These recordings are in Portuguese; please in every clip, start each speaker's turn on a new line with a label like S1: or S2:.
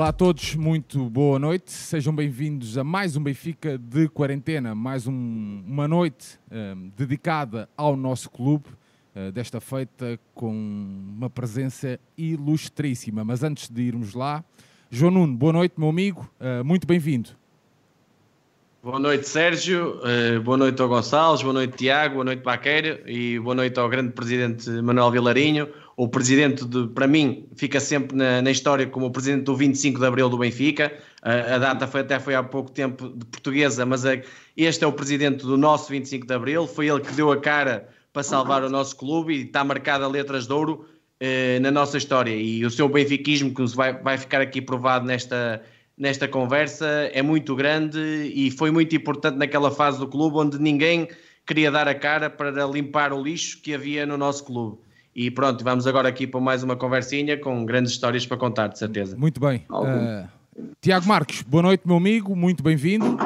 S1: Olá a todos, muito boa noite. Sejam bem-vindos a mais um Benfica de quarentena, mais um, uma noite um, dedicada ao nosso clube, uh, desta feita com uma presença ilustríssima. Mas antes de irmos lá, João Nuno, boa noite, meu amigo, uh, muito bem-vindo.
S2: Boa noite, Sérgio. Uh, boa noite ao Gonçalves. Boa noite, Tiago. Boa noite, Baqueiro. E boa noite ao grande presidente Manuel Vilarinho. O presidente, de, para mim, fica sempre na, na, história como o presidente do 25 de Abril do Benfica. Uh, a data foi, até foi há pouco tempo de portuguesa, mas a, este é o presidente do nosso 25 de Abril. Foi ele que deu a cara para salvar o nosso clube e está marcada a letras de ouro uh, na nossa história. E o seu benfiquismo, que vai, vai ficar aqui provado nesta nesta conversa é muito grande e foi muito importante naquela fase do clube onde ninguém queria dar a cara para limpar o lixo que havia no nosso clube. E pronto, vamos agora aqui para mais uma conversinha com grandes histórias para contar, de certeza.
S1: Muito bem. Uh, Tiago Marques, boa noite, meu amigo, muito bem-vindo.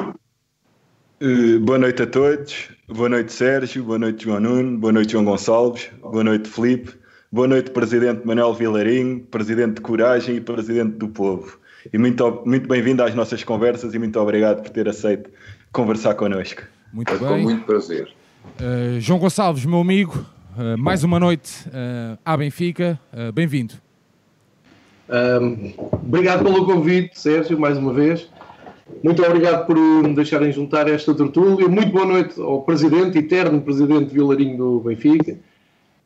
S3: Uh, boa noite a todos, boa noite Sérgio, boa noite João Nuno, boa noite João Gonçalves, boa noite Felipe, boa noite Presidente Manuel Vilarinho, Presidente de Coragem e Presidente do Povo e muito, muito bem-vindo às nossas conversas e muito obrigado por ter aceito conversar connosco.
S1: Muito é
S4: bem. Com muito prazer.
S1: Uh, João Gonçalves, meu amigo, uh, mais uma noite uh, à Benfica, bem-vindo.
S5: Um, obrigado pelo convite, Sérgio, mais uma vez. Muito obrigado por me deixarem juntar esta tertúlia. Muito boa noite ao Presidente, eterno Presidente Vilarinho do Benfica.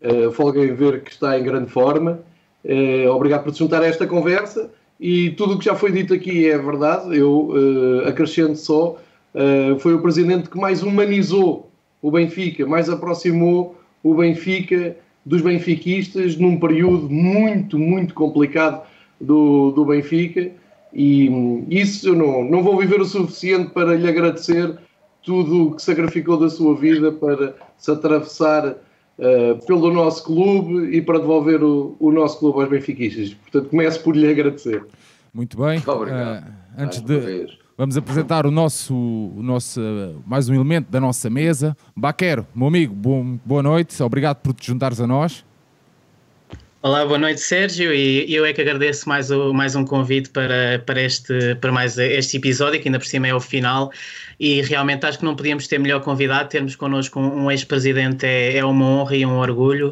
S5: Uh, folga em ver que está em grande forma. Uh, obrigado por se juntar a esta conversa e tudo o que já foi dito aqui é verdade. Eu uh, acrescento só: uh, foi o presidente que mais humanizou o Benfica, mais aproximou o Benfica dos benfiquistas num período muito, muito complicado do, do Benfica. E isso eu não, não vou viver o suficiente para lhe agradecer tudo o que sacrificou da sua vida para se atravessar uh, pelo nosso clube e para devolver o, o nosso clube aos benfiquistas. Portanto, começo por lhe agradecer.
S1: Muito bem.
S4: Obrigado. Uh,
S1: antes de. Vamos apresentar o nosso, o nosso, mais um elemento da nossa mesa. Baquero, meu amigo, bom, boa noite. Obrigado por te juntares a nós.
S6: Olá, boa noite, Sérgio, e eu é que agradeço mais, o, mais um convite para, para, este, para mais este episódio, que ainda por cima é o final, e realmente acho que não podíamos ter melhor convidado, termos connosco um, um ex-presidente é, é, uma honra e um orgulho,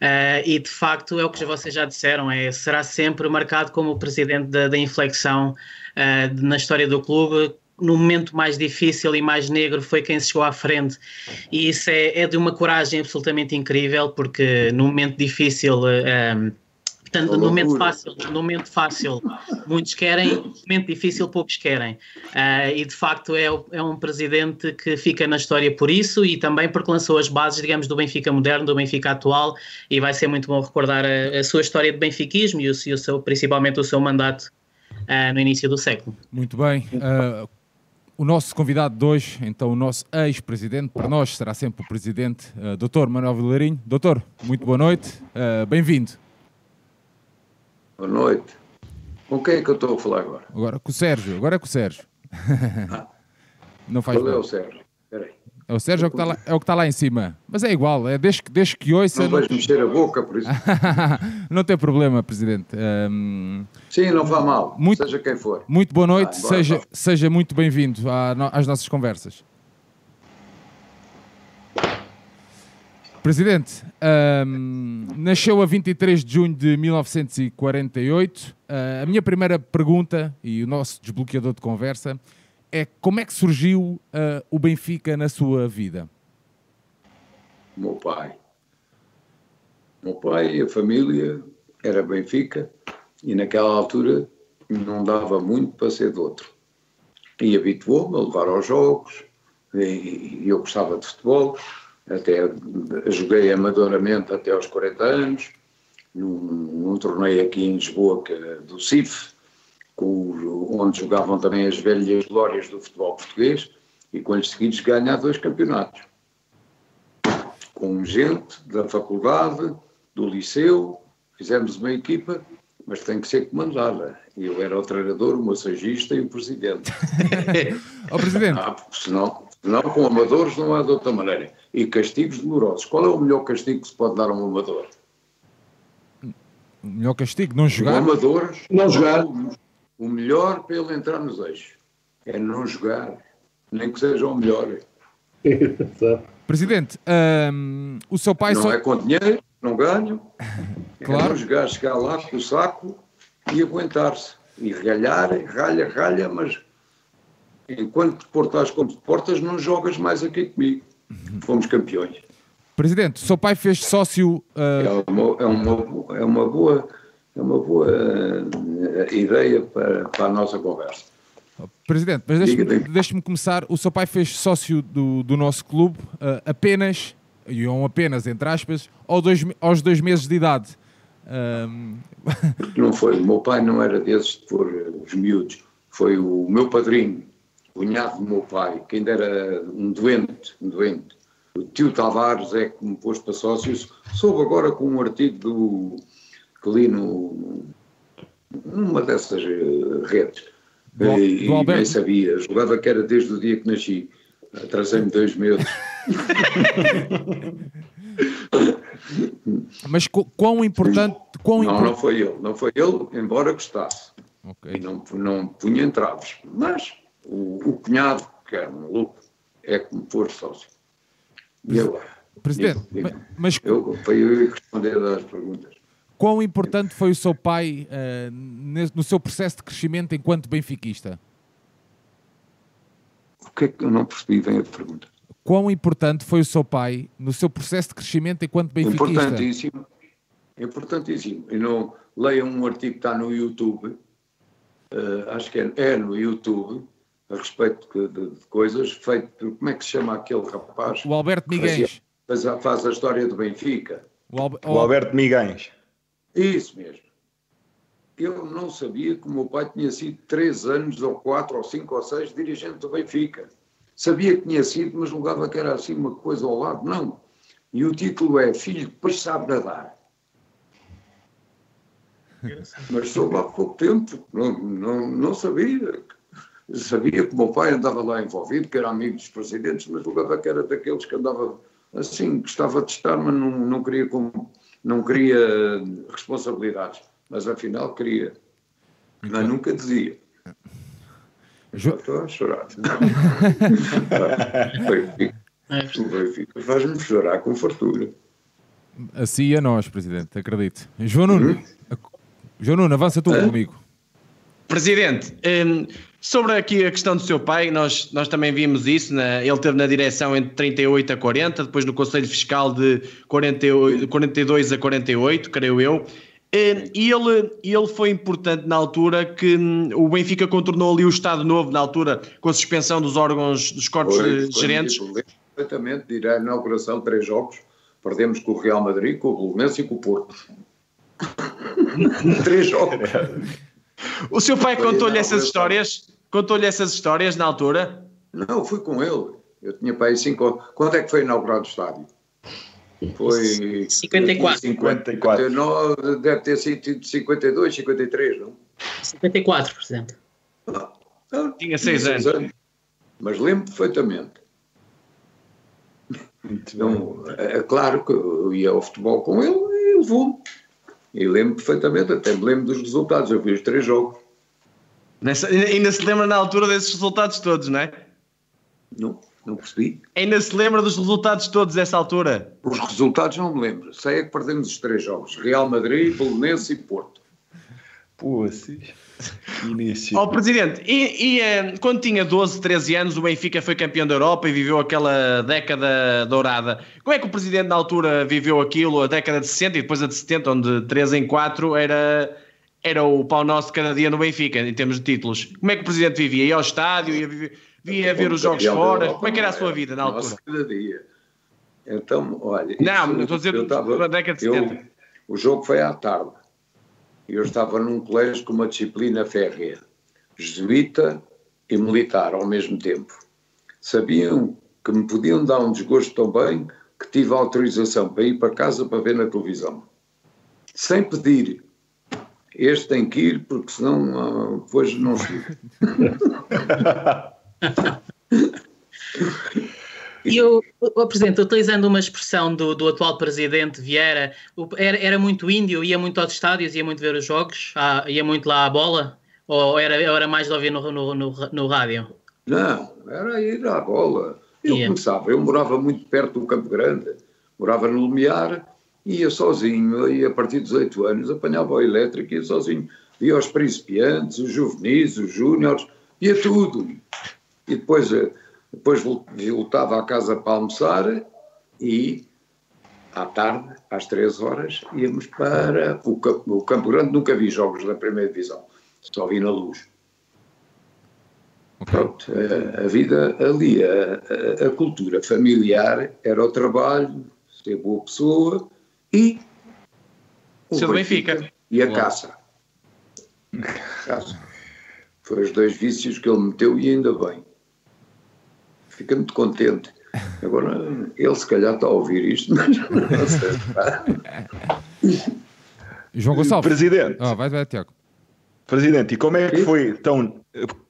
S6: uh, e de facto é o que vocês já disseram, é, será sempre marcado como o presidente da, da inflexão uh, na história do clube, no momento mais difícil e mais negro foi quem se chegou à frente. E isso é, é de uma coragem absolutamente incrível porque no momento difícil um, ehm, portanto, no momento fácil, no momento fácil muitos querem, no momento difícil poucos querem. Uh, e de facto é, é um presidente que fica na história por isso e também porque lançou as bases, digamos, do Benfica moderno, do Benfica atual e vai ser muito bom recordar a, a sua história de benfiquismo e o, e o seu, principalmente o seu mandato no início do século.
S1: Muito bem. Uh, o nosso convidado de hoje, então o nosso ex-presidente, para nós será sempre o presidente, uh, Dr. Manuel Vilarinho. Doutor, muito boa noite, uh, bem-vindo.
S4: Boa noite. Com quem é que eu estou a falar agora?
S1: Agora com o Sérgio, agora é com o Sérgio. Ah. Não faz
S4: Qual é o Sérgio? Espera aí.
S1: É o Sérgio é o que está lá, é está lá em cima. Mas é igual, é desde, desde que ouça.
S4: Não, não... vais mexer a boca, por isso.
S1: não tem problema, Presidente. Um...
S4: Sim, não vá mal, muito, seja quem for.
S1: Muito boa noite, ah, seja, seja muito bem-vindo às nossas conversas. Presidente, um, nasceu a 23 de junho de 1948. Uh, ah, a minha primeira pergunta e o nosso desbloqueador de conversa é como é que surgiu uh, o Benfica na sua vida?
S4: Meu pai. Meu pai e a família era Benfica e naquela altura não dava muito para ser de outro. E habituou-me a levar aos jogos, e eu gostava de futebol, até joguei amadoramente até aos 40 anos, num, num torneio aqui em Lisboa que, do CIF, com, onde jogavam também as velhas glórias do futebol português, e com os seguidos ganhar dois campeonatos. Com gente da faculdade, do liceu, fizemos uma equipa, mas tem que ser comandada. E eu era o treinador, o massagista e o presidente.
S1: o presidente.
S4: Ah, senão, senão, com amadores não há de outra maneira. E castigos dolorosos. Qual é o melhor castigo que se pode dar a um amador?
S1: O melhor castigo? Não jogar?
S4: amadores.
S5: Não jogar.
S4: O melhor para ele entrar nos eixos. É não jogar, nem que seja o melhor.
S1: Presidente, um, o seu pai
S4: não
S1: só.
S4: é com dinheiro, não ganho.
S1: Claro.
S4: É não jogar, chegar lá com o saco e aguentar-se. E ralhar, ralha, ralha, mas enquanto te portas como te portas, não jogas mais aqui comigo. Fomos campeões.
S1: Presidente, o seu pai fez sócio.
S4: É
S1: uh,
S4: uma, é uma, é uma boa, é uma boa eh, ideia para, para a nossa conversa.
S1: Presidente, mas deixe-me deixe-me começar. O seu pai fez sócio do, do nosso clube uh, apenas, e um apenas entre aspas, aos dois, aos dois meses de idade. Um,
S4: Não foi, o meu pai não era desses de pôr eh, os miúdos, foi o meu padrinho, o cunhado do meu pai, que ainda era um doente, um doente. O tio Tavares é que me pôs para sócios. Soube agora com um artigo do, que li no, numa dessas eh, redes.
S1: Do-
S4: e,
S1: do
S4: e nem sabia, julgava que era desde o dia que nasci. Atrasei-me dois meses.
S1: mas qu- quão importante. Quão
S4: Não,
S1: impor-
S4: não foi ele, não foi ele, embora gostasse. E
S1: Ok.
S4: não, não punha entraves. Mas o, o cunhado, que era um maluco, é que me pôs sócio. E agora?
S1: Presidente,
S4: diga.
S1: mas
S4: Eu, para eu responder às perguntas.
S1: Quão importante foi o seu pai uh, no seu processo de crescimento enquanto benfiquista?
S4: O que é que eu não percebi bem a pergunta?
S1: Quão importante foi o seu pai no seu processo de crescimento enquanto benfiquista?
S4: Importantíssimo. Importantíssimo. E não leia um artigo que está no YouTube, eh, acho que é, é no YouTube, a respeito de, de- de coisas, feito por, como é que se chama aquele rapaz?
S1: O Alberto Miguel.
S4: Faz a, faz a história do Benfica.
S1: O, Albe-
S3: O Alberto Miguens.
S4: Isso mesmo. Eu não sabia que o meu pai tinha sido três anos, ou quatro, ou cinco, ou seis, dirigente do Benfica. Sabia que tinha sido, mas julgava que era assim uma coisa ao lado. Não. E o título é Filho que depois sabe nadar. Mas soube há pouco tempo. Não, não, não sabia. Sabia que o meu pai andava lá envolvido, que era amigo dos presidentes, mas julgava que era daqueles que andava assim, gostava de estar, mas não, não, queria, com- não queria responsabilidades. Mas afinal queria. Mas nunca dizia.
S1: Jo-
S4: estou a chorar. Faz-me chorar com fartura.
S1: Assim e a nós, Presidente, acredito. João Nuno, João Nuno, avança tu
S2: Hã?
S1: comigo.
S2: Presidente, hum, sobre aqui a questão do seu pai, nós, nós também vimos isso. na- ele teve na direção entre 38 a 40, depois no Conselho Fiscal de 48, 42 a 48, creio eu. Hum, E ele, ele foi importante na altura que hum, o Benfica contornou ali o Estado Novo, na altura, com a suspensão dos órgãos, dos corpos
S4: Foi-
S2: eh,
S4: foi
S2: gerentes.
S4: de ir à inauguração de três jogos. Perdemos com o Real Madrid, com o Bolonense e com o Porto. três jogos.
S2: O seu pai contou-lhe
S4: na
S2: essas histórias? Contou-lhe essas histórias na altura?
S4: Não, fui com ele. Eu tinha para aí cinco. Quando é que foi inaugurado o estádio? Foi.
S6: 54.
S4: 59, deve ter sido de 52, 53, não?
S6: 54, Presidente.
S4: Não,
S2: Tinha seis anos.
S4: Mas lembro perfeitamente. Então, é claro que eu ia ao futebol com ele e levou-me. E lembro perfeitamente, até me lembro dos resultados. Eu vi os três jogos.
S2: Nessa- ainda se lembra na altura desses resultados todos, não é?
S4: Não, não percebi.
S2: Ainda se lembra dos resultados todos dessa altura?
S4: Os resultados não me lembro. Sei é que perdemos os três jogos: Real Madrid, Bolonense e Porto.
S3: Pussies. Início.
S2: Ó Presidente, e, e, eh, quando tinha 12, 13 anos, o Benfica foi campeão da Europa e viveu aquela década dourada. Como é que o Presidente na altura viveu aquilo, a década de 60 e depois a de 70, onde 3 em 4 era, era o pau nosso de cada dia no Benfica, em termos de títulos? Como é que o Presidente vivia? Ia ao estádio, ia, viver- via ver os jogos fora?
S4: Europa,
S2: Como é que era a sua vida na altura?
S4: Cada dia. Então, olha.
S2: Não,
S4: isso-
S2: estou a dizer
S4: eu estava-
S2: da década de
S4: eu-
S2: 70.
S4: O jogo foi à tarde. Eu estava num colégio com uma disciplina férrea, jesuíta e militar ao mesmo tempo. Sabiam que me podiam dar um desgosto tão bem que tive autorização para ir para casa para ver na televisão. Sem pedir. Este tem que ir, porque senão ah, depois não se.
S6: E eu, Presidente, utilizando uma expressão do, do atual Presidente Vieira, era, era muito índio, ia muito aos estádios, ia muito ver os jogos, ah, ia muito lá à bola. Ou era, era mais de ouvir no, no, no, no rádio?
S4: Não, era ir à bola. Eu
S6: Yeah.
S4: começava, eu morava muito perto do Campo Grande, morava no Lumiar, ia sozinho, e a partir dos oito anos apanhava o elétrico, ia sozinho, via os principiantes, os juvenis, os júniores, ia tudo. E depois, eh, depois vol- voltava à casa para almoçar e à tarde, às três horas, íamos para o Campo, o Campo Grande. Nunca vi jogos da primeira divisão, só vi na luz. Pronto, a, a vida ali, a, a- a cultura familiar era o trabalho, ser boa pessoa e o
S2: do Benfica.
S4: E a
S2: Claro.
S4: caça. Caça. Foi os dois vícios que ele meteu e ainda bem. Fica muito contente. Agora, ele se calhar está a ouvir isto, mas não sei.
S1: João Gonçalves.
S3: Presidente,
S1: Ah, vai, vai, Tiago.
S3: presidente, e como é que foi tão,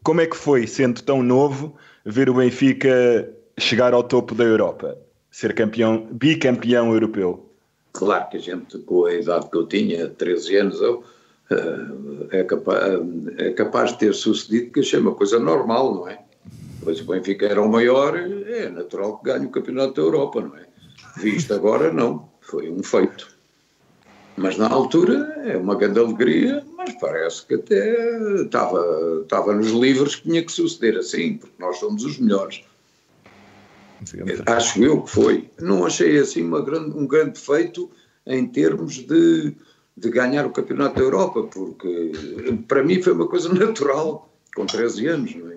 S3: como é que foi sendo tão novo ver o Benfica chegar ao topo da Europa, ser campeão, bicampeão europeu?
S4: Claro que a gente, com a idade que eu tinha, 13 anos, eu, eh, é, capaz, é capaz de ter sucedido que achei uma coisa normal, não é? Pois o Benfica era o maior, é natural que ganhe o Campeonato da Europa, não é? Visto agora, não. Foi um feito. Mas na altura é uma grande alegria, mas parece que até estava, estava nos livros que tinha que suceder assim, porque nós somos os melhores. Acho eu que foi. Não achei assim uma grande, um grande feito em termos de, de ganhar o Campeonato da Europa, porque para mim foi uma coisa natural, com 13 anos, não é?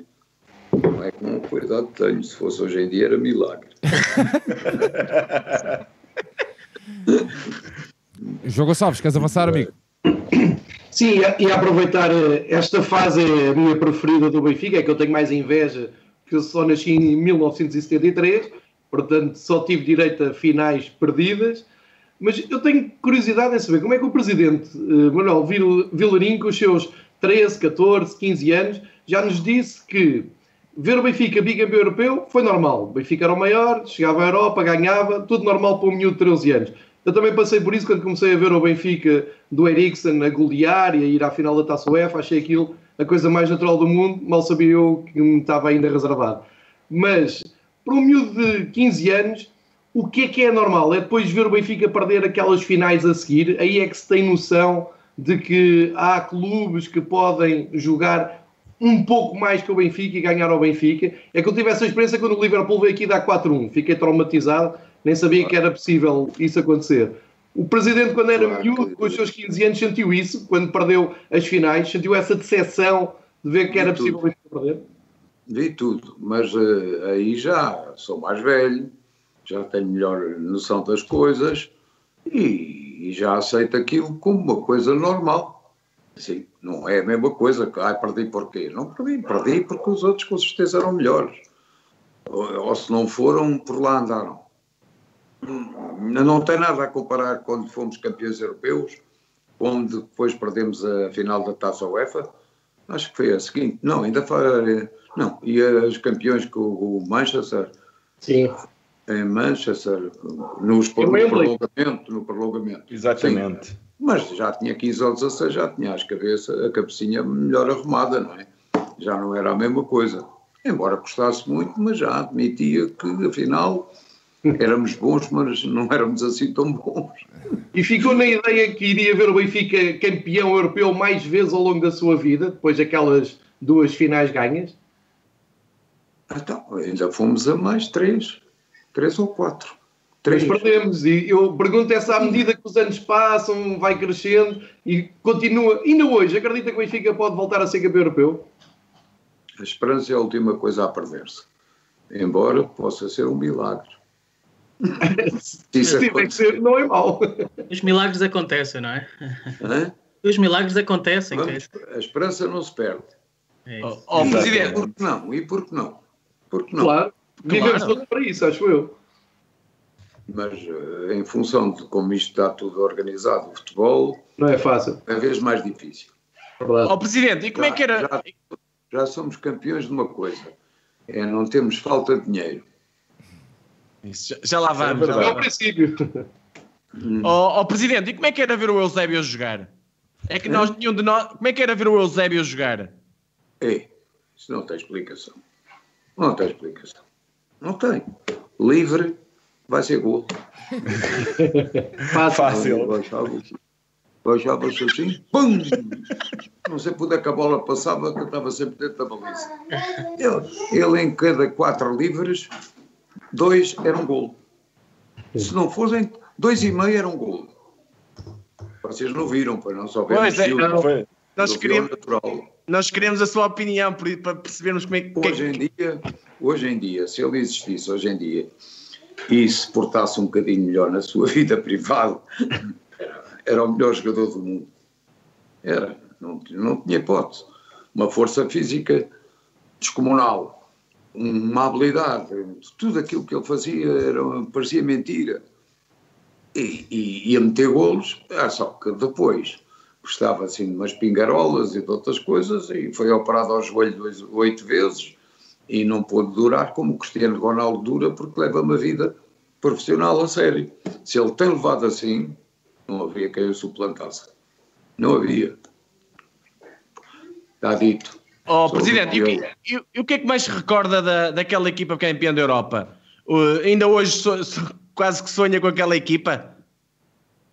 S4: Não é com a idade que tenho, se fosse hoje em dia era milagre.
S1: João Gonçalves, queres avançar, amigo?
S5: Sim, e- aproveitar eh, esta fase a minha preferida do Benfica, é que eu tenho mais inveja, que eu só nasci em 1973, portanto só tive direito a finais perdidas. Mas eu tenho curiosidade em saber como é que o presidente eh, Manuel Vil- Vilarinho, com os seus 13, 14, 15 anos, já nos disse que ver o Benfica bicampeão europeu foi normal. O Benfica era o maior, chegava à Europa, ganhava, tudo normal para um miúdo de 13 anos. Eu também passei por isso quando comecei a ver o Benfica do Eriksen a golear e a ir à final da Taça UEFA. Achei aquilo a coisa mais natural do mundo. Mal sabia eu que me estava ainda reservado. Mas, para um miúdo de 15 anos, o que é que é normal? É depois ver o Benfica perder aquelas finais a seguir. Aí é que se tem noção de que há clubes que podem jogar um pouco mais que o Benfica e ganhar ao Benfica. É que eu tive essa experiência quando o Liverpool veio aqui dar 4-1. Fiquei traumatizado, nem sabia que era possível isso acontecer. O presidente, quando era
S4: Claro
S5: miúdo, com os seus 15 anos, sentiu isso, quando perdeu as finais, sentiu essa decepção de ver que era
S4: Tudo.
S5: possível perder.
S4: Vi tudo, mas eh, aí já sou mais velho, já tenho melhor noção das coisas e, e já aceito aquilo como uma coisa normal. Sim, não é a mesma coisa que, ai, perdi porquê? Não perdi, perdi porque os outros com certeza eram melhores. Ou, ou se não foram, por lá andaram. Não tem nada a comparar quando fomos campeões europeus, onde depois perdemos a final da Taça UEFA. Acho que foi a seguinte. Não, ainda foi. Não, e os campeões com o Manchester,
S5: Sim.
S4: em Manchester, nos, no prolongamento, no prolongamento.
S3: Exatamente.
S4: Sim. Mas já tinha 15 ou 16, já tinha as cabeça, a cabecinha melhor arrumada, não é? Já não era a mesma coisa. Embora custasse muito, mas já admitia que, afinal, éramos bons, mas não éramos assim tão bons.
S5: E ficou na ideia que iria ver o Benfica campeão europeu mais vezes ao longo da sua vida, depois daquelas duas finais ganhas.
S4: Então, ainda fomos a mais três, três ou quatro.
S5: Mas
S4: Três.
S5: perdemos. E eu pergunto essa à medida que os anos passam, vai crescendo e continua. Ainda hoje, acredita que o Benfica pode voltar a ser campeão europeu?
S4: A esperança é a última coisa a perder-se. Embora possa ser um milagre. Se
S5: Se tiver que ser, não é mau.
S6: Os milagres acontecem, não é?
S4: Hã?
S6: Os milagres acontecem.
S4: Vamos, a esperança não se perde.
S6: É
S2: ó,
S4: E
S2: Presidente,
S4: por que não? E por que não? Por que não?
S5: Claro. Vivemos
S2: Claro.
S5: para isso, acho eu.
S4: Mas eh, em função de como isto está tudo organizado, o futebol,
S5: Não é fácil.
S4: é vez mais difícil.
S5: Verdade.
S2: ó, Presidente, e como é que era.
S4: Já, já somos campeões de uma coisa. É não temos falta de dinheiro.
S2: Isso, já, já lá vamos. já
S5: É o
S2: vamos.
S5: princípio.
S2: Ó ó, Presidente, e como é que era ver o Eusébio a jogar? É que nós, nenhum de nós. Como é que era ver o Eusébio jogar?
S4: É, isso não tem explicação. Não tem explicação. Não tem. Livre vai ser gol.
S3: Fácil.
S4: Baixava-se baixava-se assim, pum! Não sei por onde é que a bola passava, que eu estava sempre dentro da baliza. Ele, ele em cada quatro livres, dois eram gol. Se não fossem, dois e meio eram gol. Vocês não viram, pois não souberam.
S2: Pois é,
S4: estilo
S3: Foi.
S2: Nós queríamos,
S4: natural.
S2: nós queríamos a sua opinião para percebermos como é que.
S4: Hoje em dia, hoje em dia, se ele existisse hoje em dia e se portasse um bocadinho melhor na sua vida privada, era, era o melhor jogador do mundo. Era, não, não tinha hipótese. Uma força física descomunal, uma habilidade, tudo aquilo que ele fazia era, parecia mentira. E, e ia meter golos, é só que depois gostava assim de umas pingarolas e de outras coisas e foi operado ao joelho dois- oito vezes e não pôde durar como o Cristiano Ronaldo dura porque leva uma vida profissional a sério. Se ele tem levado assim, não havia quem o suplantasse. Não havia. Está dito.
S2: Oh, Presidente, e o, que,
S4: campeão.
S2: e e o que é que mais se recorda da, daquela equipa campeã da Europa? Uh, ainda hoje so- so- quase que sonha com aquela equipa?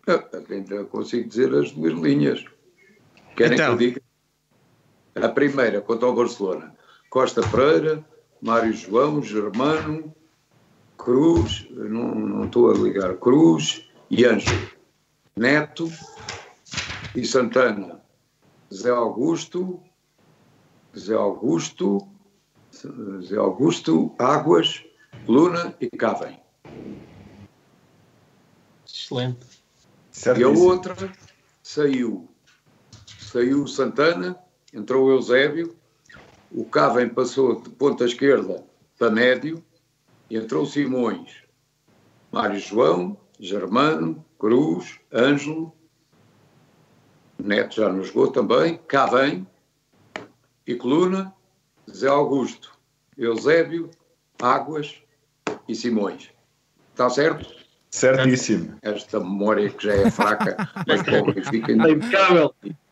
S4: Eu ainda consigo dizer as duas linhas. Querem
S2: Então.
S4: que eu diga? A primeira, contra o Barcelona. Costa Pereira, Mário João, Germano, Cruz, não, não estou a ligar, Cruz e Ângelo. Neto e Santana. Zé Augusto, Zé Augusto, Zé Augusto, Águas, Luna e Cavem.
S6: Excelente.
S4: E a outra saiu. Saiu o Santana, entrou o Eusébio, o Cavem passou de ponta esquerda para médio, e entrou Simões, Mário João, Germano, Cruz, Ângelo, Neto já nos jogou também, Cavem e Coluna, Zé Augusto, Eusébio, Águas e Simões. Está certo?
S3: Certíssimo.
S4: Esta memória que já é fraca, mas
S5: Está impecável.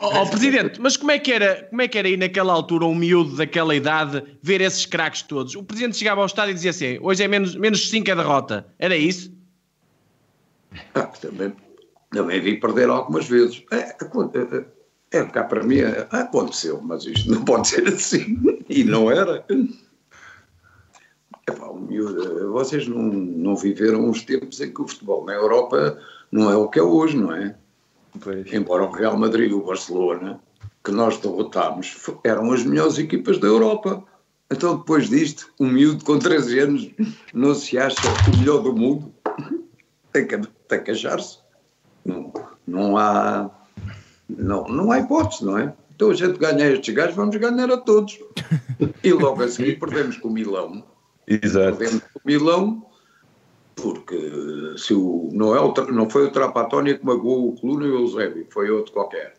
S2: Oh, oh, Presidente, mas como é, que era, como é que era aí naquela altura, um miúdo daquela idade, ver esses craques todos? O Presidente chegava ao estádio e dizia assim: hoje é menos, menos 5 é derrota. Era isso?
S4: Ah, também, também vi perder algumas vezes. É, acon- é, cá para mim é, aconteceu, mas isto não pode ser assim. E não era. Epá, o miúdo, vocês não, não viveram os tempos em que o futebol na Europa não é o que é hoje, não é?
S3: Pois.
S4: Embora o Real Madrid e o Barcelona, que nós derrotámos, eram as melhores equipas da Europa. Então, depois disto, um miúdo com 13 anos não se acha o melhor do mundo. Tem que, tem que achar-se. Não, não há. Não, não há hipótese, não é? Então a gente ganha estes gajos, vamos ganhar a todos. E logo a seguir perdemos com o Milão.
S3: Exato.
S4: Perdemos com o Milão, porque se o, não, é o, não foi o Trapatónia que magoou o Coluna e o Eusébio, foi outro qualquer.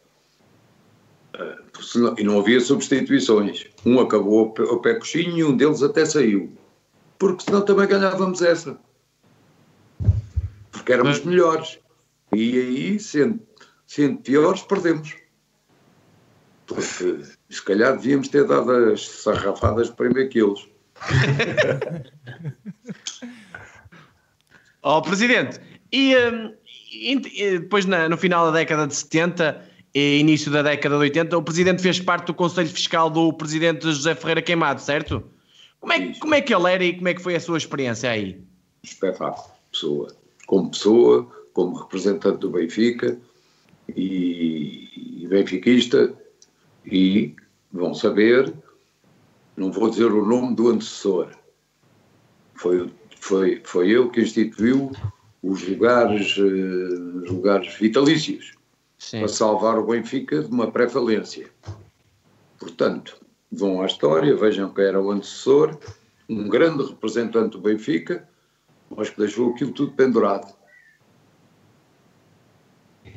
S4: Senão- e não havia substituições. Um acabou ao pé coxinho e um deles até saiu. Porque senão também ganhávamos essa. Porque éramos melhores. E aí, sendo, sendo piores, perdemos. Porque se calhar devíamos ter dado as sarrafadas primeiro que eles.
S2: Oh, Presidente, e, hum, e- e depois na- no final da década de 70 e início da década de 80, o Presidente fez parte do Conselho Fiscal do Presidente José Ferreira Queimado, certo? Como é, que- como é que ele era e como é que foi a sua experiência aí?
S4: espetáculo, pessoa. Como pessoa, como representante do Benfica e, e benfiquista, e vão saber, não vou dizer o nome do antecessor, foi, foi, foi ele que instituiu os lugares, eh, os lugares vitalícios
S2: Sim.
S4: para salvar o Benfica de uma pré-falência. Portanto, vão à história, vejam que era o antecessor, um grande representante do Benfica, mas que deixou aquilo tudo pendurado.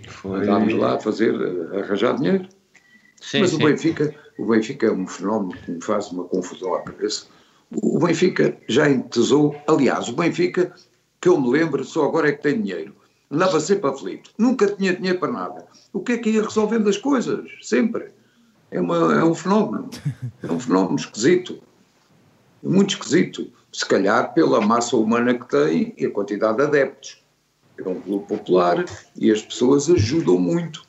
S3: Foi.
S4: Andámos lá a fazer, a arranjar dinheiro.
S2: Sim,
S4: mas
S2: sim.
S4: o Benfica, o Benfica é um fenómeno que me faz uma confusão à cabeça. O Benfica já entesou, aliás, o Benfica, que eu me lembro, só agora é que tem dinheiro. andava sempre aflito, nunca tinha dinheiro para nada. O que é que ia resolvendo as coisas? Sempre. É, uma, é um fenómeno. É um fenómeno esquisito. Muito esquisito. Se calhar pela massa humana que tem e a quantidade de adeptos. É um clube popular e as pessoas ajudam muito.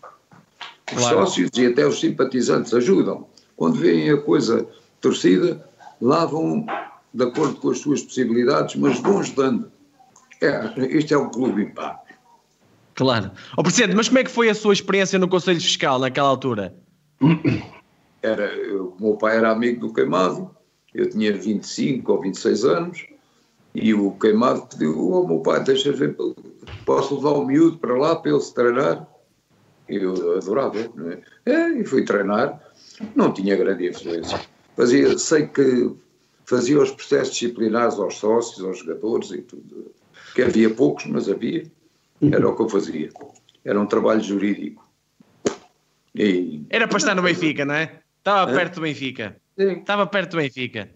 S4: Os claro. sócios e até os simpatizantes ajudam. Quando veem a coisa torcida, lá vão de acordo com as suas possibilidades, mas vão ajudando. É, isto é um clube impar.
S2: Claro. Oh, Presidente, mas como é que foi a sua experiência no Conselho Fiscal naquela altura?
S4: Era, eu, o meu pai era amigo do Queimado, eu tinha 25 ou 26 anos, e o Queimado pediu, oh meu pai, deixa ver, posso levar o miúdo para lá para ele se treinar? Eu adorava, não é? é e fui treinar, não tinha grande influência. Fazia, sei que fazia os processos disciplinares aos sócios, aos jogadores e tudo. Que havia poucos, mas havia. Era o que eu fazia. Era um trabalho jurídico.
S2: E... Era para estar no Benfica, não é? Estava é? perto do Benfica. Sim. Estava perto do Benfica.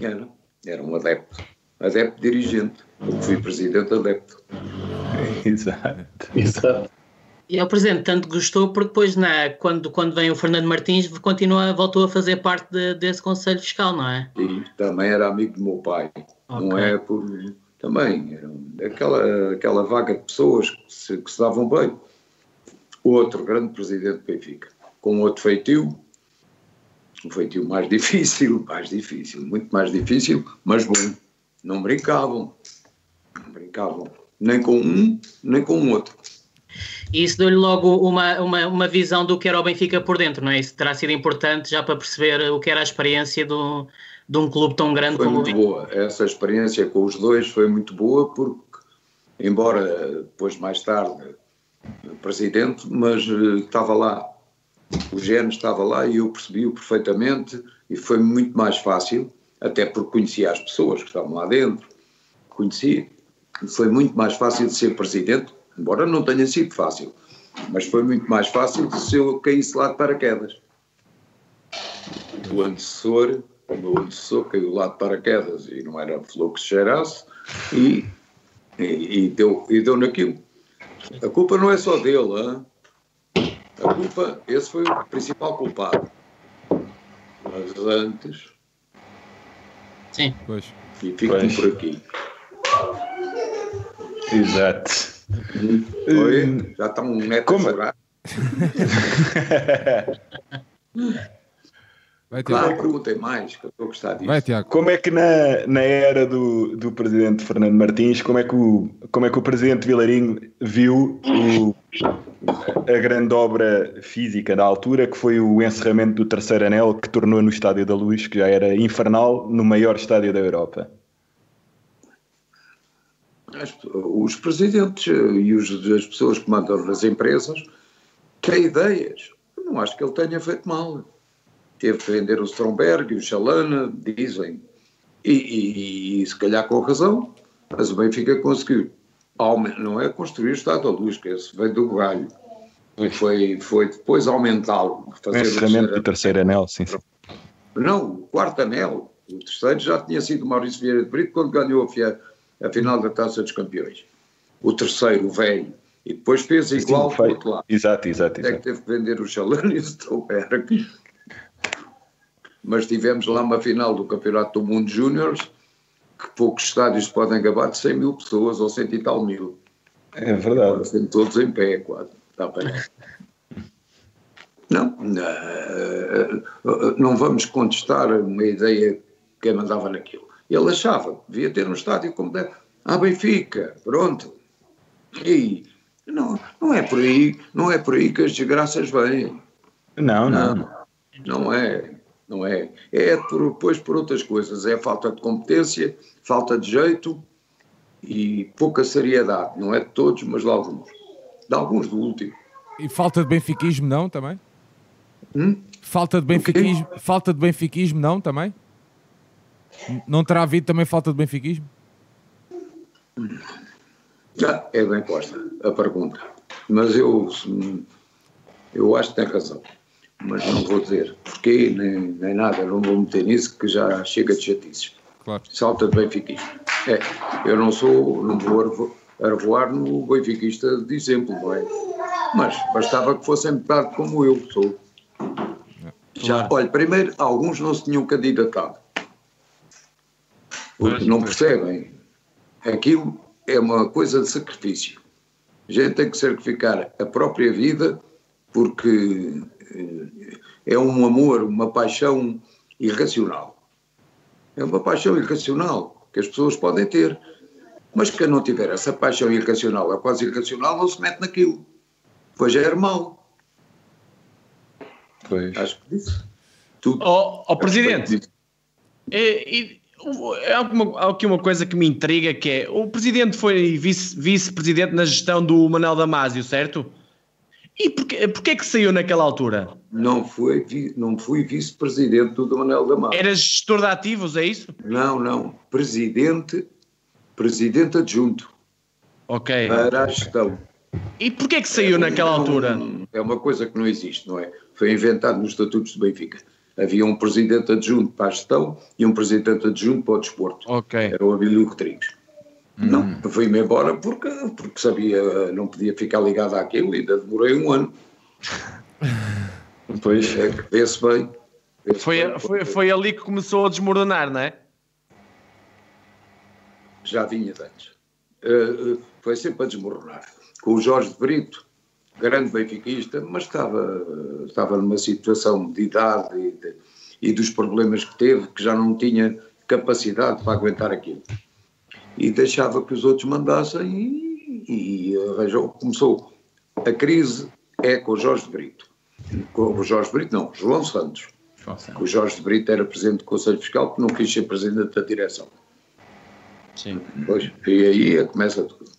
S4: Era. Era um adepto. Adepto dirigente. Eu fui presidente adepto.
S3: Exato.
S6: Exato. E é o presidente tanto gostou porque depois na, quando, quando vem o Fernando Martins continua, voltou a fazer parte de, desse Conselho Fiscal, não é?
S4: Sim, também era amigo do meu pai. Okay. Não é por. Também, era aquela, aquela vaga de pessoas que se, que se davam bem. Outro grande presidente do Benfica, com outro feitio, um feitio mais difícil, mais difícil, muito mais difícil, mas bom. Não brincavam. Não brincavam. Nem com um, nem com o outro.
S6: E isso deu-lhe logo uma, uma, uma visão do que era o Benfica por dentro, não é? Isso terá sido importante já para perceber o que era a experiência do, de um clube tão grande
S4: foi
S6: como
S4: o Benfica. Foi muito boa. Essa experiência com os dois foi muito boa porque, embora depois mais tarde presidente, mas uh, estava lá. O gênio estava lá e eu percebi-o perfeitamente e foi muito mais fácil, até porque conhecia as pessoas que estavam lá dentro, conhecia. Foi muito mais fácil de ser presidente embora não tenha sido fácil, mas foi muito mais fácil se eu caísse lá de paraquedas. O antecessor, o meu antecessor caiu lá de paraquedas e não era flor que se cheirasse e, e, e, deu, e deu naquilo. A culpa não é só dele, hein? a culpa, esse foi o principal culpado. Mas antes.
S6: Sim.
S3: Pois.
S4: E fico por aqui.
S3: Exato.
S4: Oi, hum, já está um metro Como? Vai, claro, perguntem mais, que eu estou a gostar disso. Vai,
S3: Tiago. Como é que na, na era do, do presidente Fernando Martins, como é que o, como é que o presidente Vilarinho viu o, a grande obra física da altura, que foi o encerramento do terceiro anel, que tornou no Estádio da Luz, que já era infernal, no maior estádio da Europa?
S4: os presidentes e os, as pessoas que mandam nas empresas têm ideias. Eu não acho que ele tenha feito mal. Teve que vender o Stromberg e o Chalana, dizem, e, e, e, se calhar com razão, mas o Benfica conseguiu. Não é construir o Estado da Luz, que esse veio do galho. Foi, foi depois aumentá-lo.
S3: Fazer o encerramento do terceiro anel, sim.
S4: Não, o quarto anel. O terceiro já tinha sido Maurício Vieira de Brito quando ganhou a a final da Taça dos Campeões. O terceiro veio e depois fez igual para o outro lado.
S3: Exato, exato. exato.
S4: É que teve que vender o Chalane e o Stolberg. Mas tivemos lá uma final do Campeonato do Mundo Júniores que poucos estádios podem gabar de 100 mil pessoas ou 100 e tal mil.
S3: É verdade.
S4: Estão todos em pé, quase. Está bem. Não, não vamos contestar uma ideia que mandava naquilo. Ele achava que devia ter um estádio como deve. Ah, Benfica, pronto. E não, não é por aí, não é por aí que as desgraças vêm.
S3: Não, não. Não,
S4: não é. Não é. É por, depois por outras coisas. É falta de competência, falta de jeito e pouca seriedade. Não é de todos, mas de alguns. De alguns do último.
S1: E falta de benfiquismo, não, também?
S4: Hum?
S1: Falta de benfiquismo, falta de benfiquismo, não, também? Não terá havido também falta de benfiquismo?
S4: Ah, é bem posta a pergunta. Mas eu, eu acho que tem razão. Mas não vou dizer porquê, nem, nem nada. Não vou meter nisso, que já chega de chatices.
S1: Claro.
S4: Falta de benfiquismo. É, eu não sou, não vou arvoar no benfiquista de exemplo, não é? Mas bastava que fossem metade como eu sou. Já, olha, primeiro, alguns não se tinham candidatado. Porque não percebem. Aquilo é uma coisa de sacrifício. A gente tem que sacrificar a própria vida porque é um amor, uma paixão irracional. É uma paixão irracional que as pessoas podem ter. Mas quem não tiver essa paixão irracional, é quase irracional, não se mete naquilo. Pois é mal.
S3: Pois.
S4: Acho que disse.
S2: Tudo. Oh, oh, Presidente, é, é, há aqui uma coisa que me intriga que é, o Presidente foi vice-presidente vice na gestão do Manuel Damasio, certo? E porquê, porquê que saiu naquela altura?
S4: Não, foi, não fui vice-presidente do Manuel Damasio.
S2: Era gestor de ativos, é isso?
S4: Não, não. Presidente, presidente adjunto.
S2: Ok.
S4: Para a gestão.
S2: E porquê que saiu é, naquela altura?
S4: É uma coisa que não existe, não é? Foi inventado nos estatutos do Benfica. Havia um presidente adjunto para a gestão e um presidente adjunto para o desporto.
S2: Ok.
S4: Era o Abílio Rodrigues. Hum. Não, fui-me embora porque, porque sabia, não podia ficar ligado àquilo e ainda demorei um ano.
S3: Pois.
S4: É que vê-se bem.
S2: Vê foi, bem, foi, foi ali que começou a desmoronar, não é?
S4: Já vinha de antes. Uh, foi sempre a desmoronar. Com o Jorge de Brito, grande benfiquista, mas estava, estava numa situação de idade e, de, e dos problemas que teve, que já não tinha capacidade para aguentar aquilo e deixava que os outros mandassem e, e arranjou, começou a crise é com o Jorge Brito. Com o Jorge Brito, não, João Santos. João Santos. O Jorge Brito era presidente do Conselho Fiscal que não quis ser presidente da direção.
S2: Sim.
S4: Pois, e aí começa tudo.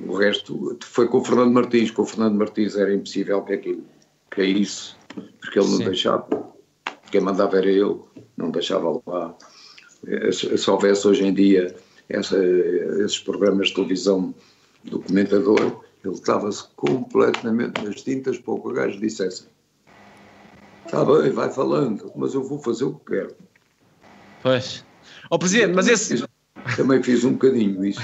S4: O resto foi com o Fernando Martins. Com o Fernando Martins era impossível que aquilo, que é isso, porque ele não Sim. deixava. Quem mandava era ele, não deixava lá se houvesse hoje em dia essa, esses programas de televisão do comentador, ele estava-se completamente nas tintas para o que o gajo dissesse. Está bem, vai falando, mas eu vou fazer o que quero.
S2: Pois. Ó oh, Presidente, mas esse...
S4: Também fiz um bocadinho isso.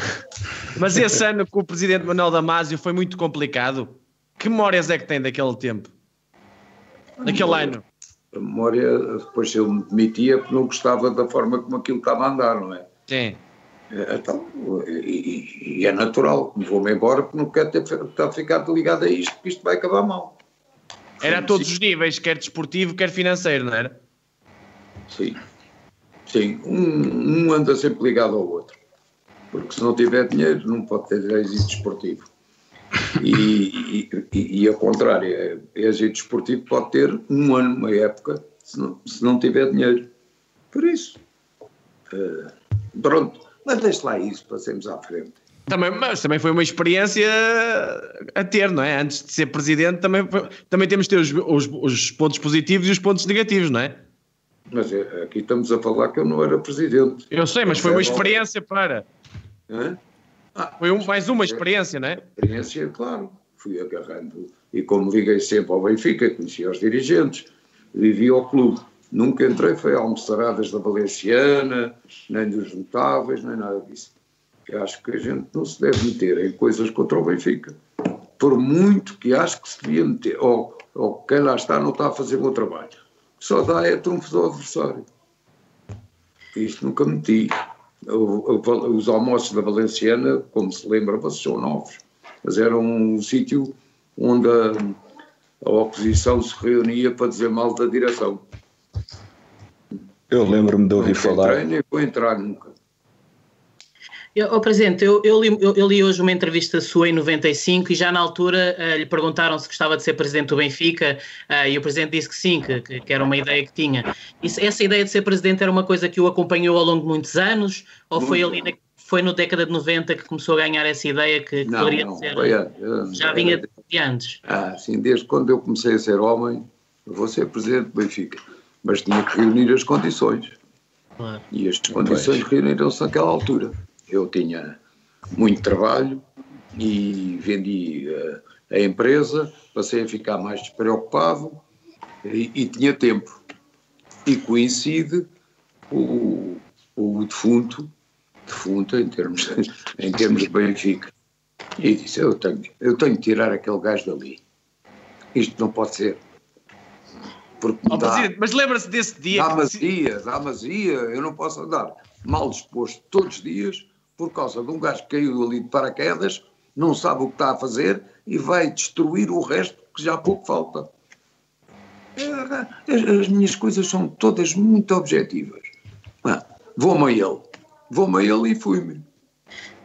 S2: Mas esse ano com o Presidente Manuel Damasio foi muito complicado. Que memórias é que tem daquele tempo? Daquele ano?
S4: A memória, depois ele me demitia porque não gostava da forma como aquilo estava a andar, não é?
S2: Sim.
S4: É, então, e, e é natural, vou-me embora porque não quero ter, ter ficado ligado a isto, porque isto vai acabar mal.
S2: Era a todos os níveis, quer desportivo, quer financeiro, não era?
S4: Sim. Sim, um, um anda sempre ligado ao outro. Porque se não tiver dinheiro, não pode ter êxito desportivo. E, e, e, ao contrário, é, é agente desportivo pode ter um ano, uma época, se não, se não tiver dinheiro. Por isso, uh, pronto, mas deixe lá isso, passemos à frente.
S2: Também, mas também foi uma experiência a ter, não é? Antes de ser presidente, também, também temos de ter os, os, os pontos positivos e os pontos negativos, não é?
S4: Mas é, aqui estamos a falar que eu não era presidente.
S2: Eu sei, mas foi uma experiência para. Hã? Foi um, mais uma experiência, não é?
S4: Experiência, claro. Fui agarrando. E como liguei sempre ao Benfica, conhecia os dirigentes, vivi ao clube. Nunca entrei, foi almoçaradas da Valenciana, nem dos notáveis, nem nada disso. Eu acho que a gente não se deve meter em coisas contra o Benfica. Por muito que acho que se devia meter, ou, ou quem lá está não está a fazer bom trabalho. Só dá é trunfo do adversário. Isto nunca meti os almoços da Valenciana, como se lembra, vocês são novos, mas era um sítio onde a, a, oposição se reunia para dizer mal da direção.
S3: Eu lembro-me de ouvir falar.
S4: Entrei, nem vou entrar nunca.
S6: Oh, Presidente, eu, eu, li, eu, eu, li, hoje uma entrevista sua em 95 e já na altura uh, lhe perguntaram se gostava de ser Presidente do Benfica uh, e o Presidente disse que sim, que, que era uma ideia que tinha. Isso, essa ideia de ser Presidente era uma coisa que o acompanhou ao longo de muitos anos ou Muito foi ali na, foi no década de 90 que começou a ganhar essa ideia que, que
S4: não,
S6: poderia
S4: não,
S6: ser?
S4: Foi,
S6: já vinha de, de antes.
S4: Ah, sim, desde quando eu comecei a ser homem, eu vou ser Presidente do Benfica, mas tinha que reunir as condições. Claro. E as condições reuniram-se naquela altura. Eu tinha muito trabalho e vendi uh, a empresa, passei a ficar mais despreocupado e, e tinha tempo. E coincide o, o defunto defunta em termos, em termos de Benfica. E disse: eu tenho, eu tenho que tirar aquele gajo dali. Isto não pode ser.
S2: Porque oh, dá, mas lembra-se desse dia.
S4: Dá mazia, dá mazia. Eu não posso andar mal disposto todos os dias por causa de um gajo que caiu ali de paraquedas, não sabe o que está a fazer e vai destruir o resto que já pouco falta. As minhas coisas são todas muito objetivas. Vou-me a ele. Vou-me a ele e fui-me.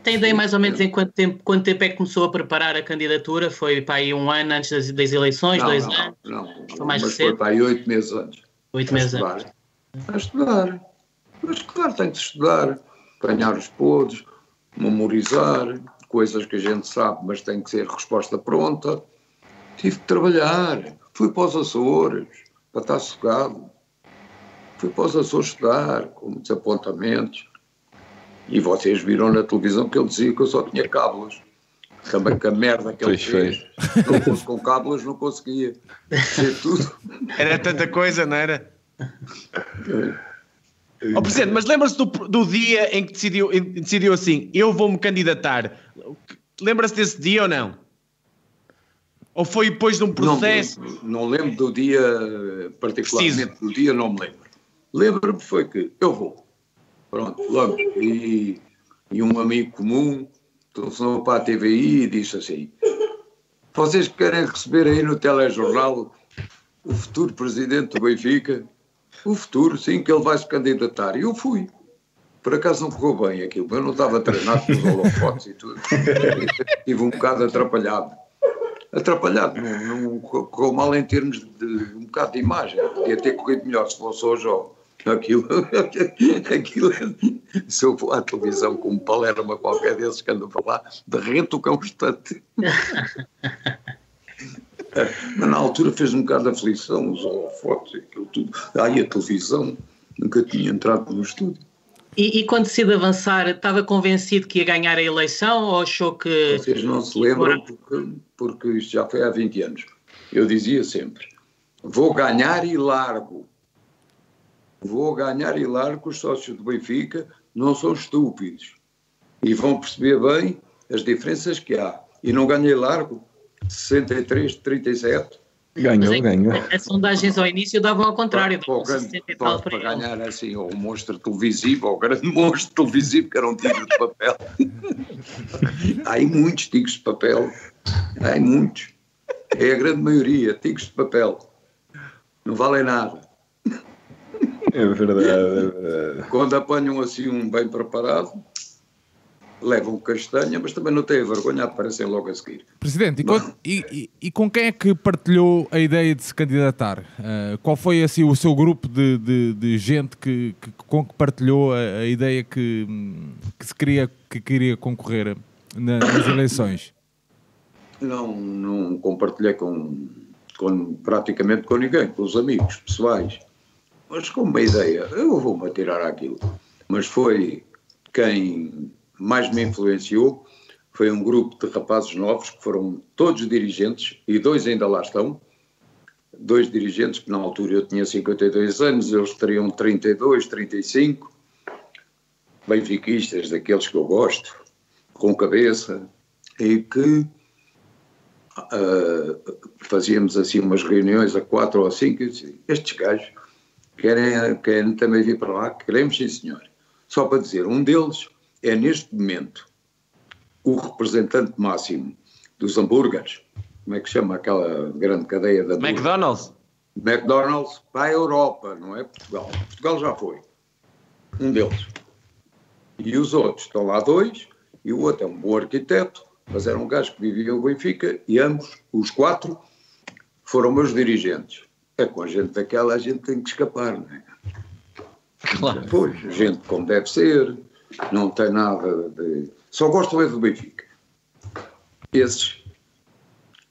S6: Tem ideia mais ou menos em quanto tempo, quanto tempo é que começou a preparar a candidatura? Foi para aí um ano antes das, das eleições,
S4: não,
S6: dois
S4: não,
S6: anos?
S4: Não, não, foi mais mas cedo? foi para aí oito meses antes.
S6: Oito meses antes.
S4: A estudar. Mas claro, tem que estudar, apanhar os podres, memorizar, coisas que a gente sabe, mas tem que ser resposta pronta. Tive de trabalhar, fui para os Açores, para estar socado. Fui para os Açores estudar, com muitos apontamentos. E vocês viram na televisão que ele dizia que eu só tinha cábulas. Também que a merda que ele pois fez. Se não fosse com cábulas, não conseguia. Tudo.
S2: Era tanta coisa, não era? Oh, Presidente, mas lembra-se do, do, dia em que decidiu, decidiu assim: eu vou-me candidatar. Lembra-se desse dia ou não? Ou foi depois de um processo?
S4: Não, não lembro do dia, particularmente Preciso. do dia, não me lembro. Lembro-me foi que eu vou. Pronto, logo. E, e um amigo comum telefonou para a TVI e disse assim: Vocês querem receber aí no telejornal o futuro presidente do Benfica? O futuro, sim, que ele vai se candidatar. E eu fui. Por acaso não correu bem aquilo, eu não estava treinado com os holofotes e tudo. Estive um bocado atrapalhado. Atrapalhado, não, não correu mal em termos de um bocado de imagem. Podia ter corrido melhor se fosse hoje ou aquilo. aquilo se eu for à televisão com um palerma qualquer desses que anda a falar, derrete o cão estante. Mas na altura fez um bocado de aflição, os holofotes, aquilo tudo. Aí a televisão, nunca tinha entrado no estúdio.
S6: E, e, quando decide avançar, estava convencido que ia ganhar a eleição ou achou que.
S4: Vocês não se lembram, porque, porque isto já foi há 20 anos. Eu dizia sempre: vou ganhar e largo. Vou ganhar e largo. Os sócios do Benfica não são estúpidos e vão perceber bem as diferenças que há. E não ganhei largo 63, 37.
S3: Ganhou,
S6: é,
S3: ganhou.
S6: As sondagens ao início davam ao contrário.
S4: Para, para, grande, para, para ganhar assim, o monstro televisivo, o grande monstro televisivo que era um tigre de papel. Há muitos tigres de papel. Há muitos. É a grande maioria, tigres de papel. Não valem nada.
S3: É verdade, é verdade.
S4: Quando apanham assim um bem preparado, levam castanha, mas também não têm vergonha, aparecem logo a seguir.
S1: Presidente, e com, e, e, com, quem é que partilhou a ideia de se candidatar? Uh, qual foi assim, o seu grupo de, de, de gente que, que, com que partilhou a, a ideia que, que, se queria, que queria concorrer na, nas eleições?
S4: Não, não compartilhei com, com praticamente com ninguém, com os amigos pessoais. Mas com uma ideia, eu vou-me atirar aquilo. Mas foi quem mais me influenciou foi um grupo de rapazes novos que foram todos dirigentes e dois ainda lá estão. Dois dirigentes que na altura eu tinha 52 anos, eles teriam 32, 35. Benfiquistas, daqueles que eu gosto, com cabeça, e que uh, fazíamos assim umas reuniões a quatro ou cinco. Disse, Estes gajos querem, querem também vir para lá? Queremos, sim, senhor. Só para dizer, um deles é neste momento o representante máximo dos hambúrgueres, como é que chama aquela grande cadeia da
S2: McDonald's.
S4: McDonald's para a Europa, não é Portugal. Portugal já foi. Um deles. E os outros, estão lá dois, e o outro é um bom arquiteto, mas era um gajo que vivia em Benfica, e ambos, os quatro, foram meus dirigentes. É com a gente daquela a gente tem que escapar, não é?
S2: Claro.
S4: Pois, gente como deve ser, não tem nada de. Só gosto é do Benfica. Esses,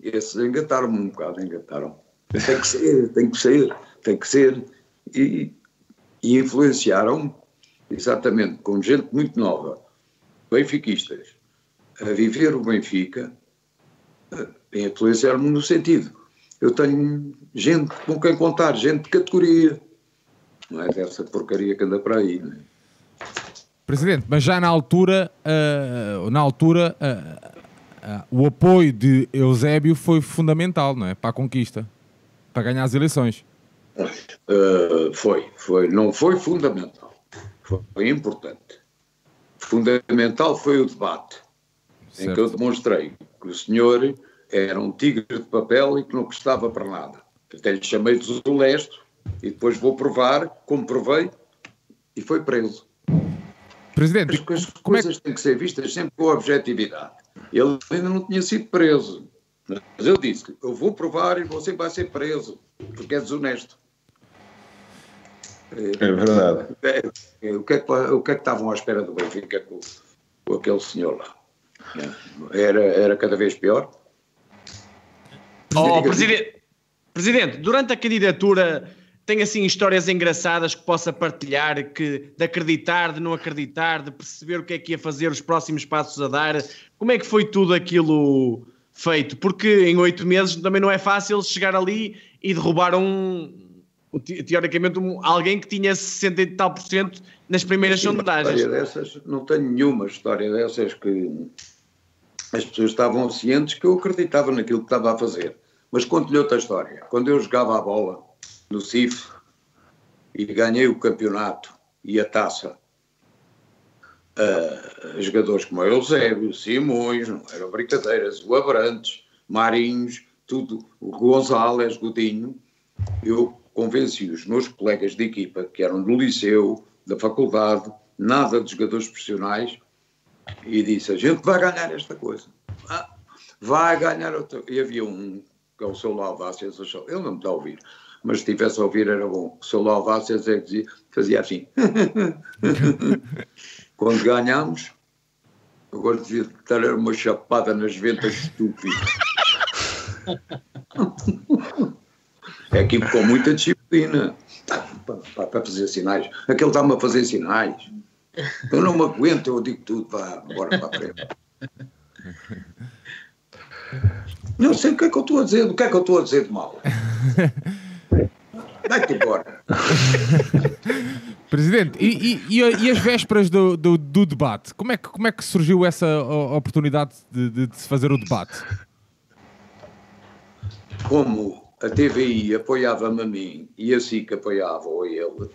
S4: esses engataram-me um bocado, engataram. Tem que ser, tem que ser, tem que ser. E, e influenciaram exatamente com gente muito nova, benfiquistas, a viver o Benfica, e influenciaram-me no sentido. Eu tenho gente com quem contar, gente de categoria. Não é dessa porcaria que anda para aí, não é?
S1: Presidente, mas já na altura, uh, na altura uh, uh, o apoio de Eusébio foi fundamental, não é? Para a conquista, para ganhar as eleições.
S4: foi, foi, não foi fundamental, foi, importante. Fundamental foi o debate, certo. em que eu demonstrei que o senhor era um tigre de papel e que não custava para nada. Até lhe chamei de desonesto e depois vou provar, como provei, e foi preso.
S1: Presidente,
S4: as, as coisas é... têm que ser vistas sempre com objetividade. Ele ainda não tinha sido preso. Mas eu disse: eu vou provar e você vai ser preso, porque é desonesto.
S3: É verdade.
S4: É, é, o, que é que, o que é que estavam à espera do Benfica com, com aquele senhor lá? Era, era cada vez pior?
S2: Oh, presidente, presidente, durante a candidatura tem assim histórias engraçadas que possa partilhar, que, de acreditar, de não acreditar, de perceber o que é que ia fazer, os próximos passos a dar. Como é que foi tudo aquilo feito? Porque em oito meses também não é fácil chegar ali e derrubar um, teoricamente, um, alguém que tinha 60 e tal por cento nas primeiras Sim, sondagens.
S4: Dessas, não tenho nenhuma história dessas que as pessoas estavam cientes que eu acreditava naquilo que estava a fazer. Mas conto-lhe outra história. Quando eu jogava a bola, no CIF e ganhei o campeonato e a taça. Uh, jogadores como Eusébio, Simões, não eram brincadeiras, o Abrantes, Marinhos, tudo, o Gonzalez, Godinho, eu convenci os meus colegas de equipa, que eram do liceu, da faculdade, nada de jogadores profissionais, e disse: a gente vai ganhar esta coisa. Ah, vai ganhar outra. E havia um, que é o seu Laudácias, ele não me está a ouvir, mas se estivesse a ouvir era bom. Se eu louvasse, eu dizia, fazia assim. Quando ganhámos, agora devia dar uma chapada nas ventas estúpido. é aqui com muita disciplina para fazer sinais. Aquele está-me a fazer sinais. Eu não me aguento, eu digo tudo, vá, agora para a frente. Não sei o que é que eu estou a dizer, o que é que eu estou a dizer de mal. Vai-te embora.
S1: Presidente, e, e, e, as vésperas do, do, do, debate? Como é, que, como é que surgiu essa oportunidade de, de, de se fazer o debate?
S4: Como a TVI apoiava-me a mim e a SIC apoiava a ele,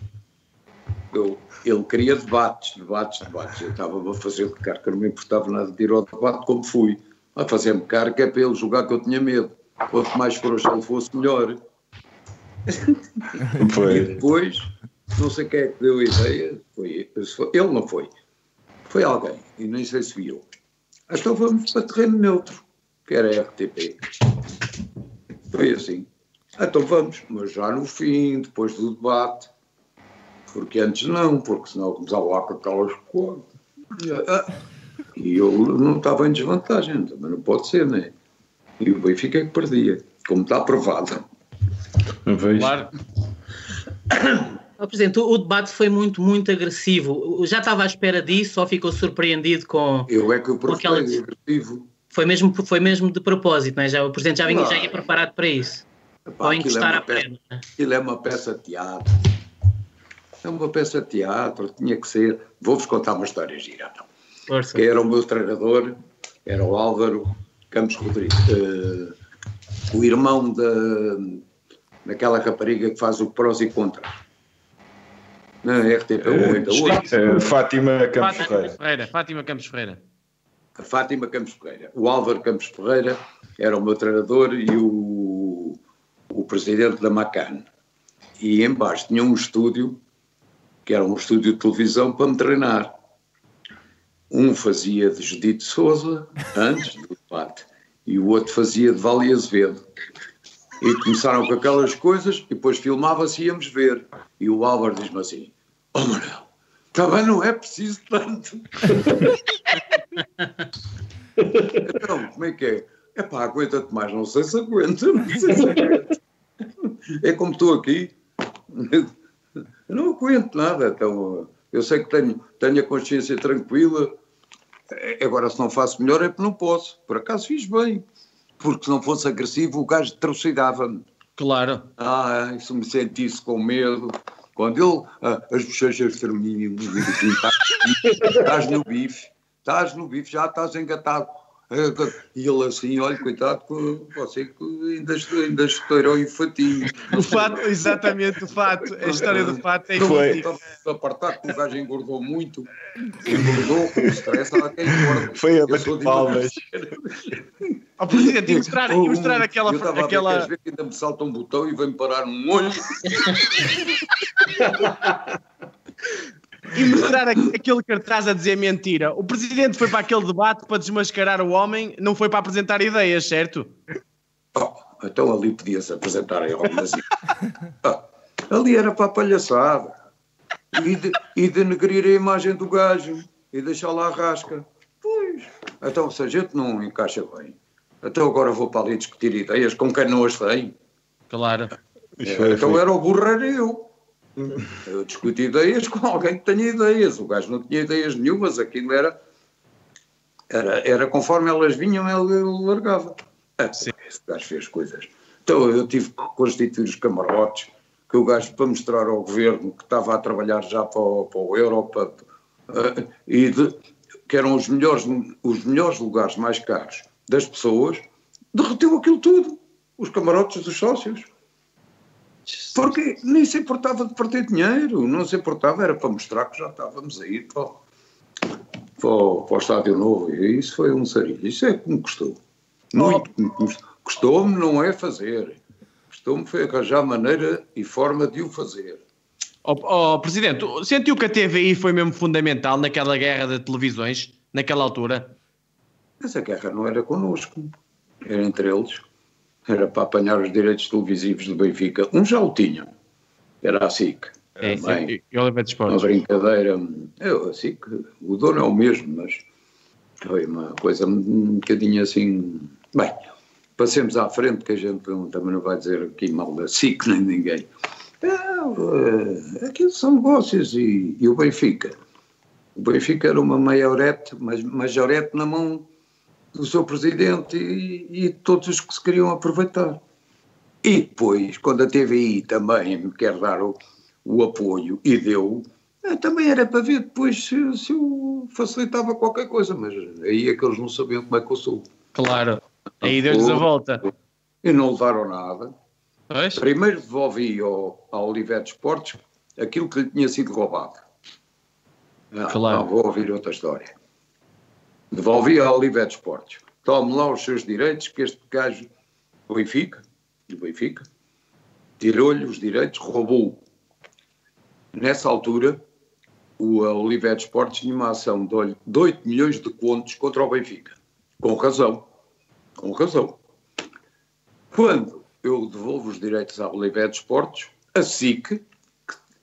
S4: eu, ele queria debates, debates, debates. Eu estava a fazer de carga, não me importava nada de ir ao debate como fui. A fazer-me carga é para ele julgar que eu tinha medo. Quanto mais frouxo ele fosse, melhor. Foi. E depois, não sei quem é que deu a ideia, foi, ele não foi, foi alguém, e nem sei se viu. Então vamos para terreno neutro, que era a RTP. Foi assim. Então vamos, mas já no fim, depois do debate, porque antes não, porque senão começava lá com aquelas coisas. E eu não estava em desvantagem, também não pode ser, né? E o Benfica é que perdia, como está provado.
S3: Vejo. Claro.
S6: Oh, Presidente, o debate foi muito, muito agressivo. Já estava à espera disso ou ficou surpreendido com.
S4: Eu é que o aquela... agressivo.
S6: Foi mesmo, foi mesmo de propósito, não é? Já, o Presidente já, vinha, já ia preparado para isso. Epá, ou encostar é a
S4: peça, Aquilo é uma peça de teatro. É uma peça de teatro, tinha que ser. Vou-vos contar uma história gira, então. Que era o meu treinador, era o Álvaro Campos Rodrigues. Uh, o irmão da, naquela rapariga que faz o prós e contras. Na RTP 1
S3: uh, Fátima Campos Ferreira.
S2: Ferreira. Fátima Campos Ferreira.
S4: A Fátima Campos Ferreira. O Álvaro Campos Ferreira era o meu treinador e o, o presidente da Macan. E embaixo tinha um estúdio, que era um estúdio de televisão, para me treinar. Um fazia de Judite Souza, antes do debate, e o outro fazia de Vale Azevedo. E começaram com aquelas coisas e depois filmava-se e íamos ver. E o Álvaro diz-me assim: Oh Manuel, também não é preciso tanto. então, como é que é? É pá, aguenta-te mais, não sei se aguenta, não sei se aguenta. É como estou aqui, não aguento nada, então eu sei que tenho, tenho a consciência tranquila, agora se não faço melhor é porque não posso, por acaso fiz bem porque se não fosse agressivo o gajo trucidava-me.
S2: Claro.
S4: Ah, se me sentisse com medo. Quando ele, ah, as bochechas tremiam, estás no bife, estás no bife, já estás engatado. E ele assim, olha, coitado, você que ainda, ainda estourou o fatinho.
S2: O fato, exatamente, o fato, a história do fato é
S3: Foi.
S4: A apartar que o gajo engordou muito, engordou com o stress, ela quem engorda.
S3: Foi a bater
S4: de
S3: palmas.
S2: Ó Presidente, e mostrar, e mostrar aquela.
S4: Eu estava a ver,
S2: aquela...
S4: queres ver que ainda me salta um botão e vem-me parar um olho.
S2: e mostrar aqu- aquele cartaz a dizer mentira. O Presidente foi para aquele debate para desmascarar o homem, não foi para apresentar ideias, certo?
S4: Oh, então ali podia-se apresentar em algumas. Ah, ali era para a palhaçada. E, de, e denegrir a imagem do gajo e deixar lá a rasca. Pois. Então, se a gente não encaixa bem, então agora vou para ali discutir ideias com quem não as tem.
S2: Claro.
S3: Foi-
S4: Então era o burro era eu. Eu discuti ideias com alguém que tenha ideias. O gajo não tinha ideias nenhumas, aquilo era. Era, era conforme elas vinham, ele, largava. Ah, esse gajo fez coisas. Então eu tive que constituir os camarotes, que o gajo, para mostrar ao governo que estava a trabalhar já para o, para o euro, para- ah, e de- que eram os melhores, os melhores lugares mais caros das pessoas, derreteu aquilo tudo. Os camarotes dos sócios. Porque nem se importava de perder dinheiro, não se importava, era para mostrar que já estávamos a ir para, o- para, para o Estádio Novo. E isso foi um sarilho. Isso é que me custou. Muito que me custou. Custou-me não é fazer. Custou-me foi arranjar maneira e forma de o fazer.
S2: Ó ó, Presidente, sentiu que a TVI foi mesmo fundamental naquela guerra de televisões, naquela altura?
S4: Essa guerra não era connosco, era entre eles. Era para apanhar os direitos televisivos do Benfica. Um já o tinham. Era a SIC.
S2: É, e- e Oliveira de
S4: uma brincadeira. Eu, assim, que o dono é o mesmo, mas foi uma coisa um bocadinho assim. Bem, passemos à frente, que a gente também não vai dizer aqui mal da SIC nem ninguém. É, eh, aquilo são negócios e, e o Benfica. O Benfica era uma maiorete, mas majorete na mão do seu presidente e, e todos os que se queriam aproveitar. E depois, quando a TVI também me quer dar o, o apoio e deu, eh, também era para ver depois se, se eu facilitava qualquer coisa, mas aí é que eles não sabiam como é que eu sou.
S2: Claro. Aí deu-lhes a volta.
S4: E não levaram nada.
S2: Pois?
S4: Primeiro devolvi ao, ao Olivetti Esportes aquilo que lhe tinha sido roubado. Não,
S2: Claro.
S4: não, vou ouvir outra história. Devolvi ao Olivetti Esportes. Tome lá os seus direitos, que este gajo, o Benfica, do Benfica, tirou-lhe os direitos, roubou. Nessa altura, o Olivetti Esportes tinha uma ação de olho- de 8 milhões de contos contra o Benfica. Com razão. Com razão. Quando eu devolvo os direitos à Olivetti Esportes, a SIC,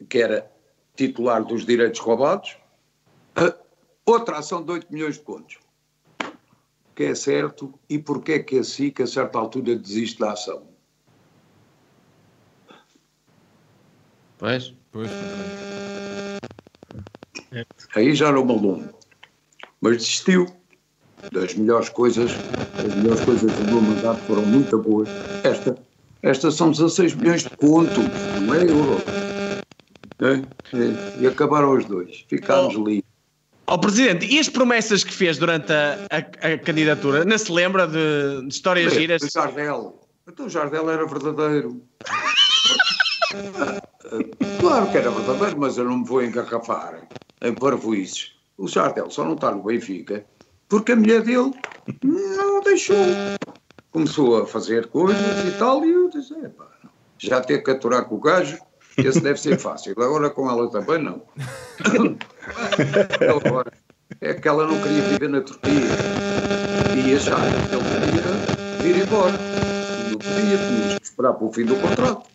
S4: que- era titular dos direitos roubados, outra ação de 8 milhões de contos. O que é certo e porquê é que a SIC, a certa altura, desiste da ação?
S2: Pois.
S1: Pois,
S4: Aí já não me alongo. Mas desistiu. Das melhores coisas, as melhores coisas do meu mandato foram muito boas. Esta, estas são 16 milhões de contos, não é euro. É, é, e acabaram os dois. Ficámos livres.
S2: Ó Presidente, e as promessas que fez durante a, a- a candidatura? Não se lembra de, de histórias
S4: O
S2: giras?
S4: Jardel. Então o Jardel era verdadeiro. Claro que era verdadeiro, mas eu não me vou engarrafar em parvoices. O Jardel só não está no Benfica porque a mulher dele não deixou. Começou a fazer coisas e tal, e eu disse: "Epá, já ter que aturar com o gajo, esse deve ser fácil. Agora com ela também não. Agora, é que ela não queria viver na Turquia e achava que ele queria vir embora. Não podia, tínhamos que esperar para o fim do contrato.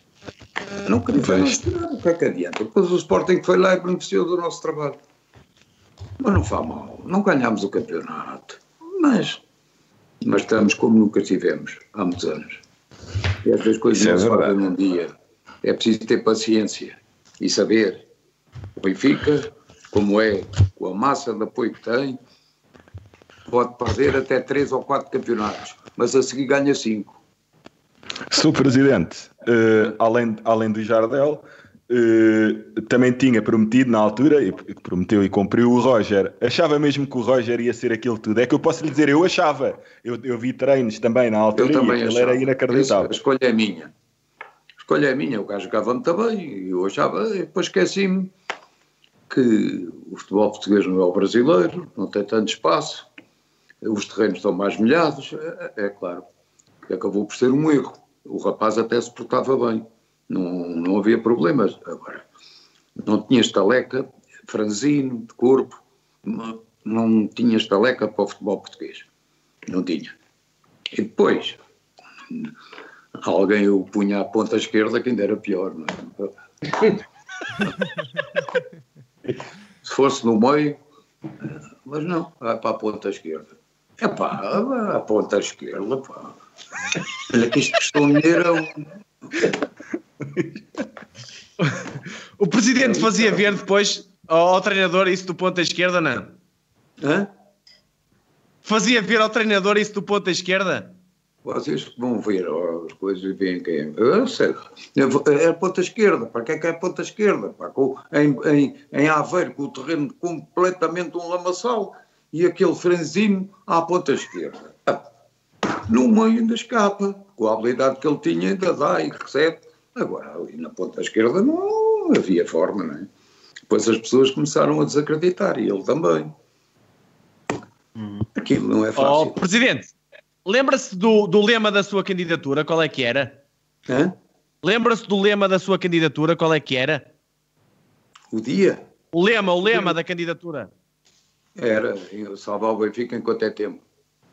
S4: Não queria não esperar, o que é que adianta? Depois o Sporting foi lá e beneficiou do nosso trabalho. Mas não faz mal, não ganhámos o campeonato. Mas, mas estamos como nunca estivemos há muitos anos. E vezes coisas
S3: Isso é
S4: se fazem num dia. É preciso ter paciência e saber. O Benfica, como é, com a massa de apoio que tem, pode perder até três ou quatro campeonatos, mas a seguir ganha cinco.
S3: Sr. Presidente, eh, além, além do Jardel, uh, também tinha prometido na altura, e prometeu e cumpriu o Roger. Achava mesmo que o Roger ia ser aquilo tudo. É que eu posso lhe dizer, eu achava. Eu, eu vi treinos também na altura
S4: também
S3: e ele era inacreditável.
S4: A escolha é minha. Escolha é minha. O gajo jogava muito bem e eu achava, e depois esqueci-me que o futebol português não é o brasileiro, não tem tanto espaço, os terrenos estão mais molhados. É, é claro que acabou por ser um erro. O rapaz até se portava bem não, não havia problemas. Agora, não tinha estaleca, franzino, de corpo, não tinha estaleca para o futebol português. Não tinha. E depois, alguém o punha à ponta esquerda, que ainda era pior. Não é? Se fosse no meio, mas não, vai para a ponta esquerda. É pá, a ponta esquerda, pá. Olha que isto custou um dinheiro.
S2: o presidente fazia ver depois ao, ao, treinador isso do ponto à esquerda, não?
S4: Hã?
S2: Fazia ver ao treinador isso do ponto à esquerda?
S4: Vocês vão ver as coisas e veem quem é. Eu sei. É a ponta esquerda. Para que é que é a ponta esquerda? Para, com, em, em, em Aveiro, com o terreno completamente um lamaçal e aquele franzino à ponta esquerda. Ah, no meio ainda escapa. Com a habilidade que ele tinha, ainda dá e recebe. Agora, ali na ponta esquerda não havia forma, não é? Depois as pessoas começaram a desacreditar e ele também. Hum. Aquilo não é fácil.
S2: Oh, Presidente, lembra-se do, do lema da sua candidatura? Qual é que era?
S4: Hã?
S2: Lembra-se do lema da sua candidatura? Qual é que era?
S4: O dia?
S2: O lema, o lema da candidatura.
S4: Era salvar o Benfica enquanto é tempo.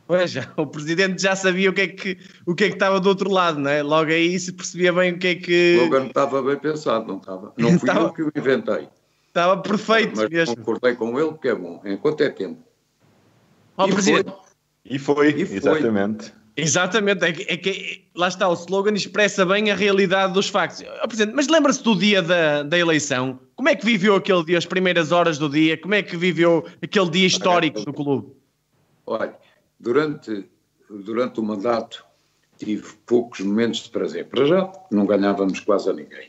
S2: Pois já, o presidente já sabia o que, é que, o que é que estava do outro lado, não é? Logo aí se percebia bem o que é que.
S4: Logo não estava bem pensado, não estava. Não fui estava... eu que o inventei.
S2: Estava perfeito
S4: Mas
S2: mesmo.
S4: concordei com ele, porque é bom, enquanto é tempo.
S2: Oh, e, presidente. Foi.
S3: E, foi. e foi, exatamente.
S2: Exatamente, é que, é que, lá está, o slogan expressa bem a realidade dos factos. Oh, presidente, mas lembra-se do dia da, da eleição? Como é que viveu aquele dia, as primeiras horas do dia? Como é que viveu aquele dia histórico do clube?
S4: Olha, Durante, durante o mandato tive poucos momentos de prazer. Para já, não ganhávamos quase a ninguém.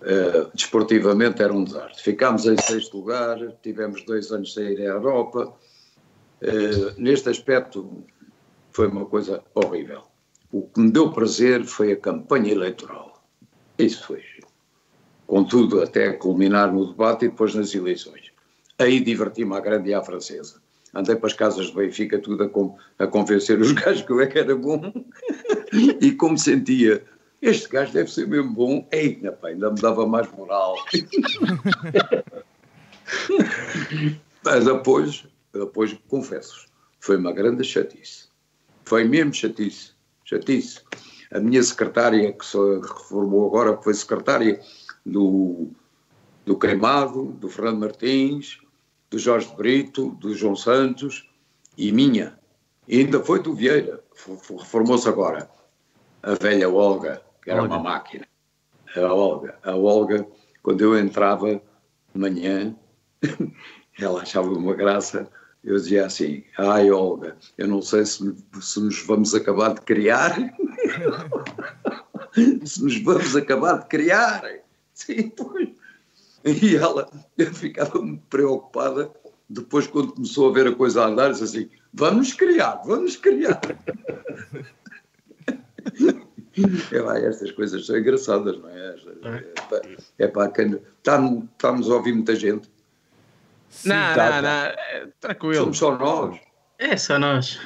S4: Uh, desportivamente era um desastre. Ficámos em sexto lugar, tivemos dois anos sem ir à Europa. Uh, neste aspecto, foi uma coisa horrível. O que me deu prazer foi a campanha eleitoral. Isso foi. Contudo, até culminar no debate e depois nas eleições. Aí diverti-me à grande e à francesa andei para as casas de Benfica tudo a, com, a convencer os gajos que eu é que era bom e como sentia este gajo deve ser mesmo bom Ei, ainda me dava mais moral mas depois depois confesso foi uma grande chatice foi mesmo chatice chatice a minha secretária que se reformou agora foi secretária do do Queimado, do Fernando Martins do Jorge Brito, do João Santos e minha. E ainda foi do Vieira, reformou-se agora. A velha Olga, que era Olga. uma máquina. A Olga. A Olga, quando eu entrava de manhã, ela achava uma graça. Eu dizia assim: Ai, Olga, eu não sei se, se nos vamos acabar de criar. se nos vamos acabar de criar. Sim, pois. E ela ficava muito preocupada depois quando começou a ver a coisa a andar, disse assim, vamos criar, vamos criar. é lá, estas coisas são engraçadas, não é? É para, é quem... Estamos a ouvir muita gente.
S2: Sim, não, tá, não, tá. não, tranquilo.
S4: Somos só nós.
S6: É, só nós.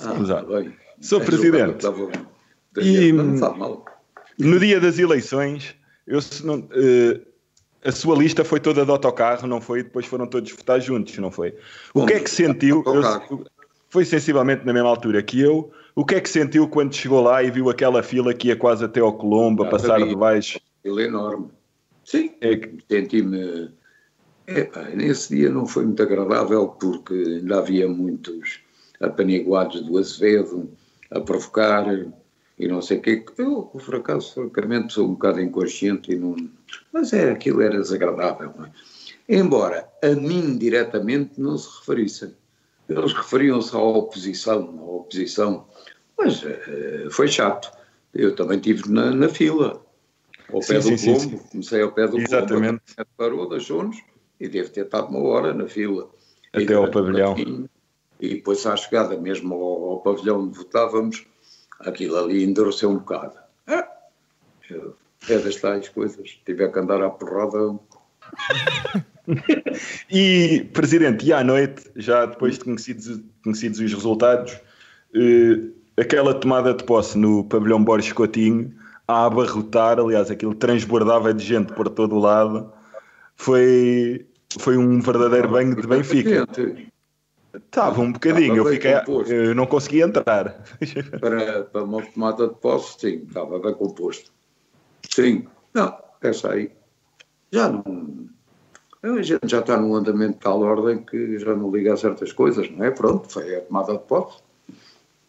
S3: ah, Exato. Bem. Sou é Presidente. E, no dia das eleições, eu se não, uh, a sua lista foi toda de autocarro, não foi? Depois foram todos votar juntos, não foi? O que é que sentiu? Eu, foi sensivelmente na mesma altura que eu. O que é que sentiu quando chegou lá e viu aquela fila que ia quase até ao Colombo, a passar de baixo?
S4: Ele é enorme. Sim, é que senti-me. Nesse dia não foi muito agradável porque ainda havia muitos apaniguados do Azevedo a provocar e não sei o quê. Eu, por acaso, francamente, sou um bocado inconsciente e não. Mas é, aquilo era desagradável. É? Embora a mim diretamente não se referissem. Eles referiam-se à oposição, à oposição. Mas uh, foi chato. Eu também estive na, na fila. ao pé
S3: Sim,
S4: do
S3: sim, sim,
S4: Colombo, comecei ao pé do
S3: Exatamente.
S4: Colombo, parou, deixou-nos e devo ter estado uma hora na fila.
S3: Até ao pavilhão.
S4: E depois à chegada mesmo ao, ao pavilhão onde votávamos, aquilo ali endureceu um bocado. Ah, é das tais coisas, tiver que andar à porrada,
S3: E, Presidente, e à noite, já depois de conhecidos, conhecidos os resultados, eh, aquela tomada de posse no pavilhão Borges Coutinho, a abarrotar, aliás, aquilo transbordava de gente por todo o lado, foi, foi um verdadeiro banho de Benfica. Estava um bocadinho, eu, fiquei, eu não conseguia entrar.
S4: para, para uma tomada de posse, sim, estava bem composto. Sim, não, essa aí. Já não. A gente já está num andamento de tal ordem que já não liga a certas coisas, não é? Pronto, foi a tomada de posse.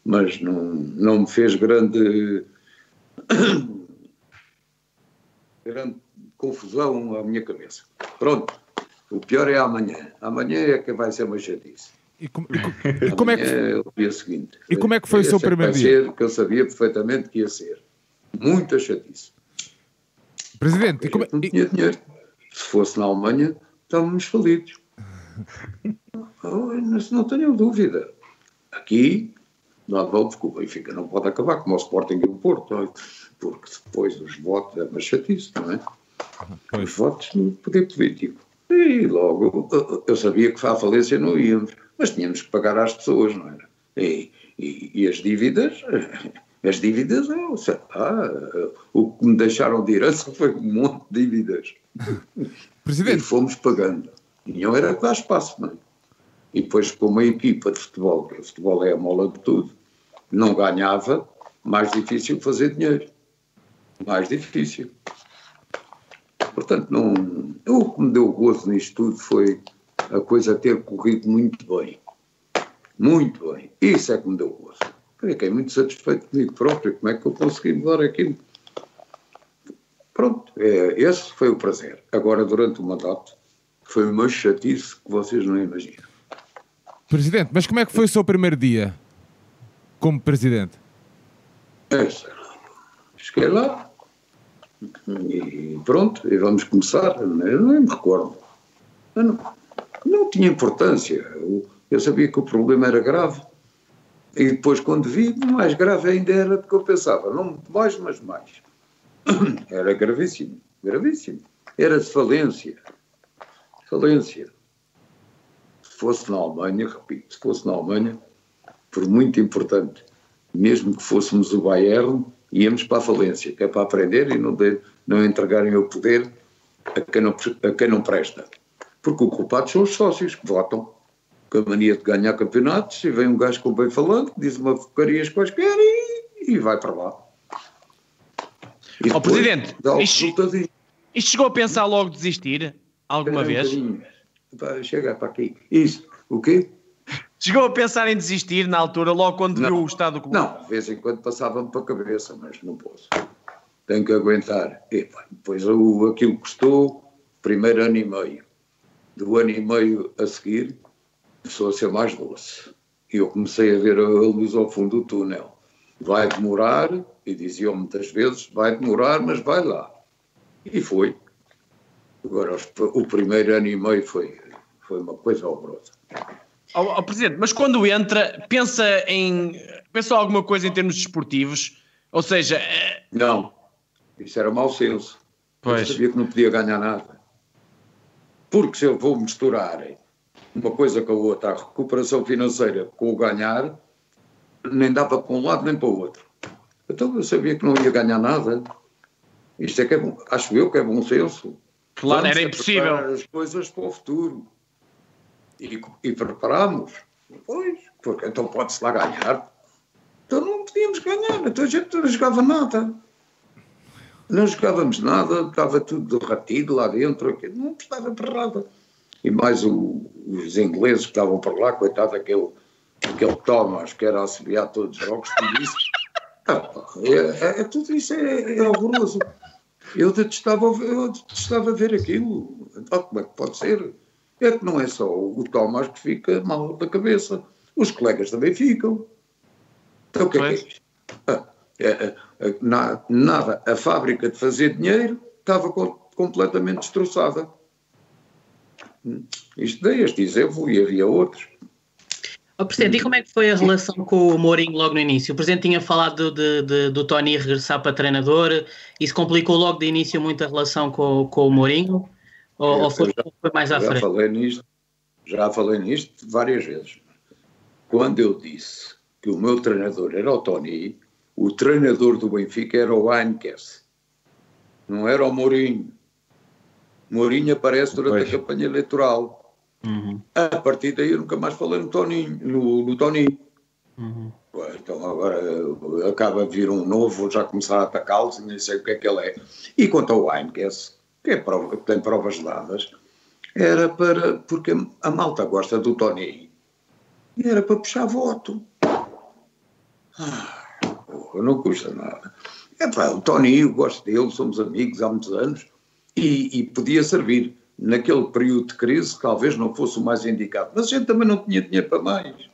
S4: Mas não, não me fez grande. grande confusão à minha cabeça. Pronto, o pior é amanhã. Amanhã é que vai ser uma chatice.
S1: E, com- e co- e como é que,
S4: é o dia seguinte.
S1: E como é que foi o seu
S4: é
S1: primeiro dia?
S4: Ser, que eu sabia perfeitamente que ia ser. Muita chatice.
S1: Presidente, como,
S4: não
S1: e-
S4: tinha dinheiro. Se fosse na Alemanha, estávamos falidos. Oh, não tenho dúvida. Aqui, não vão, porque o Benfica não pode acabar como o Sporting e o Porto, porque depois os votos é uma chatice, não é?
S1: Pois.
S4: Os votos no poder político. E logo, eu- sabia que à falência não íamos, mas tínhamos que pagar às pessoas, não era? E, e- e as dívidas, as dívidas, eu sei lá, o que me deixaram de herança foi um monte de dívidas. E
S1: Presidente,
S4: fomos pagando. E não era que dá espaço, não é? E depois, como a equipa de futebol, que o futebol é a mola de tudo, não ganhava, mais difícil fazer dinheiro. Mais difícil. Portanto, não, o que me deu gozo nisto tudo foi a coisa ter corrido muito bem. Muito bem. Isso é que me deu gozo. Fiquei muito satisfeito comigo próprio. Como é que eu consegui mudar aquilo? Pronto, é, esse foi o prazer. Agora, durante o mandato, foi uma chatice que vocês não imaginam.
S1: presidente, mas como é que foi o seu primeiro dia como presidente?
S4: Essa. Cheguei lá e pronto, e vamos começar. Eu nem me recordo. Não, não tinha importância. Eu, eu sabia que o problema era grave. E depois, quando vi, mais grave ainda era do que eu pensava. Não muito mais, mas mais. Era gravíssimo. Gravíssimo. Era de falência. Falência. Se fosse na Alemanha, repito, se fosse na Alemanha, por muito importante, mesmo que fôssemos o Bayern, íamos para a falência, que é para aprender e não, de, não entregarem o poder a quem, não, a quem não presta. Porque o culpado são os sócios que votam com a mania de ganhar campeonatos e vem um gajo com bem falando, diz uma porcarias quaisquer e, e vai para lá. E depois
S2: Presidente, isto-. Isto chegou a pensar logo desistir? Alguma
S4: um
S2: vez?
S4: Pá, Chega para aqui. Isso. O quê?
S2: Chegou a pensar em desistir na altura, logo quando
S4: Não.
S2: viu o estado do clube?
S4: Não, de vez em quando passava-me para a cabeça, mas não posso. Tenho que aguentar. E, pá, depois o, aquilo custou primeiro ano e meio. Do ano e meio a seguir, começou a ser mais doce. E eu comecei a ver a luz ao fundo do túnel. Vai demorar, e diziam muitas vezes, vai demorar, mas vai lá. E foi. Agora, o primeiro ano e meio foi, foi uma coisa horrorosa.
S2: Ó, Presidente, mas quando entra, pensa em. Pensa alguma coisa em termos desportivos? Ou seja, eh,
S4: Não, isso era mau senso.
S2: Pois.
S4: Eu sabia que não podia ganhar nada. Porque se eu vou misturar uma coisa com a outra, a recuperação financeira com o ganhar, nem dava para um lado nem para o outro. Então eu sabia que não ia ganhar nada. Isto é que é bom, acho eu que é bom senso.
S2: claro,
S4: Vamos
S2: era impossível.
S4: as coisas para o futuro. E, e preparámos. Pois, porque então pode-se lá ganhar. Então não podíamos ganhar, então a gente não jogava nada. Não jogávamos nada, estava tudo derretido lá dentro, não estava para nada. E mais o- os ingleses que estavam por lá, coitado, aquele, aquele Thomas que era a assobiar todos os jogos, tudo isso. Ah, é, é- é- tudo isso é, é horroroso. Eu detestava, eu detestava ver aquilo. Então, como é que pode ser? É que não é só o Thomas que fica mal da cabeça. Os colegas também ficam. Então o que é que é isto? Ah, É, é, nada, a fábrica de fazer dinheiro estava completamente destroçada. Isto dei este exemplo e havia outros.
S6: Oh, Presidente, e como é que foi a relação com o Mourinho logo no início? O Presidente tinha falado de, de, do Tony regressar para treinador, isso complicou logo de início muito a relação com, com o Mourinho? Ou, ou foi, já, foi, mais à
S4: já
S6: frente?
S4: Falei nisto, já falei nisto várias vezes. Quando eu disse que o meu treinador era o Tony, o treinador do Benfica era o Heinkes, não era o Mourinho. Mourinho aparece durante pois. a campanha eleitoral Uhum. A partir daí eu nunca mais falei no Toninho. No, no Toninho. Uhum. Então agora acaba de vir um novo, vou já começar a atacá-los e nem sei o que é que ele é. E quanto ao Heinkes, que, é prova, tem provas dadas, era para. porque a malta gosta do Toninho. E era para puxar voto. Ah, porra, não custa nada. É pá, o Toninho, gosto dele, somos amigos há muitos anos e, e podia servir naquele período de crise, talvez não fosse o mais indicado. Mas a gente também não tinha dinheiro para mais.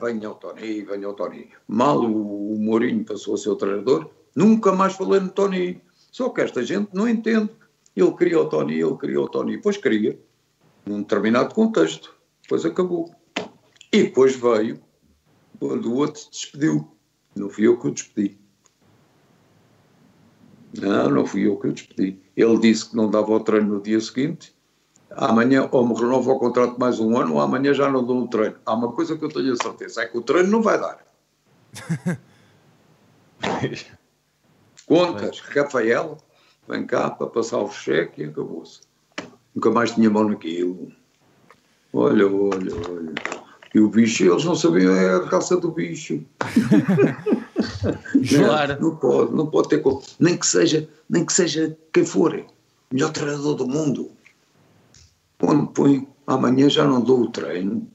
S4: Venha o Tony, venha o Tony. Mal o, o Mourinho passou a ser o treinador, nunca mais falei no Tony. Só que esta gente não entende. Ele queria o Tony, ele queria o Tony. Depois queria, num determinado contexto. Depois acabou. E depois veio quando o outro despediu. Não fui eu que o despedi. Não, não fui eu que o despedi. Ele disse que não dava o treino no dia seguinte. Amanhã ou me renova o contrato mais um ano, ou amanhã já não dou o treino. Há uma coisa que eu tenho a certeza: é que o treino não vai dar. Contas, Rafael, vem cá para passar o cheque e acabou-se. Nunca mais tinha mão naquilo. Olha, olha, olha. E o bicho, eles não sabiam é a raça do bicho. Claro. Não, não, pode, não pode ter como. Nem que seja, nem que seja quem for, melhor treinador do mundo. Quando põe, amanhã já não dou o treino.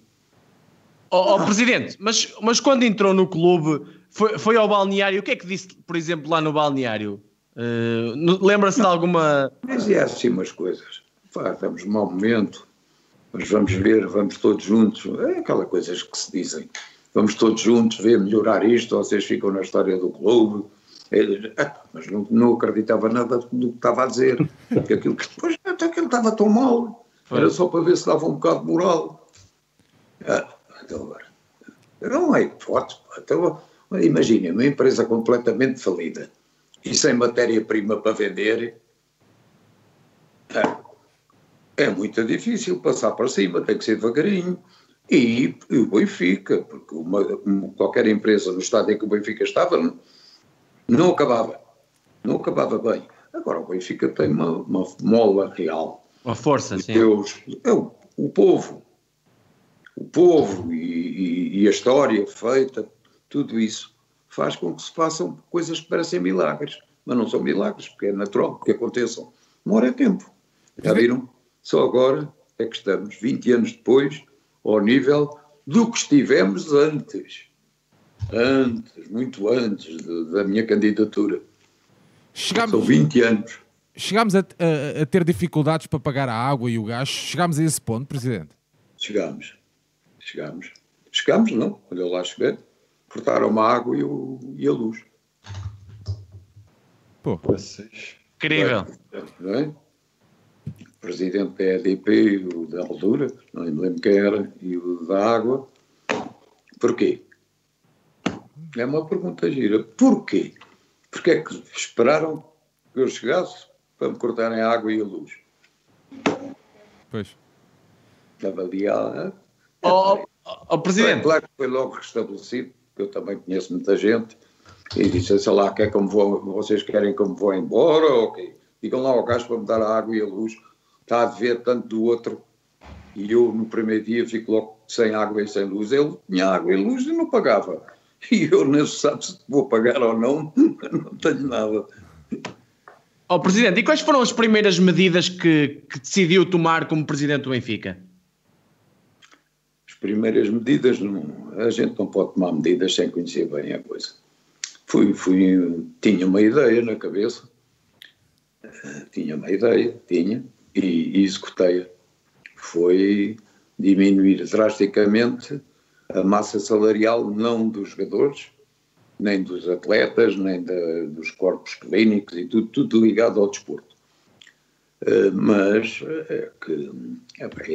S2: Oh, oh, Presidente, mas, mas quando entrou no clube, foi, foi ao balneário, o que é que disse, por exemplo, lá no balneário? Uh, Lembra-se de alguma.
S4: Mas é assim umas coisas. Pá, estamos num mau momento, mas vamos ver, vamos todos juntos. É aquela coisas que se dizem vamos todos juntos ver melhorar isto, vocês ficam na história do clube. Ele, ah, mas não, não, acreditava nada do que estava a dizer, porque aquilo que depois até que ele estava tão mal, era só para ver se dava um bocado de moral. Ah, então, não é hipótese. Então, imaginem, uma empresa completamente falida e sem matéria-prima para vender, é, é muito difícil passar para cima, tem que ser devagarinho. E, e, o Benfica, porque uma, qualquer empresa no estado em que o Benfica estava não, não acabava, não acabava bem. Agora o Benfica tem uma, uma mola real.
S2: Uma força, sim.
S4: Deus, é o, o povo, o povo e, e, e, a história feita, tudo isso faz com que se façam coisas que parecem milagres, mas não são milagres, porque é natural que aconteçam. Demora tempo. Já viram? Só agora é que estamos, 20 anos depois, ao nível do que estivemos antes. Antes, muito antes de, da minha candidatura. Chegámos, São 20 anos.
S1: Chegámos a, a, a, ter dificuldades para pagar a água e o gás. Chegámos a esse ponto, Presidente?
S4: Chegámos. Chegámos. Chegámos, não. Quando eu lá cheguei, cortaram a água e, o, e a luz.
S2: Pô. Incrível.
S4: Não é? presidente da EDP, o da altura, não me lembro quem era, e o da água. Porquê? É uma pergunta gira. Porquê? Porque é que esperaram que eu chegasse para me cortarem a água e a luz?
S1: Pois.
S4: Estava ali a...
S2: Oh, oh, oh, Presidente.
S4: Claro que foi logo restabelecido, eu também conheço muita gente, e disse, sei lá, quer que me vou, vocês querem que eu me vou embora? Ok. Digam lá ao gajo para me dar a água e a luz está a ver tanto do outro. E eu, no primeiro dia, fico logo sem água e sem luz. Ele tinha água e luz e não pagava. E eu não sabe se vou pagar ou não, não tenho nada.
S2: Oh, Presidente, e quais foram as primeiras medidas que, que decidiu tomar como Presidente do Benfica?
S4: As primeiras medidas, não, a gente não pode tomar medidas sem conhecer bem a coisa. Fui, fui, tinha uma ideia na cabeça, tinha uma ideia, tinha, e, e executei-a. Foi diminuir drasticamente a massa salarial, não dos jogadores, nem dos atletas, nem da, dos corpos clínicos e tudo, tudo ligado ao desporto. Uh, mas é que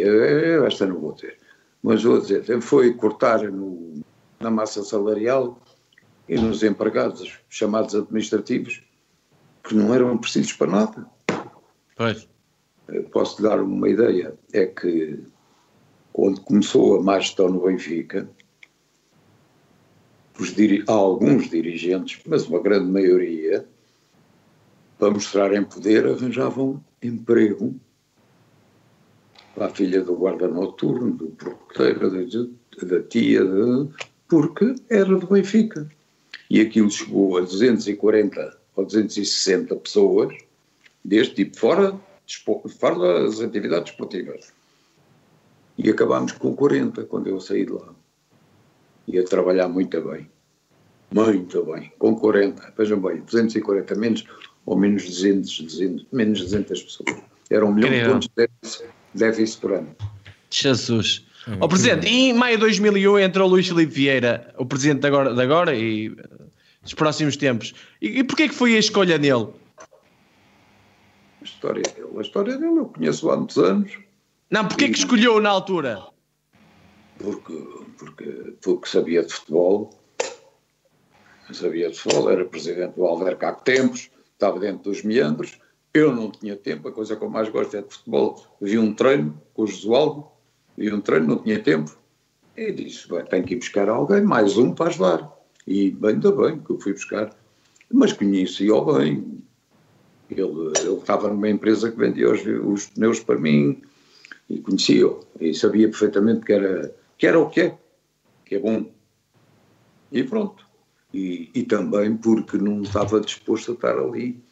S4: é, esta não vou dizer. Mas vou dizer, foi cortar no, na massa salarial e nos empregados chamados administrativos que não eram precisos para nada.
S2: Pois.
S4: Posso dar uma ideia, é que quando começou a má gestão no Benfica, os há alguns dirigentes, mas uma grande maioria, para mostrarem poder, arranjavam emprego para a filha do guarda noturno, do porteiro, da tia, de, porque era do Benfica. E aquilo chegou a 240 ou 260 pessoas deste tipo, fora, fora das atividades esportivas. E acabámos com 40 quando eu saí de lá. Ia trabalhar muito bem. Muito bem. Com 40, vejam bem, 240 menos ou menos 200, 200 menos 200 pessoas. Era um milhão de pontos de déficit por ano.
S2: Jesus. Ó oh, Presidente, e em maio de 2001 entrou Luís Filipe Vieira, o Presidente de agora, de agora e dos próximos tempos. E, e porquê que foi a escolha nele?
S4: A história dele, a história dele eu conheço há muitos anos.
S2: Não, porquê e... que escolheu na altura?
S4: Porque, porque, porque sabia de futebol, sabia de futebol, era presidente do Alverca há tempos, estava dentro dos meandros, eu não tinha tempo, a coisa que eu mais gosto é de futebol. Vi um treino com o Josualdo, vi um treino, não tinha tempo, e disse, bem, tenho que ir buscar alguém, mais um para ajudar. E ainda bem que eu fui buscar, mas conhecia-o bem. Ele, ele estava numa empresa que vendia os, os pneus para mim e conhecia-o. E sabia perfeitamente que era, que era o que é, que é bom. E pronto. E, e também porque não estava disposto a estar ali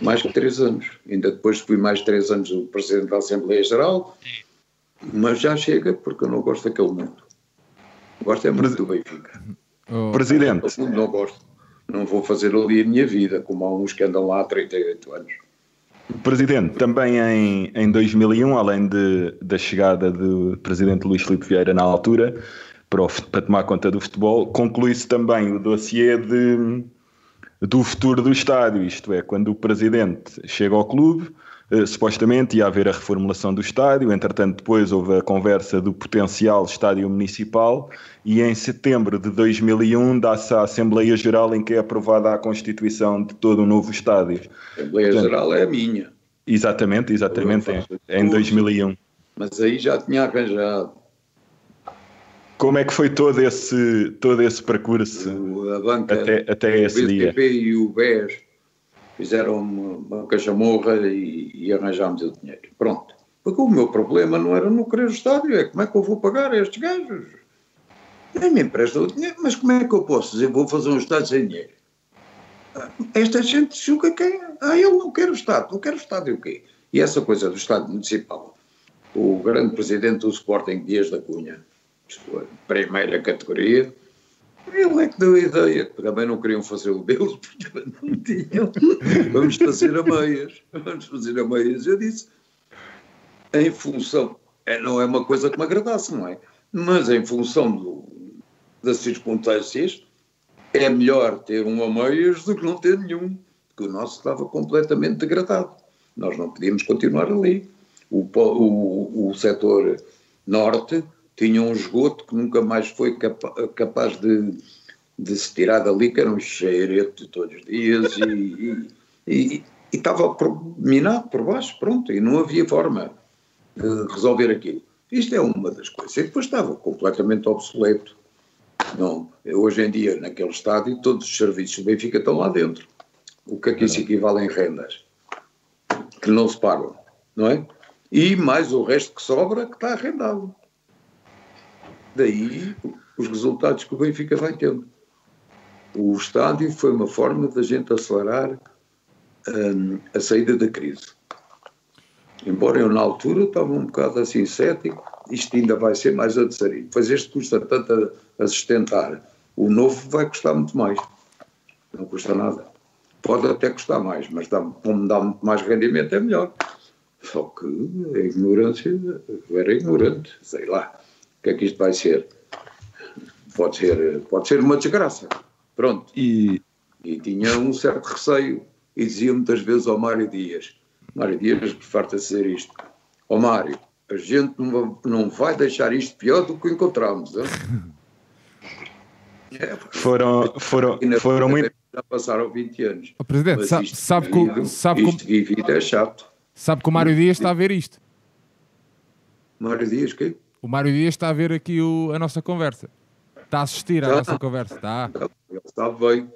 S4: mais que três anos. Ainda depois fui mais três anos o Presidente da Assembleia Geral, mas já chega porque eu não gosto daquele mundo. Gosto é muito do Benfica.
S3: Oh. Presidente.
S4: Não gosto. Não vou fazer ali a minha vida, como há uns que andam lá há 38 anos.
S3: Presidente, também em, em 2001, além de, da chegada do Presidente Luís Filipe Vieira na altura, para, o, para tomar conta do futebol, conclui-se também o dossiê de, do futuro do estádio, isto é, quando o Presidente chega ao clube, eh, supostamente ia haver a reformulação do estádio, entretanto depois houve a conversa do potencial estádio municipal e em setembro de 2001 dá-se a Assembleia Geral em que é aprovada a constituição de todo um novo estádio.
S4: A Assembleia Portanto, Geral é a minha.
S3: Exatamente, exatamente, em, em 2001.
S4: Mas aí já tinha arranjado.
S3: Como é que foi todo esse, todo esse percurso
S4: a banca,
S3: até, até esse
S4: o
S3: BCP
S4: dia? e o BES fizeram uma, cachamorra e, e arranjámos o dinheiro. Pronto. Porque o meu problema não era não querer o estádio, é como é que eu vou pagar a estes gajos? Nem me emprestam o dinheiro, mas como é que eu posso dizer vou fazer um estádio sem dinheiro? Esta gente julga que é, ah, eu não quero o Estado, não quero o Estado e o quê? E essa coisa do Estado Municipal, o grande presidente do Sporting, Dias da Cunha, primeira categoria, ele é que deu a ideia, que também não queriam fazer o deles, porque não tinham. Vamos fazer a meias. Vamos fazer a meias. Eu disse, em função, é, não é uma coisa que me agradasse, não é? Mas em função do, das circunstâncias, é melhor ter um a meias do que não ter nenhum, porque o nosso estava completamente degradado. Nós não podíamos continuar ali. O, o, o setor norte tinha um esgoto que nunca mais foi capa capaz de, de se tirar dali, que era um cheirete todos os dias e, e, e, e estava minado por baixo, pronto, e não havia forma de resolver aquilo. Isto é uma das coisas. E depois estava completamente obsoleto. Não, hoje em dia, naquele estádio, todos os serviços do Benfica estão lá dentro. O que é que isso equivale em rendas? Que não se pagam, não é? E mais o resto que sobra que está arrendado. Daí os resultados que o Benfica vai tendo. O estádio foi uma forma da gente acelerar um, a saída da crise. Embora eu, na altura, estava um bocado assim cético, isto ainda vai ser mais adversário. Pois este custa tanto a, a sustentar, o novo vai custar muito mais. Não custa nada. Pode até custar mais, mas dá, como dá muito mais rendimento, é melhor. Só que a ignorância, eu era ignorante, sei lá. O que é que isto vai ser? Pode ser, pode ser uma desgraça. Pronto.
S3: E,
S4: E tinha um certo receio e dizia muitas vezes ao Mário Dias: Mário Dias, farta-se dizer isto. Ó Mário, a gente não vai, não vai deixar isto pior do que encontramos. hein?" É,
S3: foram, foram, foram muito.
S4: Já passaram 20 anos.
S1: Ó, Presidente,
S4: Mas
S1: sa-
S4: isto
S1: sabe, que, o-
S4: vivido-
S1: sabe, que,
S4: isto vivido é chato.
S1: o- sabe que o Mário Dias está a ver isto.
S4: Mário Dias, que?
S1: O Mário Dias está a ver aqui o- a nossa conversa. Está a assistir à
S4: Tá.
S1: nossa conversa. Está.
S4: Ele sabe bem.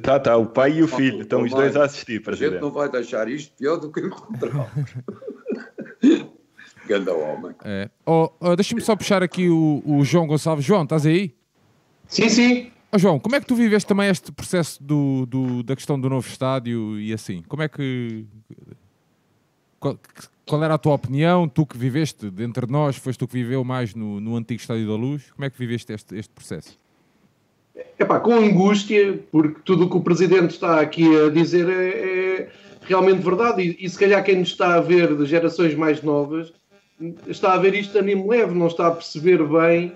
S3: Tá, tá, o pai e o filho, estão os dois a assistir,
S4: A gente
S3: presidente.
S4: não vai deixar isto pior do que encontramos. Ganda homem.
S1: É. Oh, oh, Deixa-me só puxar aqui o, o João Gonçalves. João, estás aí?
S5: Sim, sim.
S1: Ó João, como é que tu viveste também este processo do, do- da questão do novo estádio e assim? Como é que. Qual, era a tua opinião? Tu que viveste dentre nós, foste tu que viveu mais no, no antigo Estádio da Luz. Como é que viveste este, este processo?
S5: Epá, com angústia, porque tudo o que o Presidente está aqui a dizer é, é realmente verdade, e, e se calhar quem nos está a ver de gerações mais novas está a ver isto a animo leve, não está a perceber bem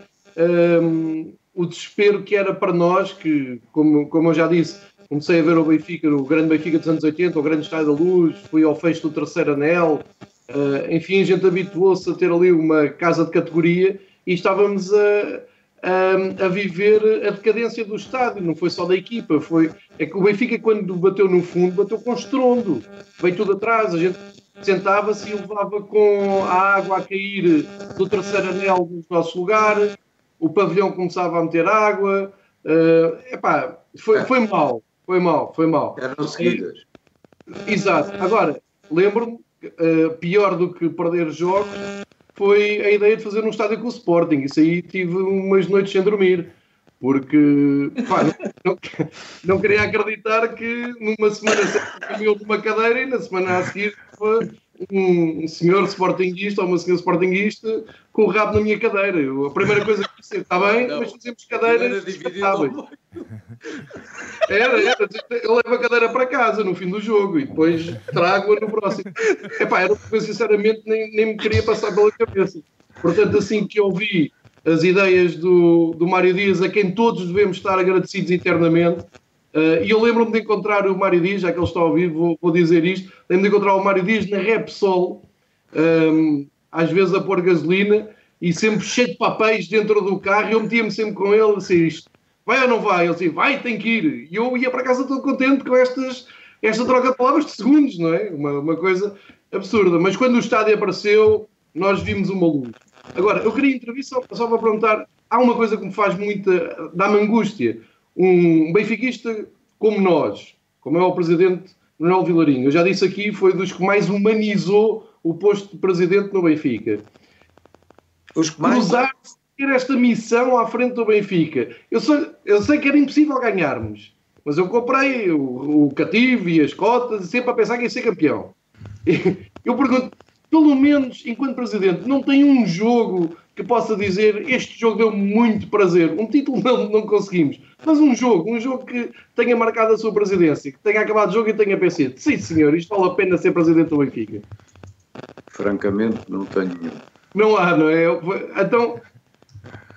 S5: hum, o desespero que era para nós, que, como, como eu já disse, comecei a ver o Benfica, o grande Benfica dos anos 80, o grande Estádio da Luz, fui ao fecho do terceiro anel, Uh, enfim, a gente habituou-se a ter ali uma casa de categoria e estávamos a, a, a viver a decadência do estádio, não foi só da equipa, foi é que o Benfica quando bateu no fundo, bateu com estrondo, veio tudo atrás, a gente sentava-se e levava com a água a cair do terceiro anel dos nossos lugares, o pavilhão começava a meter água, uh, epá, foi, foi mal, foi mal, foi mal.
S4: Eram seguidas.
S5: Exato. Agora, lembro-me, uh, pior do que perder jogos, foi a ideia de fazer um estádio com o Sporting. Isso aí tive umas noites sem dormir. Porque pá, não, não, queria acreditar que numa semana comeu uma cadeira e na semana a seguir um senhor sportinguista ou uma senhora sportinguista com o rabo na minha cadeira. Eu, a primeira coisa que disse está bem,
S4: Não,
S5: mas fazemos cadeiras descartáveis. Era, era. Eu levo a cadeira para casa no fim do jogo e depois trago-a no próximo. Epá, era porque eu sinceramente nem, nem me queria passar pela cabeça. Portanto, assim que eu vi as ideias do, do Mário Dias, a quem todos devemos estar agradecidos eternamente, uh, e eu lembro-me de encontrar o Mário Dias, já que ele está ao vivo, vou, vou dizer isto, lembro-me de encontrar o Mário Dias na Repsol, um, às vezes a pôr gasolina, e sempre cheio de papéis dentro do carro, eu metia-me sempre com ele, assim, isto, vai ou não vai? Ele dizia, vai, tem que ir. E eu ia para casa todo contente com estas, esta troca de palavras de segundos, não é? Uma, uma coisa absurda. Mas quando o estádio apareceu, nós vimos uma luz. Agora, eu queria entrevista só, só para perguntar, há uma coisa que me faz muita, dá-me angústia. Um benfiquista como nós, como é o presidente Manuel Vilarinho, eu já disse aqui, foi dos que mais humanizou o posto de presidente no Benfica.
S4: Os que mais.
S5: Cruzar-se ter esta missão à frente do Benfica. Eu sei, eu sei que era impossível ganharmos, mas eu comprei o, o cativo e as cotas, sempre a pensar que ia ser campeão. Eu pergunto, pelo menos enquanto presidente, não tem um jogo que possa dizer este jogo deu muito prazer. Um título não, não conseguimos, mas um jogo, um jogo que tenha marcado a sua presidência, que tenha acabado o jogo e tenha pensado, sim senhor, isto vale a pena ser presidente do Benfica.
S4: Francamente, não tenho nenhum.
S5: Não há, não é? Então,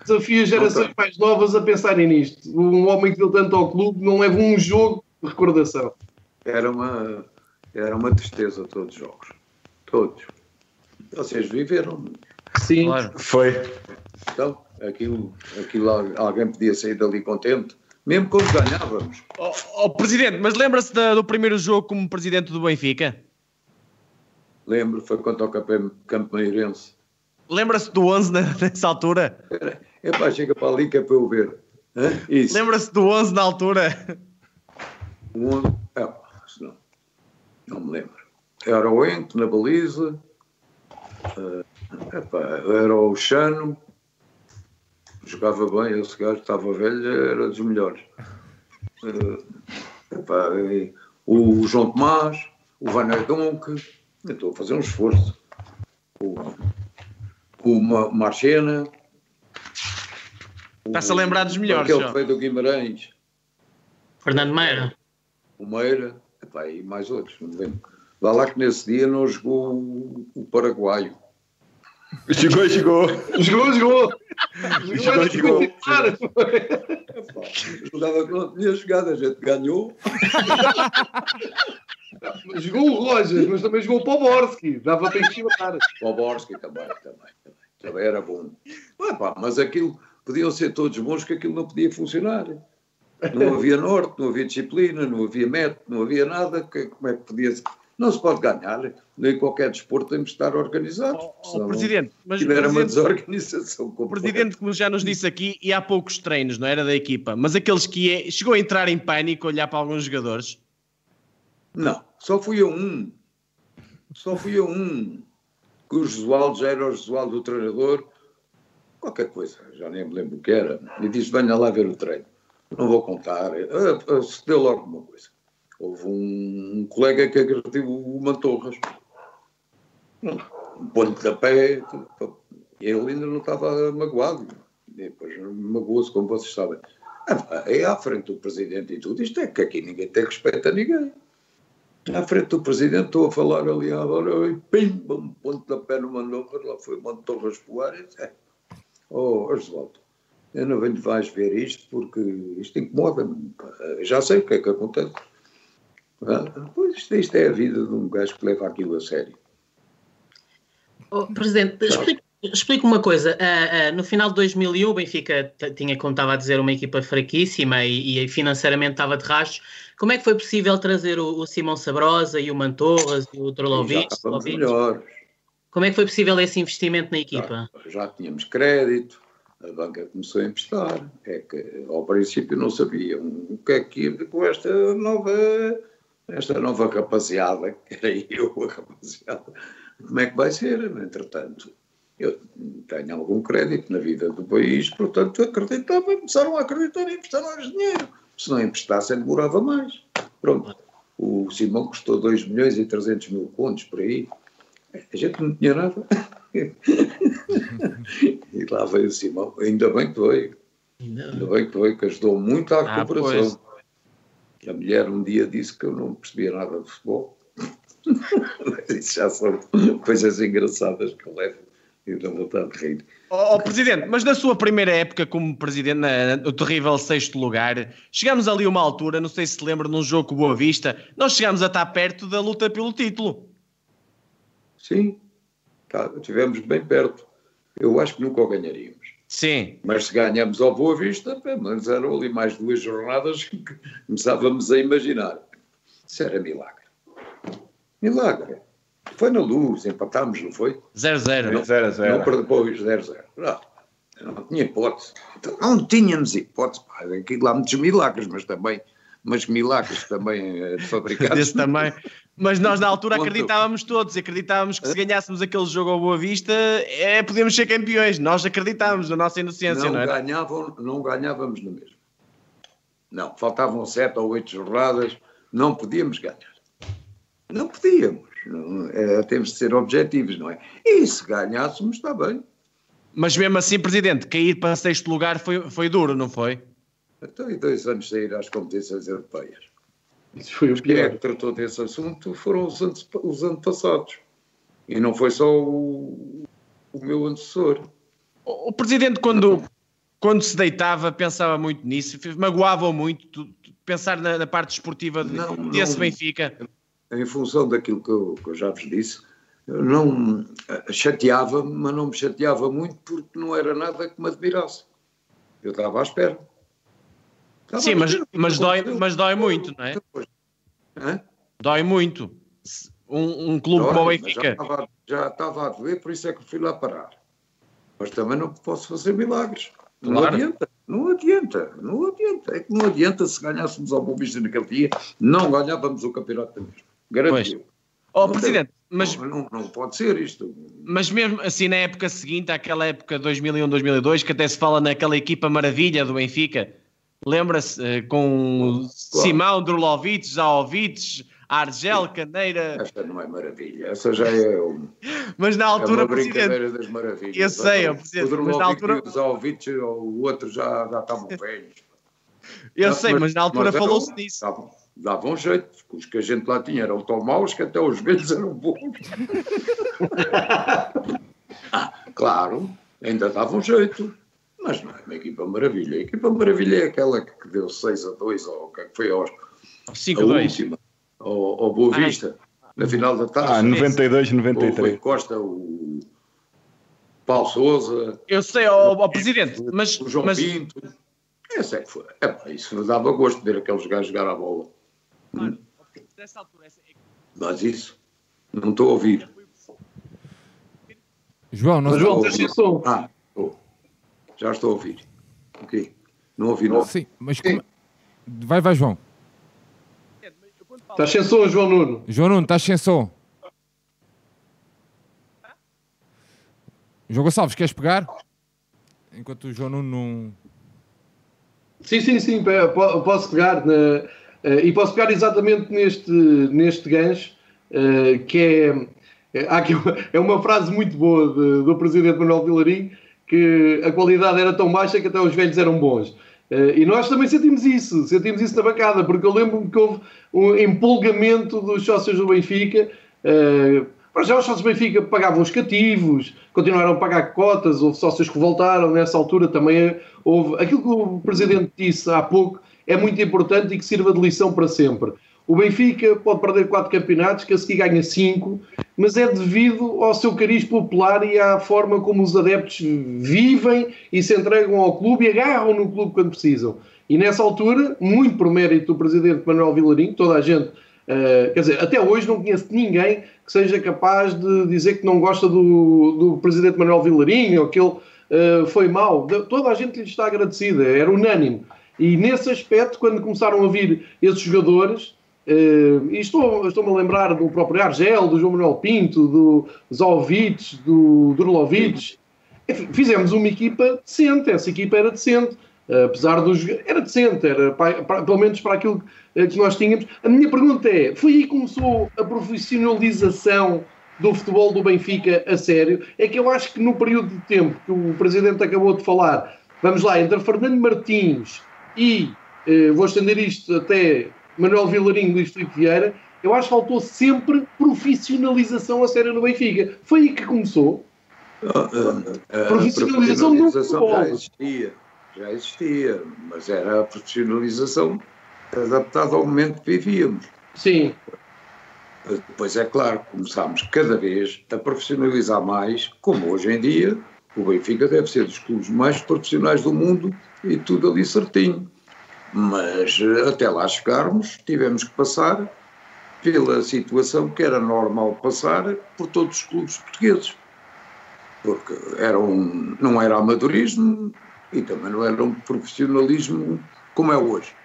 S5: desafio as gerações mais novas a pensarem nisto. Um homem que deu tanto ao clube não leva um jogo de recordação.
S4: Era uma, era uma tristeza todos os jogos. Todos. Vocês viveram.
S5: Sim,
S2: Claro.
S3: Foi.
S4: Então, aquilo, aquilo alguém podia sair dali contente, mesmo quando ganhávamos.
S2: Oh, oh, presidente, mas lembra-se do primeiro jogo como presidente do Benfica?
S4: Lembro, foi contra o Campo, Campo Meirense.
S2: Lembra-se do 11 na- nessa altura?
S4: Epá, chega para ali que é para eu ver.
S2: Lembra-se do 11 na altura?
S4: Um, epá, isso não, não me lembro. Era o Ento na baliza. Eh, epá, era o Chano. Jogava bem, esse gajo estava velho, era dos melhores. Eh, epá, o João Tomás, o Van Donk, eu estou a fazer um esforço. O, o Ma- Marchena.
S2: Está-se a lembrar dos melhores,
S4: Aquele veio do Guimarães.
S6: Fernando Meira.
S4: o Meira, epá, e mais outros, não me lembro. Vá lá que nesse dia não jogou o, o paraguaio.
S3: Chegou, chegou.
S5: jogou, jogou.
S3: Jogou, jogou.
S5: Jogou,
S4: jogava que não tinha jogado, a gente ganhou.
S5: jogou o Rojas, mas também jogou o Poborski, dava para enchilar.
S4: Poborski também, também, também, também era bom. mas aquilo, podiam ser todos bons que aquilo não podia funcionar. Não havia norte, não havia disciplina, não havia método, não havia nada. Que, como é que podia ser? Não se pode ganhar. Nem qualquer desporto temos de estar organizados.
S2: Oh, oh, presidente, mas
S4: era uma desorganização.
S2: O presidente, como já nos disse aqui, e há poucos treinos, não era da equipa, mas aqueles que é, chegou a entrar em pânico, olhar para alguns jogadores?
S4: Não, só fui a um. Só fui a um. Que o Josualdo já era o Josualdo do treinador, qualquer coisa, já nem me lembro o que era, e disse: venha lá ver o treino. Não vou contar, uh, se deu logo uma coisa. Houve um, um colega que agrediu o Mantorras. Um ponto de pé, ele ainda não estava magoado. Depois magoou-se, como vocês sabem. É à frente do presidente e tudo. Isto é que aqui ninguém tem respeito a ninguém à frente do presidente, estou a falar ali agora, e pim, um ponto da pé no Manobra, lá foi uma Torres Poares. É. Oh, Oswaldo, eu não venho vais ver isto porque isto incomoda-me. Já sei o que é que acontece. Pois isto, isto, é a vida de um gajo que leva aquilo a sério.
S6: Oh, presidente, explique, explique uma coisa. Uh, uh, no final de 2001, o Benfica tinha, como estava a dizer, uma equipa fraquíssima e, e financeiramente estava de rastros como é que foi possível trazer o, o Simão Sabrosa e o Mantorras e o Trolovic?
S4: Melhores.
S6: Como é que foi possível esse investimento na equipa?
S4: Já, já, tínhamos crédito, a banca começou a emprestar. É que ao princípio não sabiam o que é que ia com esta nova, esta nova rapaziada, que era eu a rapaziada. Como é que vai ser? Entretanto, eu tenho algum crédito na vida do país, portanto acreditava, começaram a acreditar e emprestaram dinheiro se não emprestassem, demorava mais. Pronto. O Simão custou 2 milhões e 300 mil contos por aí. A gente não tinha nada. e lá veio o Simão. Ainda bem que veio. Ainda bem que veio, que ajudou muito à ah, recuperação. A mulher um dia disse que eu não percebia nada de futebol. Isso já são coisas engraçadas que eu levo e dá vontade de rir.
S2: Oh, oh, Presidente, mas na sua primeira época como Presidente, na, no terrível sexto lugar, chegámos ali a uma altura, não sei se se lembra, num jogo com Boa Vista, nós chegámos a estar perto da luta pelo título.
S4: Sim, tá, estivemos bem perto. Eu acho que nunca o ganharíamos.
S2: Sim.
S4: Mas se ganhamos ao Boa Vista, pelo menos eram ali mais duas jornadas que começávamos a imaginar. Isso era milagre. Milagre. Foi na luz, empatámos, não foi?
S2: 0-0.
S4: Não, 0-0. Não depois 0-0. Não, não tinha hipótese. Então, não tínhamos hipótese. Pá, aquilo lá muitos milagres, mas também, mas milagres também eh, fabricados.
S2: Desse também. Mas nós na altura acreditávamos todos, acreditávamos que se ganhássemos aquele jogo ao Boa Vista, é, podíamos ser campeões. Nós acreditávamos na nossa inocência, não, não era?
S4: Ganhavam, não ganhávamos no mesmo. Não, faltavam sete ou oito jornadas, não podíamos ganhar. Não podíamos. É, temos de ser objetivos, não é? E se ganhássemos, está bem.
S2: Mas mesmo assim, Presidente, cair para sexto lugar foi, foi duro, não foi?
S4: Então, e dois anos sair às competições europeias.
S5: Isso foi o
S4: Quem é que tratou desse assunto foram os, ante, os antepassados. E não foi só o, o meu antecessor.
S2: O, o Presidente, quando, quando se deitava, pensava muito nisso, magoava muito pensar na, na parte esportiva não, desse não, Benfica
S4: em função daquilo que eu, que eu já vos disse, não chateava mas não me chateava muito porque não era nada que me admirasse. Eu estava à espera.
S2: Sim, mas, mas, dói, mas dói muito, não é? Hã? Dói muito. Um, um clube como o Benfica.
S4: Já estava, a doer, por isso é que fui lá parar. Mas também não posso fazer milagres. Não claro. adianta, não adianta, não adianta. É que não adianta se ganhássemos ao Boa naquele dia, não ganhávamos o campeonato mesma. Garantiu.
S2: Oh, Presidente, mas.
S4: Não, não, não, pode ser isto.
S2: Mas mesmo assim, na época seguinte, àquela época 2001-2002, que até se fala naquela equipa maravilha do Benfica, lembra-se? Eh, com claro. Simão, Drulovic, Zaovic, Argel, Caneira.
S4: Esta não é maravilha, essa já é. Um,
S2: mas na altura.
S4: É uma brincadeira das maravilhas.
S2: Eu sei, Presidente.
S4: O mas na altura. O Zaovic, o outro já, já estavam velhos.
S2: Eu sei, mas, na altura falou-se nisso. Tá
S4: davam um jeito, os que a gente lá tinha eram tão maus que até os velhos eram bons. ah, claro, ainda davam um jeito. Mas não é uma equipa maravilha. A equipa maravilha é aquela que deu 6 a 2 ou que foi aos
S2: 5 a 2.
S4: última, ao, ao Boa Vista, na final da taça.
S3: Ah, 92,
S4: O Rui
S3: 93.
S4: Costa, o Paulo Souza,
S2: Eu sei, ó ó, Presidente, mas,
S4: o João
S2: mas
S4: Pinto. Esse é que foi. É, pá, isso dava gosto de ver aqueles gajos jogar a bola.
S2: mano, nessa altura, essa-
S4: Mas isso, não estou a ouvir.
S1: João, não
S5: Mas, João, tens som.
S4: Ah. Já estou a ouvir. Ok. Não ouvi nada.
S1: Sim, mas como... Vai, vai, João.
S5: Estás sem som, João Nuno.
S1: João Nuno, estás sem som. João Gonçalves, queres pegar? Enquanto o João Nuno não...
S5: Sim, sim, sim, posso pegar na- eh, e posso pegar exatamente neste, neste gancho, eh, que é, é, há aqui uma, é uma frase muito boa de- do presidente Manuel Vilarinho, que a qualidade era tão baixa que até os velhos eram bons. Eh, e nós também sentimos isso, sentimos isso na bancada, porque eu lembro-me que houve um empolgamento dos sócios do Benfica. eh, para já os sócios do Benfica pagavam os cativos, continuaram a pagar cotas, houve sócios que voltaram nessa altura também. Houve aquilo que o Presidente disse há pouco é muito importante e que sirva de lição para sempre. O Benfica pode perder quatro campeonatos, que a seguir ganha cinco, mas é devido ao seu cariz popular e à forma como os adeptos vivem e se entregam ao clube e agarram no clube quando precisam. E nessa altura, muito por mérito do Presidente Manuel Vilarinho, toda a gente Uh, quer dizer, até hoje não conheço ninguém que seja capaz de dizer que não gosta do, do presidente Manuel Vilarinho ou que ele uh, foi mau. Toda a gente lhe está agradecida, era unânime. E nesse aspecto, quando começaram a vir esses jogadores, uh, e estou- estou-me a lembrar do próprio Argel, do João Manuel Pinto, do Zovic, do enfim, fizemos uma equipa decente, essa equipa era decente. Uh, apesar dos. Era decente, era pa- pa- pelo menos para aquilo eh, que nós tínhamos. A minha pergunta é: foi aí que começou a profissionalização do futebol do Benfica a sério? É que eu acho que no período de tempo que o Presidente acabou de falar, vamos lá, entre Fernando Martins e, eh, vou estender isto até Manuel Vilarinho e Luís Filipe Vieira, eu acho que faltou sempre profissionalização a sério no Benfica. Foi aí que começou.
S4: A
S5: Profissionalização no
S4: profissionalização
S5: futebol.
S4: já existia, já existia, mas era a profissionalização adaptada ao momento que vivíamos.
S5: Sim,
S4: Depois, é claro, começámos cada vez a profissionalizar mais, como hoje em dia o Benfica deve ser dos clubes mais profissionais do mundo e tudo ali certinho. Mas eh, até lá chegarmos, tivemos que passar pela situação que era normal passar por todos os clubes portugueses. Porque era um, não era amadorismo e também não era um profissionalismo como é hoje.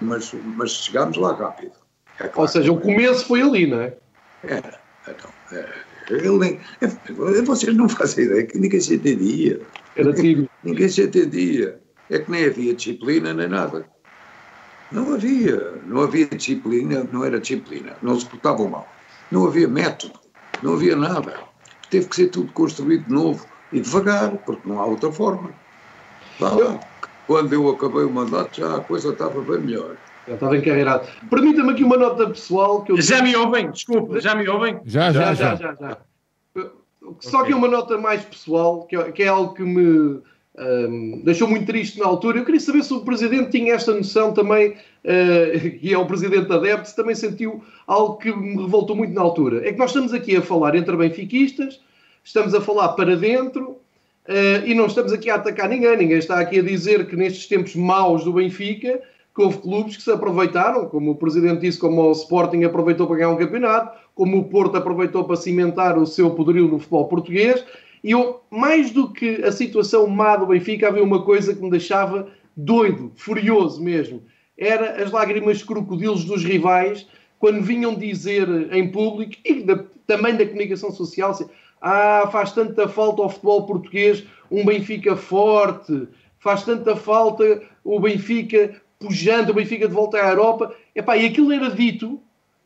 S4: Mas, mas chegámos lá rápido. É claro.
S5: ou seja, o começo foi ali, não é?
S4: Era, então, era. Ele nem, é, vocês não fazem ideia que ninguém se entendia.
S5: Era tímido.
S4: Ninguém se entendia. É que nem havia disciplina nem nada. Não havia. Não havia disciplina, não era disciplina. Não se portavam mal. Não havia método. Não havia nada. Teve que ser tudo construído de novo e devagar, porque não há outra forma. Vá lá. Quando eu acabei o mandato, já a coisa estava bem melhor.
S5: Já estava encarreirado. Permita-me aqui uma nota pessoal que eu
S2: Já me ouvem? Desculpe, já me ouvem?
S1: Já, já, já.
S5: já, já. Só que é uma nota mais pessoal, que é, que é algo que me ahm, deixou muito triste na altura. Eu queria saber se o Presidente tinha esta noção também, eh, e é o Presidente adepto, se também sentiu algo que me revoltou muito na altura. É que nós estamos aqui a falar entre benfiquistas, estamos a falar para dentro, eh, e não estamos aqui a atacar ninguém. Ninguém está aqui a dizer que nestes tempos maus do Benfica, que houve clubes que se aproveitaram, como o Presidente disse, como o Sporting aproveitou para ganhar um campeonato, como o Porto aproveitou para cimentar o seu poderio no futebol português. E eu, mais do que a situação má do Benfica, havia uma coisa que me deixava doido, furioso mesmo. Era as lágrimas crocodilos dos rivais, quando vinham dizer em público, e da- também da comunicação social, assim, ah, faz tanta falta ao futebol português um Benfica forte, faz tanta falta o Benfica pujante, o Benfica de volta à Europa. Epá, e aquilo era dito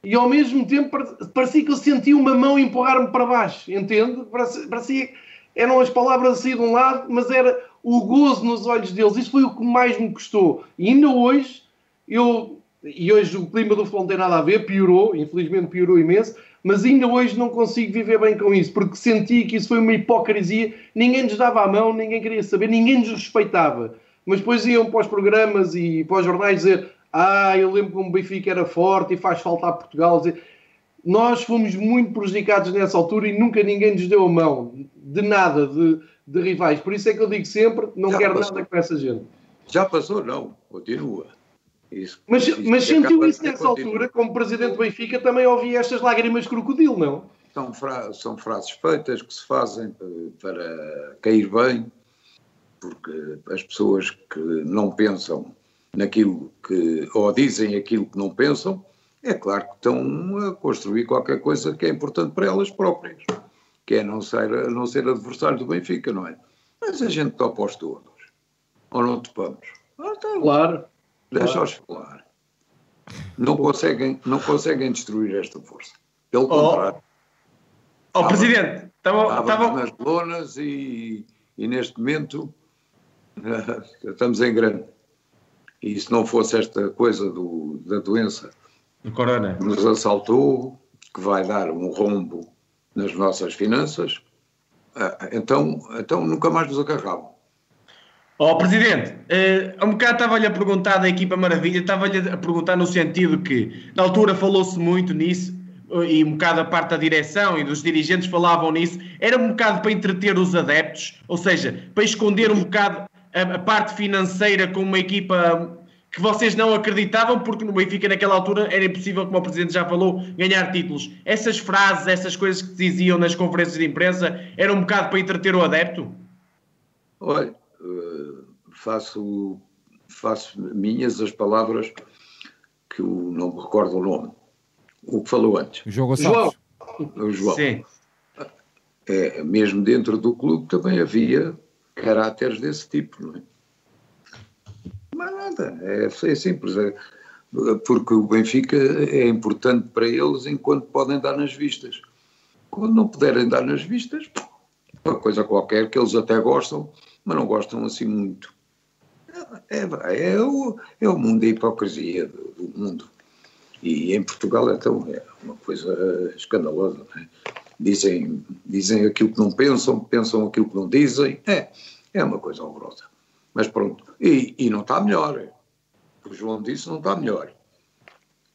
S5: e ao mesmo tempo pare- parecia que eu sentia uma mão empurrar-me para baixo, entende? Parecia, eram as palavras assim de um lado, mas era o gozo nos olhos deles. Isso foi o que mais me custou. E ainda hoje, eu, e hoje o clima do futebol não tem nada a ver, piorou, infelizmente piorou imenso, mas ainda hoje não consigo viver bem com isso, porque senti que isso foi uma hipocrisia. Ninguém nos dava a mão, ninguém queria saber, ninguém nos respeitava. Mas depois iam para os programas e para os jornais dizer: Ah, eu lembro como o Benfica era forte e faz falta a Portugal. Nós fomos muito prejudicados nessa altura e nunca ninguém nos deu a mão, de nada, de, de rivais. Por isso é que eu digo sempre: não Já quero passou. nada com essa gente.
S4: Já passou, não, continua.
S5: Isso, mas, isso mas sentiu isso nessa altura, como presidente do Benfica, também ouvi estas lágrimas de crocodilo, não?
S4: São, fra são frases feitas que se fazem para cair bem, porque as pessoas que não pensam naquilo que, ou dizem aquilo que não pensam, é claro que estão a construir qualquer coisa que é importante para elas próprias, que é não ser, não ser adversário do Benfica, não é? Mas a gente topa aos todos, ou não topamos?
S5: Ah, tá. Claro.
S4: Deixa-os falar. Não conseguem, não conseguem destruir esta força. Pelo oh. contrário.
S2: Oh, Presidente,
S4: estava nas lonas e, e neste momento estamos em grande. E se não fosse esta coisa do, da doença
S2: do corona.
S4: que nos assaltou, que vai dar um rombo nas nossas finanças, ah, então, então nunca mais nos agarravam.
S2: Ó oh, Presidente, uh, um bocado estava-lhe a perguntar da equipa Maravilha, estava-lhe a perguntar no sentido que, na altura falou-se muito nisso, e um bocado a parte da direção e dos dirigentes falavam nisso, era um bocado para entreter os adeptos, ou seja, para esconder um bocado a, parte financeira com uma equipa que vocês não acreditavam, porque no Benfica naquela altura era impossível, como o Presidente já falou, ganhar títulos. Essas frases, essas coisas que diziam nas conferências de imprensa, era um bocado para entreter o adepto?
S4: Olha, faço, faço minhas as palavras que o, não me recordo o nome. O que falou antes.
S1: João João.
S4: O João. Sim. É, mesmo dentro do clube também havia caráteres desse tipo, não é? Mas nada, é, é simples. É, porque o Benfica é importante para eles enquanto podem dar nas vistas. Quando não puderem dar nas vistas, uma coisa qualquer que eles até gostam, mas não gostam assim muito. É, é, o, é o mundo da hipocrisia do, do, mundo. E em Portugal então é uma coisa escandalosa. É? Dizem, dizem aquilo que não pensam, pensam aquilo que não dizem. É, é uma coisa horrorosa. Mas pronto. E, e não está melhor. O João disse não está melhor.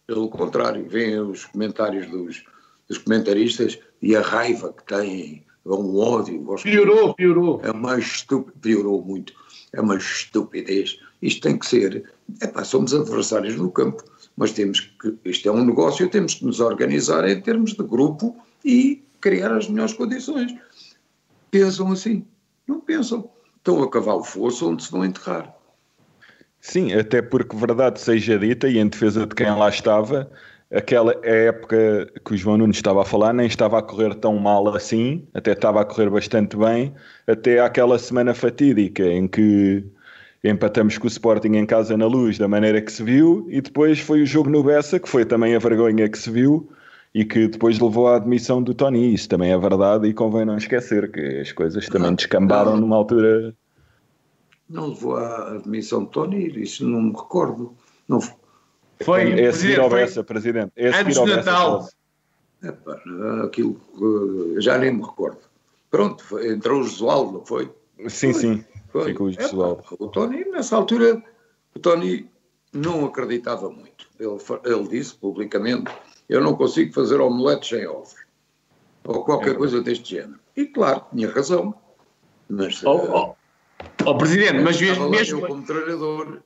S4: Pelo contrário, vêm os comentários dos, dos comentaristas e a raiva que têm, um ódio.
S5: Piorou, piorou.
S4: É mais estúpido, piorou muito é uma estupidez. Isto tem que ser. Epá, somos adversários no campo, mas temos que. Isto é um negócio, temos que nos organizar em termos de grupo e criar as melhores condições. Pensam assim? Não pensam. Estão a cavar o fosso onde se vão enterrar.
S3: Sim, até porque verdade seja dita, e em defesa de quem lá estava, aquela época que o João Nunes estava a falar nem estava a correr tão mal assim, até estava a correr bastante bem, até aquela semana fatídica em que empatamos com o Sporting em casa na luz da maneira que se viu e depois foi o jogo no Bessa, que foi também a vergonha que se viu e que depois levou à admissão do Tony. Isso também é verdade e convém não esquecer que as coisas também descambaram não, numa altura.
S4: Não levou à admissão do Tony, isso não me recordo. Não,
S3: foi, é a seguir ao Bessa, Presidente. É
S2: a antes de Natal.
S4: Epá, aquilo já nem me recordo. Pronto, foi, entrou o Josualdo, não foi?
S3: Sim, foi. sim. Foi. Ficou o Josualdo.
S4: O Tony, nessa altura, o Tony não acreditava muito. Ele, ele disse publicamente: Eu não consigo fazer omeletes sem ovos. Ou qualquer é. coisa deste género. E claro, tinha razão. Mas.
S2: Oh, oh. oh Presidente, mas mesmo.
S4: mesmo como treinador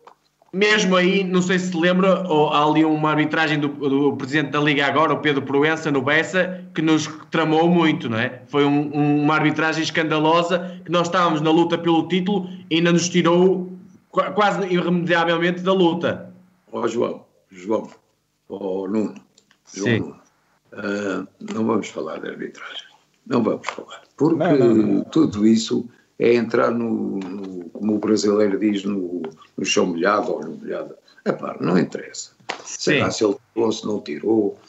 S2: mesmo aí, não sei se se lembra, há ali uma arbitragem do, do, presidente da Liga agora, o Pedro Proença, no Bessa, que nos tramou muito, não é? Foi um, uma arbitragem escandalosa, que nós estávamos na luta pelo título e ainda nos tirou quase irremediavelmente da luta.
S4: Ó oh, João, João, ó oh, Nuno, Sim. Uh, não vamos falar de arbitragem, não vamos falar, porque não, não, não. tudo isso é entrar no, no, como o brasileiro diz, no, no chão molhado ou no molhado. Epá, não interessa. Será se ele tirou, se não tirou.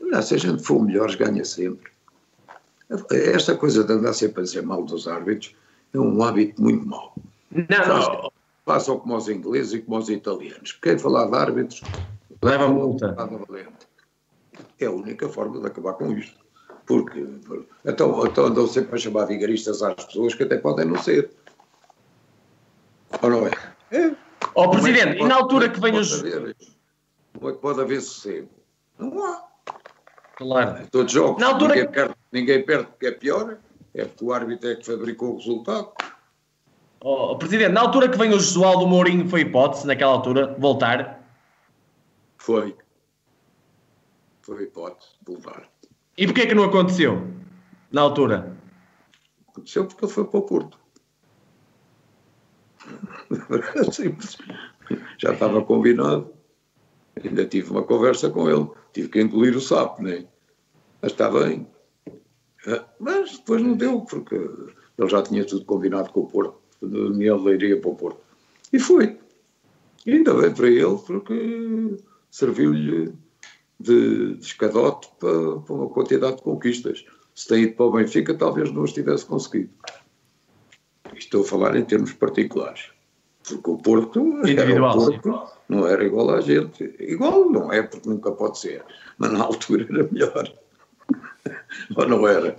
S4: Não, se a gente for melhores, ganha sempre. Esta coisa de andar sempre a dizer mal dos árbitros é um hábito muito mau.
S2: Não,
S4: Façam como os ingleses e como os italianos. Quem falar de árbitros
S2: leva a multa.
S4: É a única forma de acabar com isto. Porque então, então andam sempre a chamar vigaristas às pessoas que até podem não ser. Ou não é?
S2: É. Ó, oh, Presidente, e na altura que vem os.
S4: Como é que pode haver sossego? Não há.
S2: Claro.
S4: Todos jogos, na altura... ninguém, perde, ninguém perde porque é pior, é porque o árbitro é que fabricou o resultado.
S2: Oh, Presidente, na altura que vem o Josualdo Mourinho foi hipótese, naquela altura, voltar?
S4: Foi. Foi hipótese, voltar.
S2: E porquê que não aconteceu, na altura?
S4: Aconteceu porque ele foi para o Porto. Simples. Já estava combinado. Ainda tive uma conversa com ele. Tive que engolir o sapo, né? Mas está bem. Mas depois não deu, porque ele já tinha tudo combinado com o Porto de Daniel Leiria para o Porto. E foi. E ainda bem para ele, porque serviu-lhe de, de escadote para, para, uma quantidade de conquistas. Se tem ido para o Benfica, talvez não as tivesse conseguido. Estou a falar em termos particulares. Porque o Porto,
S2: Individual,
S4: o Porto não era igual a gente. Igual não é, porque nunca pode ser. Mas na altura era melhor. Ou não era?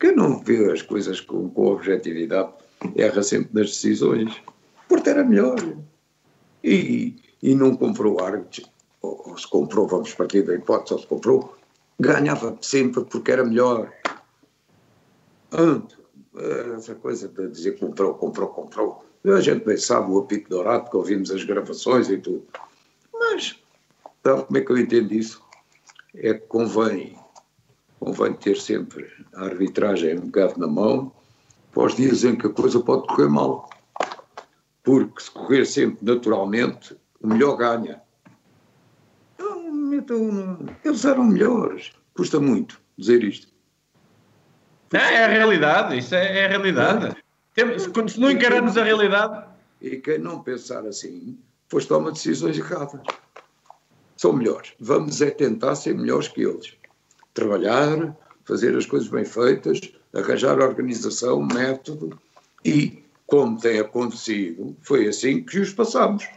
S4: Quem não vê as coisas com, com objetividade erra sempre nas decisões. O Porto era melhor. E, e não comprou árbitros, ou, se comprou, vamos partir da hipótese, ou se comprou, ganhava sempre porque era melhor. essa coisa de dizer comprou, comprou, comprou. A gente bem sabe o apito dourado, que ouvimos as gravações e tudo. Mas, sabe como é que eu entendo isso? É que convém, convém ter sempre a arbitragem um bocado na mão para os dias em que a coisa pode correr mal. Porque se correr sempre naturalmente, o melhor ganha. Então, eles eram melhores. Custa muito dizer isto.
S2: É, é a realidade, isso é, é a realidade. É. Se não encararmos a realidade.
S4: E quem não pensar assim, depois toma decisões erradas. São melhores. Vamos é tentar ser melhores que eles. Trabalhar, fazer as coisas bem feitas, arranjar organização, método e, como tem acontecido, foi assim que os passamos.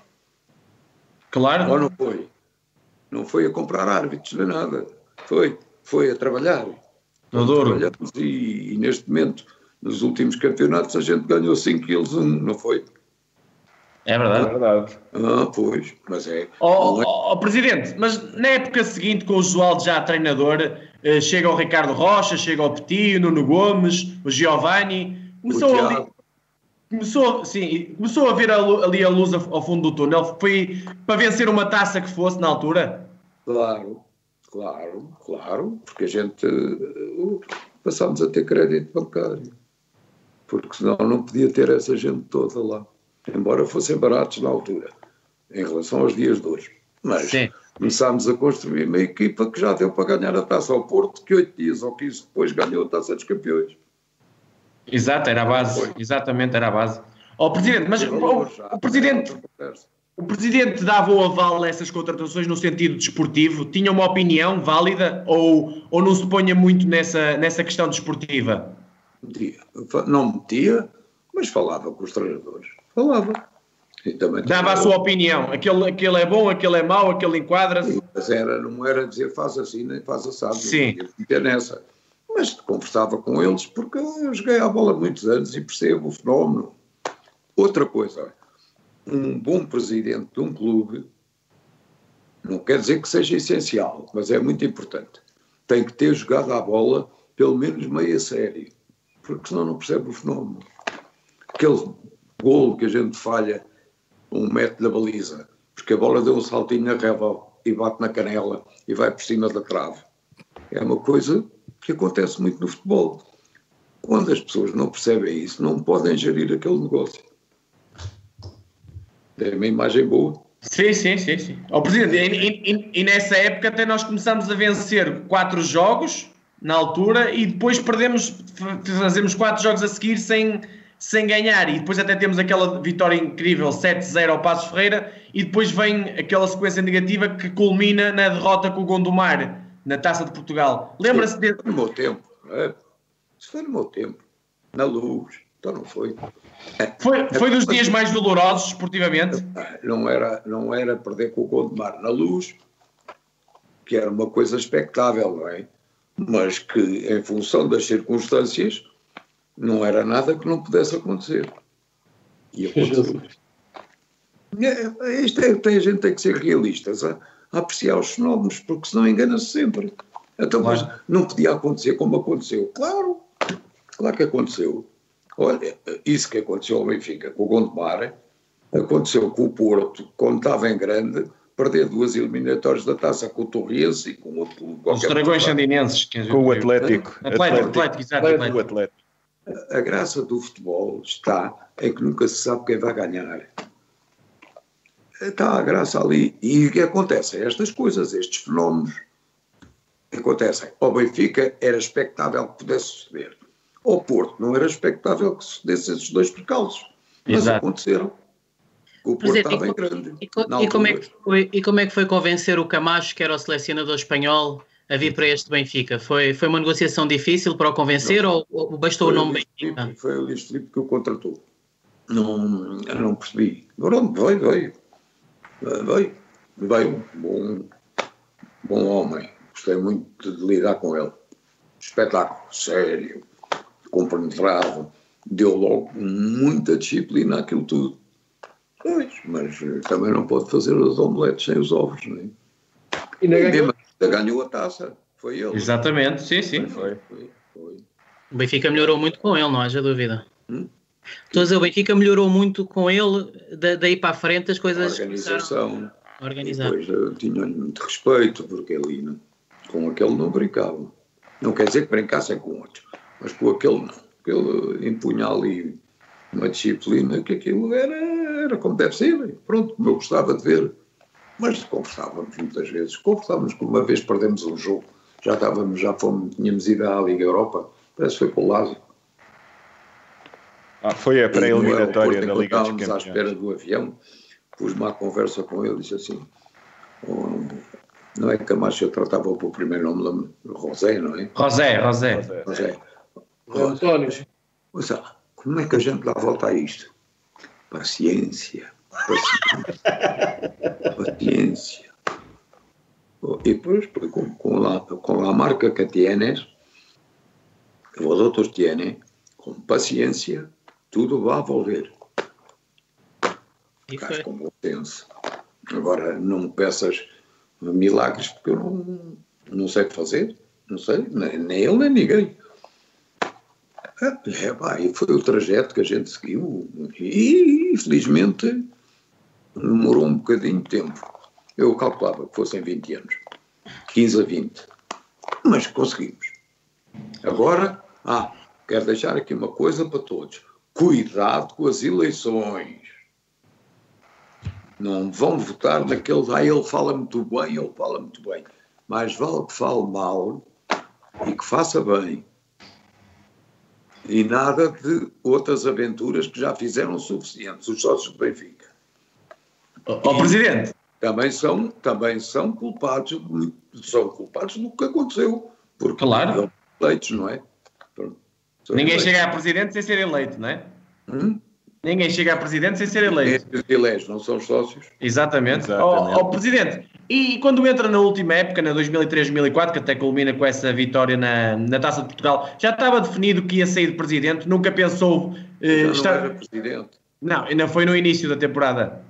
S2: Claro.
S4: Ou não foi? Não foi a comprar árbitros nem nada. Foi, foi a trabalhar.
S2: Adoro.
S4: E, e, neste momento, nos últimos campeonatos, a gente ganhou 5 quilos um, não foi?
S2: É verdade.
S3: É verdade.
S4: Ah, pois, mas é.
S2: Oh, é... oh, Presidente, mas na época seguinte, com o Josualdo já treinador, eh, chega o Ricardo Rocha, chega o Petit, o Nuno Gomes, o Giovanni, começou o ali, começou, sim, começou a ver ali a luz ao fundo do túnel, foi para vencer uma taça que fosse na altura?
S4: Claro, claro, claro, porque a gente uh, passámos a ter crédito bancário, porque senão não podia ter essa gente toda lá embora fossem baratos na altura, em relação aos dias de hoje. Mas Sim. começámos a construir uma equipa que já deu para ganhar a taça ao Porto, que oito dias ou quinze depois ganhou a taça dos campeões.
S2: Exato, era a base, Foi. exatamente, era a base. Ó oh, Presidente, mas o, o, Presidente... O Presidente dava o aval a essas contratações no sentido desportivo? Tinha uma opinião válida ou, ou não se ponha muito nessa, nessa questão desportiva?
S4: Metia. Não metia, mas falava com os treinadores falava.
S2: Dava a sua opinião, aquele, aquele é bom, aquele é mau, aquele enquadra-se.
S4: Mas era, não era dizer faz assim nem faz assado,
S2: Sim.
S4: não nessa. Mas conversava com eles porque eu joguei a bola há muitos anos e percebo o fenómeno. Outra coisa, um bom presidente de um clube não quer dizer que seja essencial, mas é muito importante. Tem que ter jogado a bola pelo menos meia série, porque senão não percebe o fenómeno. Aquele golo que a gente falha um metro da baliza, porque a bola deu um saltinho na reva e bate na canela e vai por cima da trave. É uma coisa que acontece muito no futebol. Quando as pessoas não percebem isso, não podem gerir aquele negócio. É uma imagem boa.
S2: Sim, sim, sim. sim. Oh, Presidente, e, e, e, nessa época até nós começamos a vencer quatro jogos na altura e depois perdemos, fazemos quatro jogos a seguir sem, sem ganhar e depois até temos aquela vitória incrível 7-0 ao Passos Ferreira e depois vem aquela sequência negativa que culmina na derrota com o Gondomar na Taça de Portugal. Lembra-se
S4: de... No meu tempo, é? Isso foi no meu tempo, na luz, então não foi.
S2: Foi, foi dos dias mais dolorosos esportivamente?
S4: Não era, não era perder com o Gondomar na luz, que era uma coisa expectável, não é? Mas que, em função das circunstâncias, não era nada que não pudesse acontecer. E aconteceu. É, isto é, tem, a gente tem que ser realistas, a, a apreciar os fenómenos, porque senão engana-se sempre. Então, mas não podia acontecer como aconteceu. Claro, claro que aconteceu. Olha, isso que aconteceu ao Benfica com o Gondomar, aconteceu com o Porto, quando estava em grande, perder duas eliminatórias da taça com o Torres e com outro.
S2: Os Dragões Sandinenses.
S3: Com o Atlético.
S2: Atlético, Atlético, Atlético, exato,
S3: Atlético. Atlético.
S4: A graça do futebol está em que nunca se sabe quem vai ganhar. Está a graça ali. E o que acontece? Estas coisas, estes fenómenos acontecem. Ao Benfica era expectável que pudesse suceder. Ao Porto não era expectável que sucedesse esses dois percalços. Mas
S2: Exato.
S4: aconteceram. O Porto estava
S6: e,
S4: em grande.
S6: e e como é que foi, e como é que foi convencer o Camacho, que era o selecionador espanhol, a vir para este Benfica? Foi, foi uma negociação difícil para o convencer ou, ou bastou o nome Benfica?
S4: Filipe, Foi o Luís Filipe que o contratou. Não, eu não percebi. Pronto, veio, veio. Veio. Veio um bom, bom homem. Gostei muito de lidar com ele. Espetáculo, sério, compenetrado. Deu logo muita disciplina àquilo tudo. Pois, mas eh, também não pode fazer os omeletes sem os ovos, não é?
S5: E
S4: E
S5: ganhou.
S4: ainda ganhou a taça. Foi ele.
S2: Exatamente, sim, sim.
S4: Foi, foi, foi.
S6: O Benfica melhorou muito com ele, não haja dúvida.
S4: Hum?
S6: Estou a dizer, o Benfica melhorou muito com ele, da- daí para a frente as
S4: A
S6: coisas começaram
S4: organização.
S6: a organizar.
S4: Depois eu tinha muito respeito, porque ali não, com aquele não brincava. Não quer dizer que brincassem com outros, mas com aquele não. Ele impunha ali uma disciplina que aquilo era, era como deve ser. Pronto, como eu gostava de ver. Mas conversávamos muitas vezes. Conversávamos que uma vez perdemos um jogo, já estávamos, já fomos, tínhamos ido à Liga Europa, parece que foi com o Lázio.
S3: Ah, foi a pré-eliminatória da Liga dos
S4: Estávamos à
S3: Campeões.
S4: espera do avião, pus-me à conversa com ele e disse assim: "Oh, não é que Camacho eu tratava pelo primeiro nome, Rosé, não é?
S2: Rosé, Rosé.
S4: Rosé.
S5: António.
S4: Ouça, como é que a gente dá a volta a isto? Paciência. Paciência. paciência. E depois, pues, com, com, la, com la marca que tienes, que vosotros tienen, com paciência, tudo vai volver.
S6: E
S4: Estás
S6: foi.
S4: com bom senso. Agora, não me peças milagres, porque eu não, não sei fazer. Não sei, nem, nem ele, nem ninguém. É, pá, e foi o trajeto que a gente seguiu. E, infelizmente, demorou um bocadinho de tempo. Eu calculava que fossem 20 anos. 15 a 20. Mas conseguimos. Agora, ah, quero deixar aqui uma coisa para todos. Cuidado com as eleições. Não vão votar naquele, ah, ele fala muito bem, ele fala muito bem. Mais vale que fale mal e que faça bem. E nada de outras aventuras que já fizeram suficientes, os sócios do Benfica.
S2: Ó Presidente,
S4: Também são, também são culpados, são culpados do que aconteceu. Porque
S2: Claro.
S4: são eleitos, não é? Pronto.
S2: Ninguém
S4: eleitos.
S2: chega a Presidente sem ser eleito, não é?
S4: Hum?
S2: Ninguém chega a Presidente sem ser eleito.
S4: Eleitos não são os sócios.
S2: Exatamente. Ó ó, Presidente, e quando entra na última época, na 2003-2004, que até culmina com essa vitória na, na Taça de Portugal, já estava definido que ia sair de Presidente? Nunca pensou eh,
S4: Já não
S2: estar...
S4: era presidente.
S2: Não, ainda foi no início da temporada.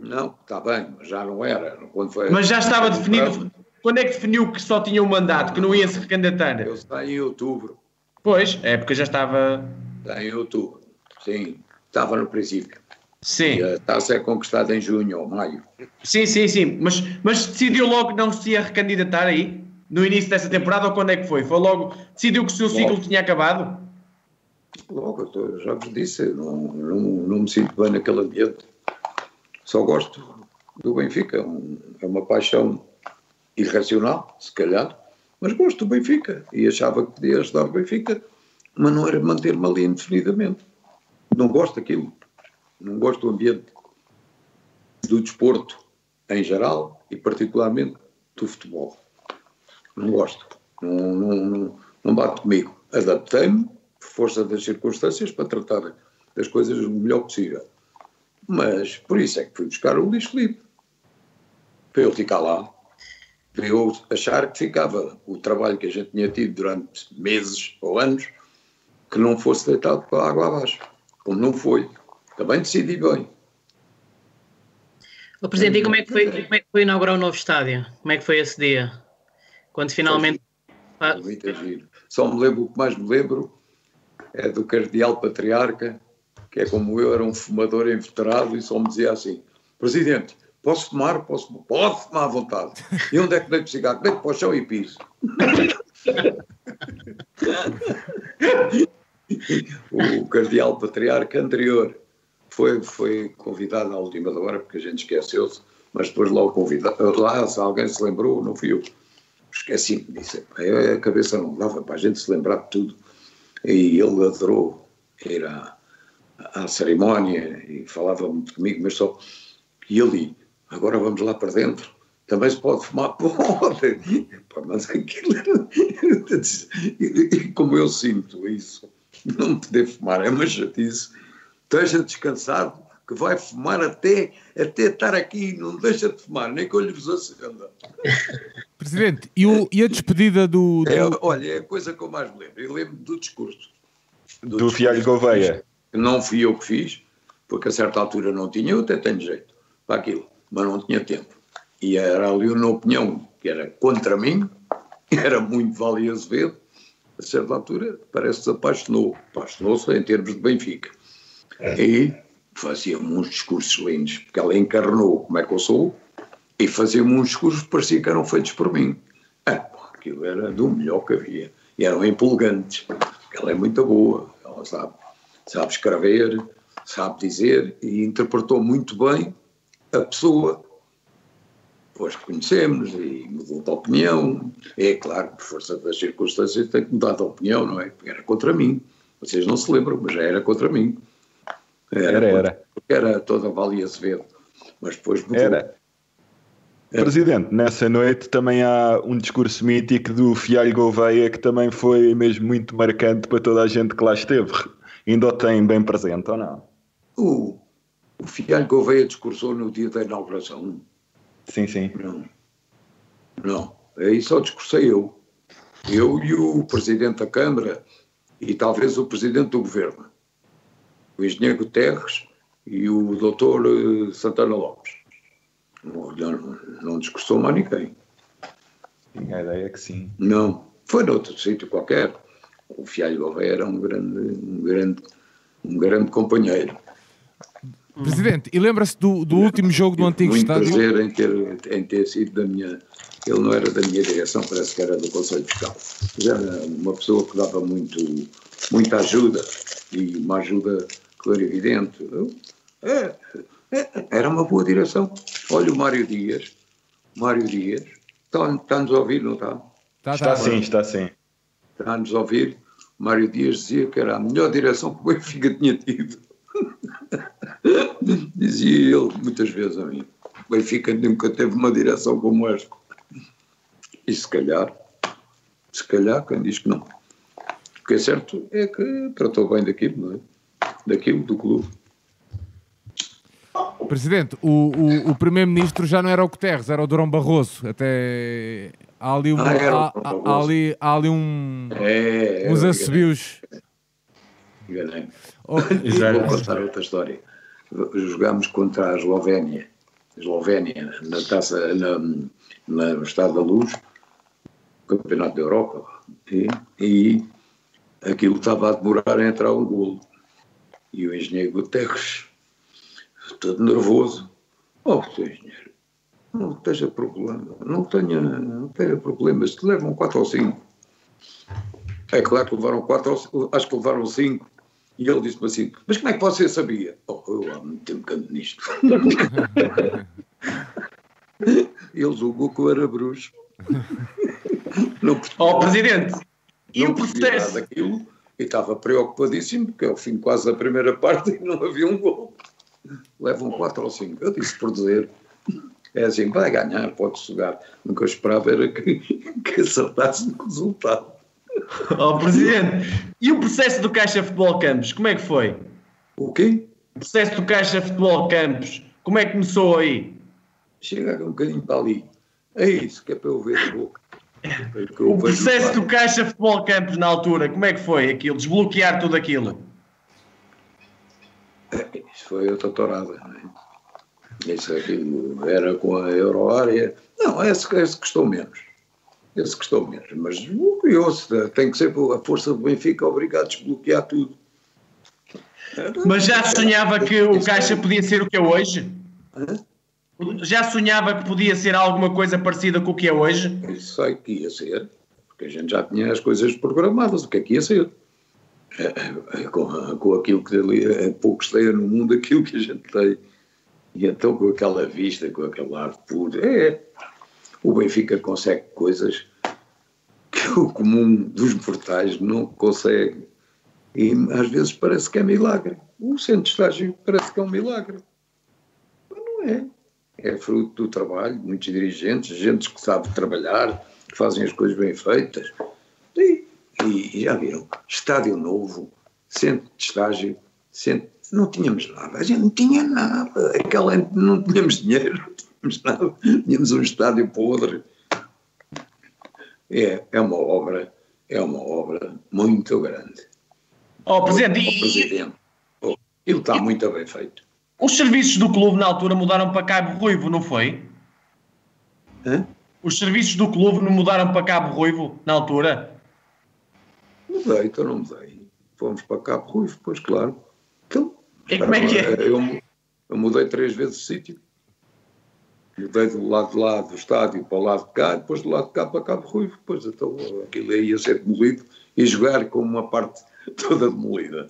S4: Não, está bem, mas já não era. Quando foi
S2: Mas já estava definido. Quando é que definiu que só tinha um mandato, que não ia se recandidatar?
S4: Eu saí em outubro.
S2: Pois, a época já estava.
S4: Saí em outubro. Sim, estava no princípio.
S2: Sim,
S4: E a taça é conquistada em junho ou maio.
S2: sim, sim, sim. Mas, mas decidiu logo que não se ia recandidatar aí? No início dessa temporada ou quando é que foi? Foi logo. Decidiu que o seu ciclo
S4: Logo.
S2: tinha acabado?
S4: Logo, eu já vos disse, não, não, não me sinto bem naquele ambiente. Só gosto do Benfica. É É uma paixão irracional, se calhar, mas gosto do Benfica. E achava que podia ajudar o Benfica, mas não era manter-me ali indefinidamente. Não gosto daquilo. Não gosto do ambiente do desporto em geral e particularmente do futebol. Não gosto. Não, não, não, não bate comigo. Adaptei-me, por força das circunstâncias, para tratar das coisas o melhor possível. Mas por isso é que fui buscar o Luís Filipe. Para ele ficar lá. eu achar que ficava o trabalho que a gente tinha tido durante meses ou anos, que não fosse deitado para a água abaixo. Como não foi. Também decidi bem.
S6: O Presidente, e como é, que foi, como é que foi inaugurar o novo estádio? Como é que foi esse dia? Quando finalmente.
S4: Foi muito giro. Só me lembro, o que mais me lembro é do Cardeal Patriarca, que é como eu, era um fumador inveterado e só me dizia assim: Presidente, posso fumar? Posso, pode fumar à vontade. E onde é que deito cigarro? Deito para o chão e piso. o Cardeal Patriarca anterior foi, foi convidado à última hora, porque a gente esqueceu-se, mas depois logo convidado. Lá, se alguém se lembrou, não fui eu. Esqueci-me disse. A cabeça não dava para a gente se lembrar de tudo. E ele adorou ir à, à cerimónia e falava muito comigo, mas só. E ele, agora vamos lá para dentro. Também se pode fumar? Pode! Mas aquilo era. Como eu sinto isso, não poder fumar é uma chatice esteja descansado, que vai fumar até, até estar aqui, não deixa de fumar, nem que eu lhe vos acenda.
S1: Presidente, e, o, e a despedida do, do...
S4: É, olha, é a coisa que eu mais me lembro. Eu lembro do discurso.
S3: Do, do Fialho Gouveia.
S4: Não fui eu que fiz, porque a certa altura não tinha, eu até tenho jeito para aquilo, mas não tinha tempo. E era ali uma opinião que era contra mim, era muito Vale Azevedo, a certa altura parece que se apaixonou, apaixonou-se em termos de Benfica. E fazia-me uns discursos lindos, porque ela encarnou como é que eu sou e fazia-me uns discursos que parecia que eram feitos por mim. Ah, aquilo era do melhor que havia. E eram empolgantes, porque ela é muito boa, ela sabe, sabe escrever, sabe dizer e interpretou muito bem a pessoa. Depois conhecemos e mudou de opinião. É claro, por força das circunstâncias, tem que mudar de opinião, não é? Porque era contra mim. Vocês não se lembram, mas já era contra mim.
S3: Era, era. Era,
S4: era toda a Vale Azevedo, mas depois mudou.
S3: Era. Presidente, nessa noite também há um discurso mítico do Fialho Gouveia que também foi mesmo muito marcante para toda a gente que lá esteve. Ainda o tem bem presente ou não?
S4: O, o Fialho Gouveia discursou no dia da inauguração.
S3: Sim, sim.
S4: Não. Não. Aí só discursei eu. Eu e o Presidente da Câmara e talvez o Presidente do Governo o engenheiro Guterres e o doutor eh, Santana Lopes. Não, não, não discursou mais ninguém.
S3: Tinha a ideia que sim.
S4: Não, foi noutro sítio qualquer. O Fialho Gouveia era um grande, um grande, um grande companheiro.
S1: Presidente, e lembra-se do, do último jogo do antigo
S4: muito
S1: estádio?
S4: Muito prazer em ter, em ter sido da minha... Ele não era da minha direção, parece que era do Conselho Fiscal. Mas era uma pessoa que dava muito, muita ajuda e uma ajuda clarividente. É, é, era uma boa direção. Olha o Mário Dias. Mário Dias. Está-nos está a ouvir, não está?
S3: Está, está, está sim, está sim.
S4: Está-nos a ouvir. Mário Dias dizia que era a melhor direção que o Benfica tinha tido. dizia ele muitas vezes a mim. O Benfica nunca teve uma direção como esta. E se calhar, se calhar, quem diz que não. O que é certo é que tratou bem daquilo, não é? Daquilo do clube.
S1: Presidente, o, o, o primeiro-ministro já não era o Guterres, era o Durão Barroso. Até há ali, uma, ah, há, há, ali, há ali um,
S4: é,
S1: uns assobios.
S4: Enganei. Oh, Vou contar outra história. Jogámos contra a Eslovénia, Eslovénia na taça, na, no Estado da Luz, Campeonato da Europa, e, e aquilo estava a demorar a entrar um golo. E o engenheiro Guterres, todo nervoso, oh, seu engenheiro, não esteja problema, não tenha, não tenha problemas, te levam 4 ou 5. É claro que levaram 4 ou acho que levaram 5. E ele disse-me assim, mas como é que você sabia? Oh, eu há muito tempo que ando nisto. ele julgou que eu era bruxo.
S2: Não, oh, Presidente,
S4: e o processo? Daquilo, e estava preocupadíssimo, porque ao fim quase da primeira parte e não havia um gol. Levam 4 ou 5. Eu disse por dizer. É assim, vai ganhar, pode jogar. Nunca esperava era que, que acertasse no resultado.
S2: Oh, Presidente, e o processo do Caixa Futebol Campos, como é que foi?
S4: O quê?
S2: O processo do Caixa Futebol Campos, como é que começou aí?
S4: Chega um bocadinho para ali. É isso, que é para eu ver a boca.
S2: O processo do Caixa Futebol Campos na altura, como é que foi aquilo? Desbloquear tudo aquilo?
S4: Isso foi outra torada. É? Isso era com a Euroárea. Não, esse, esse custou menos. Esse custou menos. Mas curioso, tem que ser a força do Benfica obrigado a desbloquear tudo.
S2: Mas já sonhava que o Caixa podia ser o que é hoje? Já sonhava que podia ser alguma coisa parecida com o que é hoje?
S4: Isso sei que ia ser, porque a gente já tinha as coisas programadas, o que é que ia ser. É, com, com aquilo que ali pouco esteja no mundo, aquilo que a gente tem. E então com aquela vista, com aquele ar puro, é, o Benfica consegue coisas que o comum dos mortais não consegue. E às vezes parece que é milagre. O centro de estágio parece que é um milagre. Mas não é. É fruto do trabalho, muitos dirigentes, gente que sabe trabalhar, que fazem as coisas bem feitas. E, e já viram, estádio novo, centro de estágio, centro, não tínhamos nada, a gente não tinha nada, aquela não tínhamos dinheiro, não tínhamos nada, tínhamos um estádio podre. É, é uma obra, é uma obra muito grande.
S2: Oh, Presidente,
S4: presidente. Oh, ele está muito bem feito.
S2: Os serviços do clube na altura mudaram para Cabo Ruivo, não foi?
S4: Hã?
S2: Os serviços do clube não mudaram para Cabo Ruivo na altura?
S4: Mudei, então não mudei. Fomos para Cabo Ruivo, pois claro. Então,
S2: e como é que é?
S4: Eu, eu mudei três vezes de sítio. Mudei do lado de lá do estádio para o lado de cá, depois do lado de cá para Cabo Ruivo. Depois então aquilo ia ser demolido e jogar com uma parte toda demolida.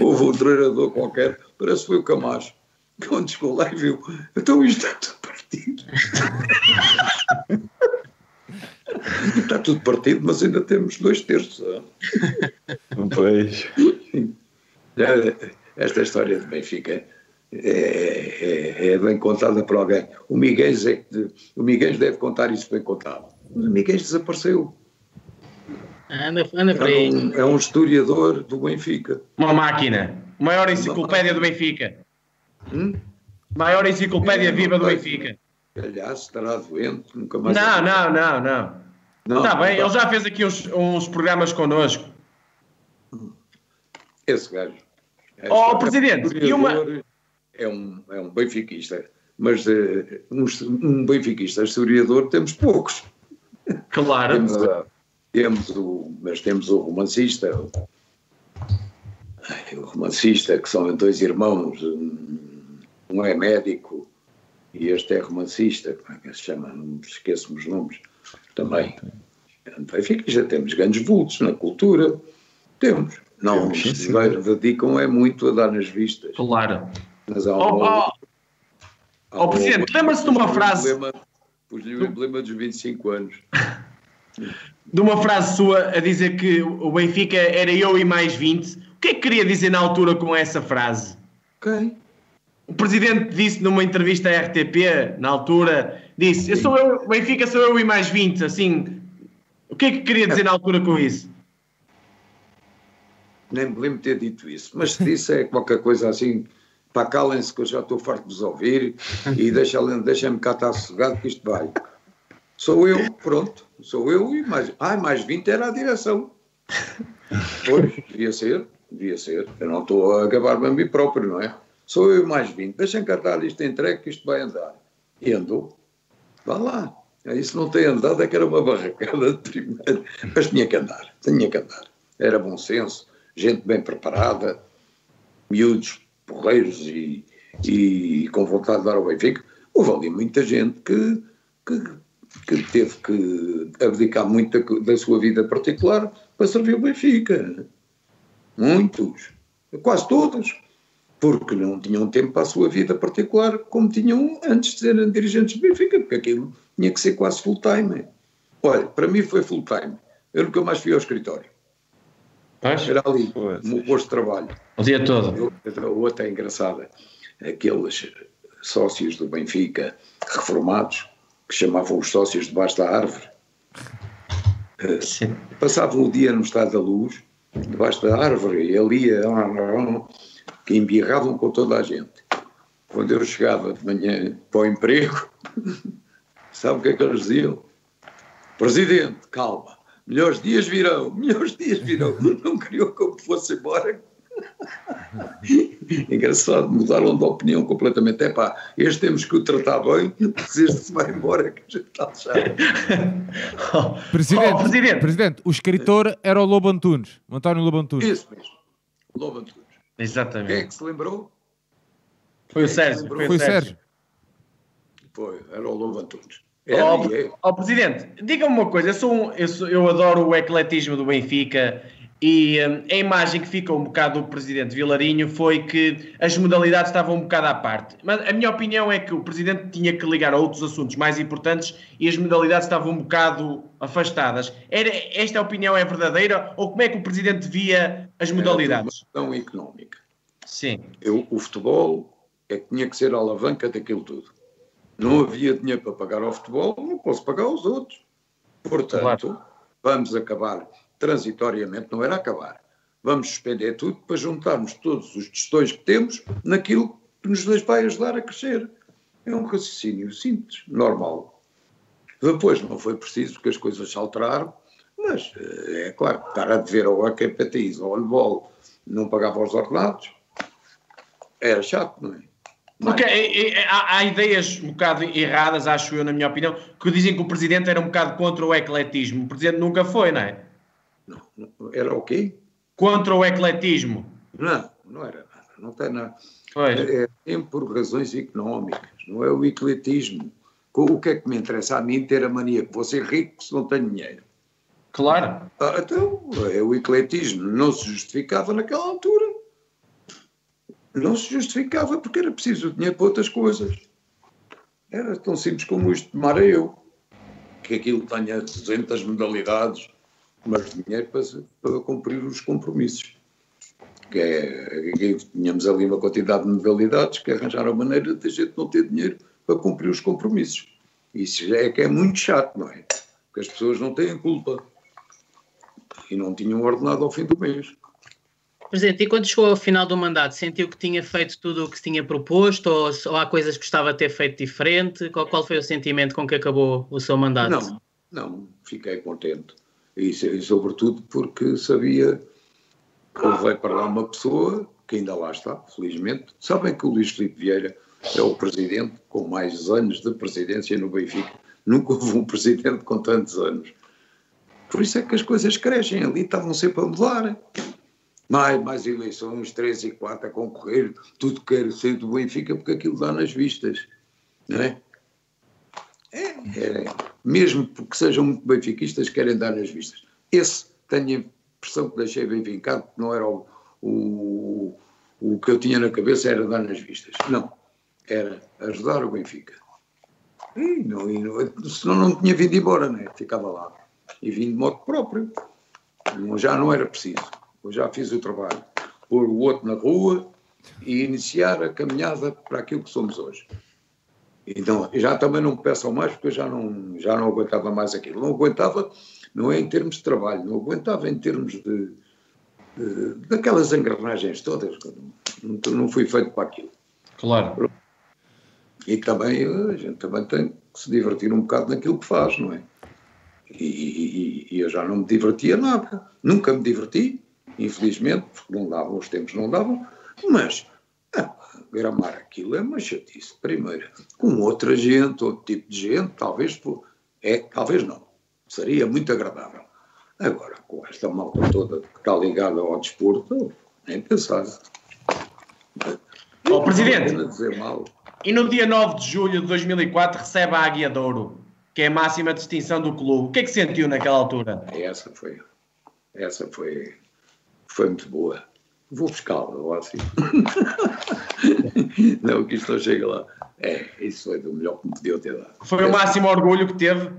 S4: Houve, um treinador qualquer, parece que foi o Camacho, que quando chegou lá e viu, então isto está tudo partido. está tudo partido, mas ainda temos dois terços.
S3: Pois.
S4: Esta história de Benfica é, é, é, bem contada por alguém. O Miguel, é, o Miguel deve contar isso bem contado. Mas o Miguel desapareceu.
S6: Anda, anda por aí.
S4: É um, é um historiador do Benfica.
S2: Uma máquina. Maior enciclopédia do Benfica.
S4: Hum?
S2: Maior enciclopédia
S4: É,
S2: viva do Benfica.
S4: Aliás, estará doente, nunca mais.
S2: Não, não, não, não.
S4: Não,
S2: Está bem,
S4: não.
S2: ele já fez aqui uns, uns programas connosco.
S4: Esse gajo. É
S2: Oh, Presidente, e uma-
S4: historiador, É um, é um benfiquista. Mas eh, um, um benfiquista historiador temos poucos.
S2: Claro.
S4: Temos, a- temos o, mas temos o romancista, o, romancista, que são dois irmãos, um, é médico e este é romancista, como é que se chama? Não me esqueço os nomes também. Benfica já temos grandes vultos na cultura, temos. Não,
S3: Temos, sim,
S4: os brasileiros dedicam é muito a dar nas vistas.
S2: Claro.
S4: Mas há
S2: Oh,
S4: um-
S2: oh,
S4: há
S2: oh, Presidente, lembra-se de uma frase-
S4: Pus-lhe o emblema dos 25 anos.
S2: De uma frase sua a dizer que o Benfica era eu e mais 20. O que é que queria dizer na altura com essa frase?
S4: Quem?
S2: O presidente disse numa entrevista à RTP, na altura, disse: eu sou eu, o Benfica sou eu e mais 20. Assim, o que é que queria dizer na altura com isso?
S4: Nem me lembro de ter dito isso, mas se disse é qualquer coisa assim, pá, calem-se que eu já estou farto de vos ouvir e deixa-me deixa cá estar sossegado que isto vai. Sou eu, pronto, sou eu e mais. Ai, mais 20 era a direção. Pois, devia ser, devia ser. Eu não estou a gabar-me a mim próprio, não é? Sou eu e mais 20. Deixem cá estar isto entregue que isto vai andar. E andou. Vá lá. Isso não tem andado, é que era uma barracada de primeiro. Mas tinha que andar, tinha que andar. Era bom senso, gente bem preparada, miúdos, porreiros e, e com vontade de dar ao Benfica. Houve ali muita gente que, que, que teve que abdicar muito da, da sua vida particular para servir o Benfica. Muitos, quase todos, porque não tinham tempo para a sua vida particular como tinham antes de serem dirigentes do Benfica, porque aquilo tinha que ser quase full time. Olha, para mim foi full time. Eu nunca mais fui ao escritório. Era ali,
S3: Pois.
S4: no posto de trabalho.
S2: O dia todo.
S4: Eu- outra é engraçada. Aqueles sócios do Benfica, reformados, que chamavam os sócios debaixo da árvore,
S2: Sim.
S4: passavam o dia no estado da luz, debaixo da árvore, e ali ah, que embirravam com toda a gente. quando eu chegava de manhã para o emprego, sabe o que é que eles diziam? Presidente, calma, melhores dias virão, melhores dias virão. Não queriam que eu fosse embora. Engraçado, mudaram de opinião completamente. É pá, este temos que o tratar bem, se este se vai embora, que a gente está
S1: a presidente, oh, presidente. presidente, o escritor era o Lobo Antunes, o António Lobo Antunes.
S4: Isso mesmo, Lobo Antunes.
S2: Exatamente.
S4: Quem é que se lembrou?
S2: Foi o Sérgio.
S1: Foi, o Sérgio.
S4: Foi, era o Lobo Antunes.
S2: Ó oh, oh, Presidente, diga-me uma coisa, eu, sou um, eu, sou, eu adoro o ecletismo do Benfica e um, a imagem que fica um bocado do Presidente Vilarinho foi que as modalidades estavam um bocado à parte. Mas a minha opinião é que o Presidente tinha que ligar a outros assuntos mais importantes e as modalidades estavam um bocado afastadas. Era, esta opinião é verdadeira ou como é que o Presidente via as modalidades?
S4: Era uma questão económica.
S2: Sim.
S4: Eu, o futebol é que tinha que ser a alavanca daquilo tudo. Não havia dinheiro para pagar ao futebol, não posso pagar aos outros. Portanto, claro. vamos acabar transitoriamente, não era acabar. Vamos suspender tudo para juntarmos todos os gestões que temos naquilo que nos vai ajudar a crescer. É um raciocínio simples, normal. Depois não foi preciso que as coisas se alteraram, mas eh, é claro, estar a dever ao AQPTI, ao Olbol, não pagava os ordenados, era chato, não é?
S2: Porque é, é, há, há, ideias um bocado erradas, acho eu, na minha opinião, que dizem que o presidente era um bocado contra o ecletismo. O presidente nunca foi, não é?
S4: Não, era o quê?
S2: Contra o ecletismo.
S4: Não, não era nada. Não tem nada. Pois. É, é por razões económicas, não é o ecletismo. O que é que me interessa a mim ter a mania que vou ser rico se não tenho dinheiro?
S2: Claro.
S4: Ah, então, é o ecletismo não se justificava naquela altura não se justificava porque era preciso dinheiro para outras coisas. Era tão simples como isto tomara eu. Que aquilo tenha 200 modalidades, mas dinheiro para, para cumprir os compromissos. Que é, tínhamos ali uma quantidade de modalidades que arranjaram a maneira de a gente não ter dinheiro para cumprir os compromissos. Isso já é que é muito chato, não é? Porque as pessoas não têm culpa. E não tinham ordenado ao fim do mês.
S6: Presidente, e quando chegou ao final do mandato, sentiu que tinha feito tudo o que se tinha proposto ou, ou há coisas que gostava de ter feito diferente? Qual, qual, foi o sentimento com que acabou o seu mandato?
S4: Não, não, fiquei contente. E, e sobretudo porque sabia que veio para lá uma pessoa que ainda lá está, felizmente. Sabem que o Luís Filipe Vieira é o presidente com mais anos de presidência no Benfica. Nunca houve um presidente com tantos anos. Por isso é que as coisas crescem ali, estavam sempre a mudar mais, mais eleições, três e quatro a concorrer, tudo quer ser do Benfica porque aquilo dá nas vistas, não é? É, mesmo porque sejam muito benfiquistas, querem dar nas vistas. Esse tenho a impressão que deixei bem vincado, que não era o, o, o que eu tinha na cabeça era dar nas vistas. Não, era ajudar o Benfica. E não, e não, senão não tinha vindo embora, né? ficava lá. E vim de modo próprio. Já não era preciso eu já fiz o trabalho, pôr o outro na rua e iniciar a caminhada para aquilo que somos hoje. Então, já também não me peçam mais, porque eu já não, já não aguentava mais aquilo. Não aguentava, não é em termos de trabalho, não aguentava em termos de, de daquelas engrenagens todas. Não, não fui feito para aquilo.
S2: Claro.
S4: E também a gente também tem que se divertir um bocado naquilo que faz, não é? E, e, e eu já não me divertia nada. Nunca me diverti infelizmente, porque não davam, os tempos não davam, mas ah, gramar aquilo é uma chatice, primeiro, com outra gente, outro tipo de gente, talvez, é, talvez não, seria muito agradável. Agora, com esta malta toda que está ligada ao desporto, nem pensar.
S2: Ó, oh, Presidente, e no dia 9 de julho de 2004 recebe a Águia de Ouro, que é a máxima distinção do clube. O que é que sentiu naquela altura?
S4: Essa foi, essa foi foi muito boa. Vou buscá-la, ou assim. não, que isto não chega lá. É, isso foi do melhor que me podia ter dado.
S2: Foi o máximo orgulho que teve?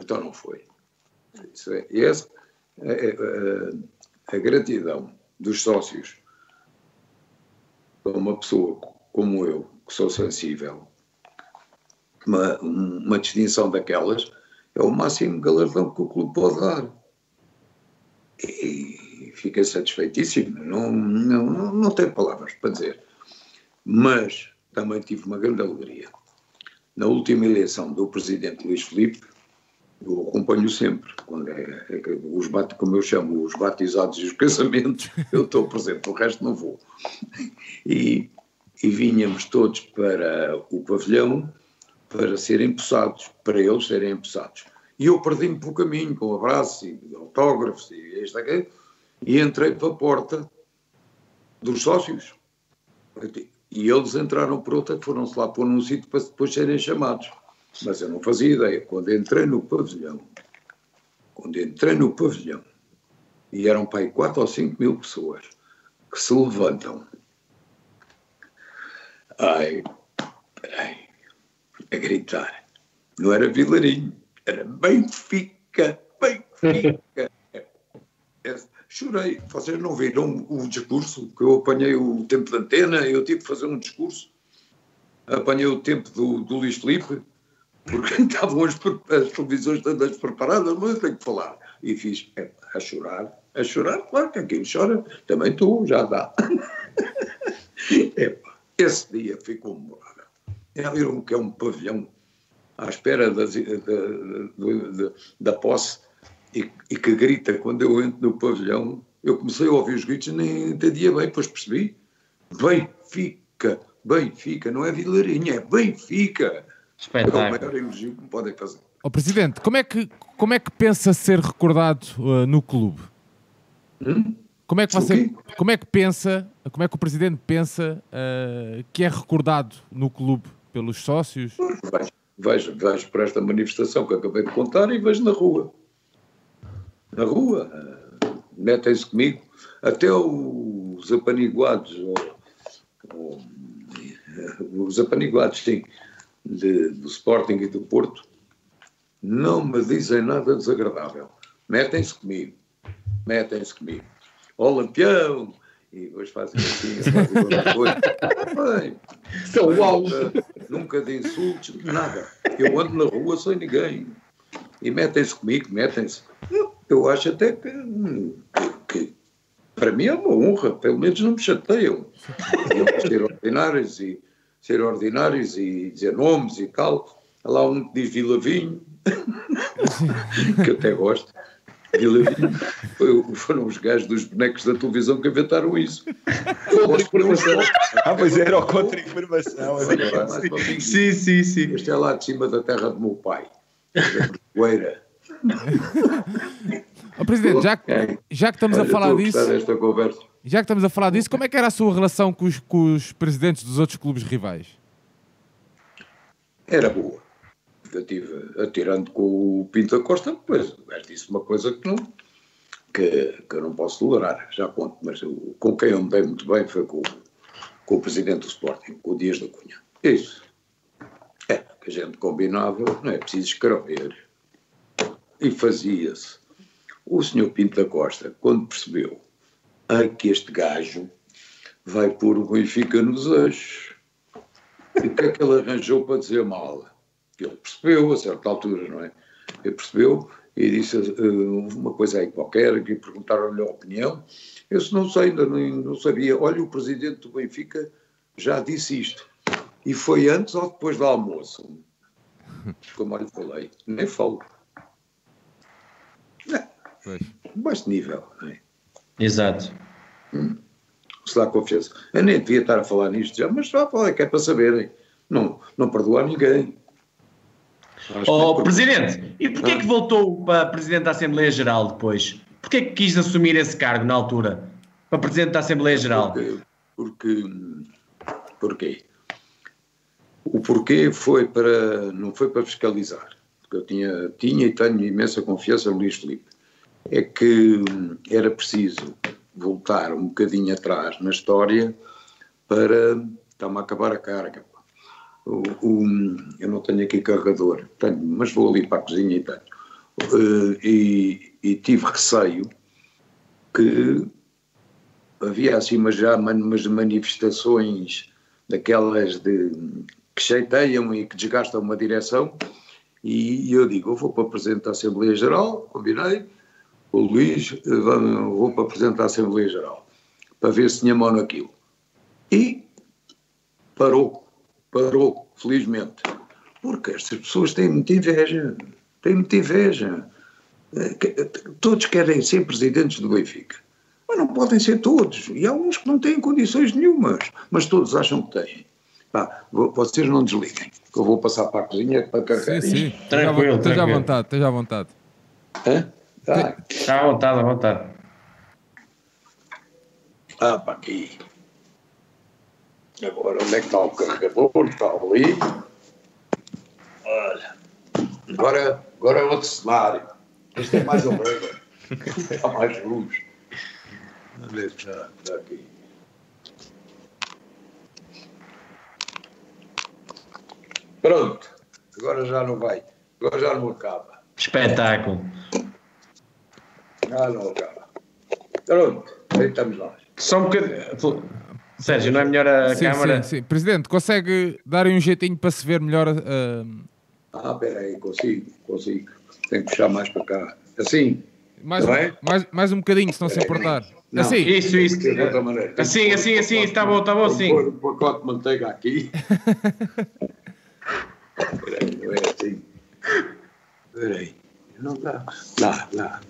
S4: Então não foi. Isso é, e essa, a, é, a, é, é, a gratidão dos sócios para uma pessoa como eu, que sou sensível, uma, uma distinção daquelas é o máximo galardão que o clube pode dar. E, fiquei satisfeitíssimo, não, não, não, não tenho palavras para dizer. Mas também tive uma grande alegria. Na última eleição do presidente Luís Filipe, eu acompanho sempre, quando é, é os bate, como eu chamo, os batizados e os casamentos, eu estou presente, o resto não vou. E, e vinhamos todos para o pavilhão para serem empossados, para eles serem empossados. E eu perdi-me pelo caminho, com abraços e autógrafos e isto aqui, e entrei para a porta dos sócios. E eles entraram por outra, foram-se lá pôr num sítio para depois serem chamados. Mas eu não fazia ideia. Quando entrei no pavilhão, quando entrei no pavilhão, e eram para aí 4 ou 5 mil pessoas que se levantam. Ai, peraí, a gritar. Não era Vilarinho, era Benfica, Benfica. É, chorei. Vocês não viram o discurso que eu apanhei o tempo de antena, eu tive que fazer um discurso. Apanhei o tempo do, do Luís Felipe, porque estavam as, as televisões todas preparadas, mas eu tenho que falar. E fiz é, a chorar, a chorar, claro que aquilo chora, também tu, já dá. é, esse dia ficou memorável. É um, que é um pavilhão à espera da, da, da, da posse e, e, que grita quando eu entro no pavilhão. Eu comecei a ouvir os gritos e nem entendia bem, depois percebi. Benfica, Benfica, não é Vilarinha, é Benfica. Espetáculo. É o maior elogio que me podem fazer.
S1: Oh, Presidente, como é que, como é que pensa ser recordado uh, no clube? Hum? Como é que você, como é que pensa, como é que o Presidente pensa uh, que é recordado no clube pelos sócios?
S4: Vejo, vejo, vejo por esta manifestação que acabei de contar e vejo na rua. Na rua, metem-se comigo, até os apaniguados, ou, ou, os apaniguados, sim, de, do Sporting e do Porto não me dizem nada desagradável. Metem-se comigo. Metem-se comigo. Ó lampião! E depois fazem assim, fazem coisa. Bem, nunca, nunca de insultos, nada. Eu ando na rua sem ninguém. E metem-se comigo, metem-se. Eu, eu, acho até que, que, para mim é uma honra, pelo menos não me chateiam. Ser ordinários e ser ordinários e dizer nomes e tal. Há lá um que diz Vila Vinho, que até gosto. Vila Vinho foi, foram os gajos dos bonecos da televisão que inventaram isso.
S3: ah, pois era o contra-informação.
S4: Sim, sim, sim. Este é lá de cima da terra do meu pai, da Poeira.
S1: Oh, Presidente, já que, já que estamos Olha, a falar disso. Já que estamos a falar disso, como é que era a sua relação com os, com os presidentes dos outros clubes rivais?
S4: Era boa. Eu estive atirando com o Pinto da Costa, pois disse uma coisa que não, que, que eu não posso tolerar, já conto, mas eu, com quem eu me dei muito bem foi com, com o presidente do Sporting, com o Dias da Cunha. Isso. É, que a gente combinava, não é preciso escrever. E fazia-se. O senhor Pinto da Costa, quando percebeu ah, que este gajo vai pôr o Benfica nos eixos. E o que é que ele arranjou para dizer mal? Ele percebeu a certa altura, não é? Ele percebeu e disse uh, uma coisa aí qualquer, que perguntaram-lhe a opinião. Eu não sei, ainda não, não sabia. Olha, o presidente do Benfica já disse isto. E foi antes ou depois do almoço? Como eu lhe falei, nem falo. Não. Baixo nível, não é?
S7: Exato.
S4: Hum. Se dá confiança. Eu nem devia estar a falar nisto já, mas já falei que é para saberem. Não, não perdoar ninguém.
S7: Oh, Presidente, e porquê ah. que voltou para Presidente da Assembleia Geral depois? Porquê que quis assumir esse cargo na altura? Para Presidente da Assembleia Geral?
S4: Porque, porque, porquê? O porquê foi para, não foi para fiscalizar, porque eu tinha, tinha e tenho imensa confiança no Luís Filipe. É que era preciso voltar um bocadinho atrás na história para. Está-me a acabar a carga. O, o, eu não tenho aqui carregador, tenho, mas vou ali para a cozinha e tenho. Uh, e, e, tive receio que havia assim mas já umas manifestações daquelas de, que chateiam e que desgastam uma direção e eu digo, eu vou para o Presidente da Assembleia Geral, combinei, o Luís, vou para apresentar a Assembleia Geral, para ver se tinha mão naquilo. E parou. parou, felizmente. Porque estas pessoas têm muita inveja. Têm muita inveja. Eh, todos querem ser presidentes do Benfica. Mas não podem ser todos. E há uns que não têm condições nenhumas. Mas todos acham que têm. Pá, vocês não desliguem, que eu vou passar para a cozinha para carregar.
S1: Sim, sim. Tranquilo, esteja à vontade, esteja à vontade.
S4: Hã?
S2: Tá. Está à vontade, à vontade.
S4: Ah, para aqui. Agora, onde é que está o carregador? Está ali. Olha. Agora, agora é outro cenário. Este é mais horrível. Está mais luz. Onde é que está? Está aqui. Pronto. Agora já não vai. Agora já não acaba.
S2: Espetáculo.
S4: Já não acaba. Pronto. Aí estamos lá.
S2: Só um bocadinho. Sérgio, não é melhor a
S1: sim,
S2: câmara?
S1: Sim, sim. Presidente, consegue dar um jeitinho para se ver melhor?
S4: Uh... Ah, espera aí, consigo, consigo. Tenho que puxar mais para cá. Assim?
S1: Mais, um, mais, mais um bocadinho, se não se importar.
S2: Não,
S1: assim?
S2: Isso, isso. Assim, assim, assim, está bom, está bom assim.
S4: Pôr um pacote de manteiga aqui. Peraí, não é assim. Peraí. Não dá. Dá, dá.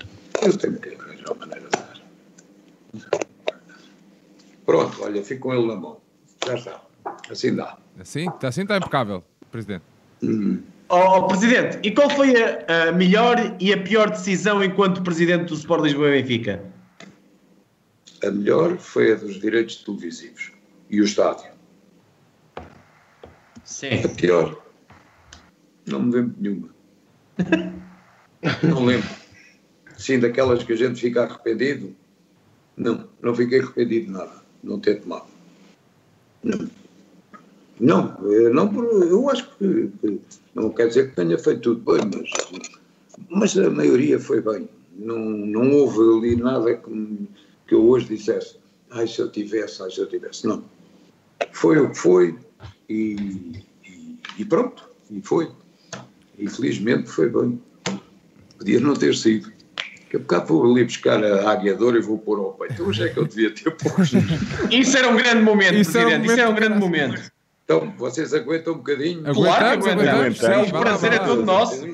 S4: Eu tenho que arranjar uma maneira de dar. Pronto, olha, fico com ele na mão. Já está. Assim dá.
S1: Assim? Assim está impecável, Presidente.
S4: Hum.
S2: Oh, Presidente, e qual foi a, a, melhor e a pior decisão enquanto Presidente do Sport Lisboa e Benfica?
S4: A melhor foi a dos direitos televisivos e o estádio.
S2: Sim.
S4: A pior não me lembro de nenhuma. não lembro. Sim, daquelas que a gente fica arrependido. Não, não fiquei arrependido de nada. Não ter tomado. Não. Não, não eu acho que, que, não quer dizer que tenha feito tudo bem, mas, mas a maioria foi bem. Não, não houve ali nada que, que eu hoje dissesse, ai se eu tivesse, ai se eu tivesse. Não. Foi o que foi e, e, e pronto, e foi. Infelizmente foi bem. Podia não ter sido. Daqui a bocado vou ali buscar a águiadora e vou pôr ao peito. Hoje é que eu devia ter posto.
S2: Isso era um grande momento, Isso Presidente. Um momento Isso era um grande momento.
S4: Então, vocês aguentam um bocadinho?
S2: Claro que aguentamos. aguentamos. O prazer é todo nosso.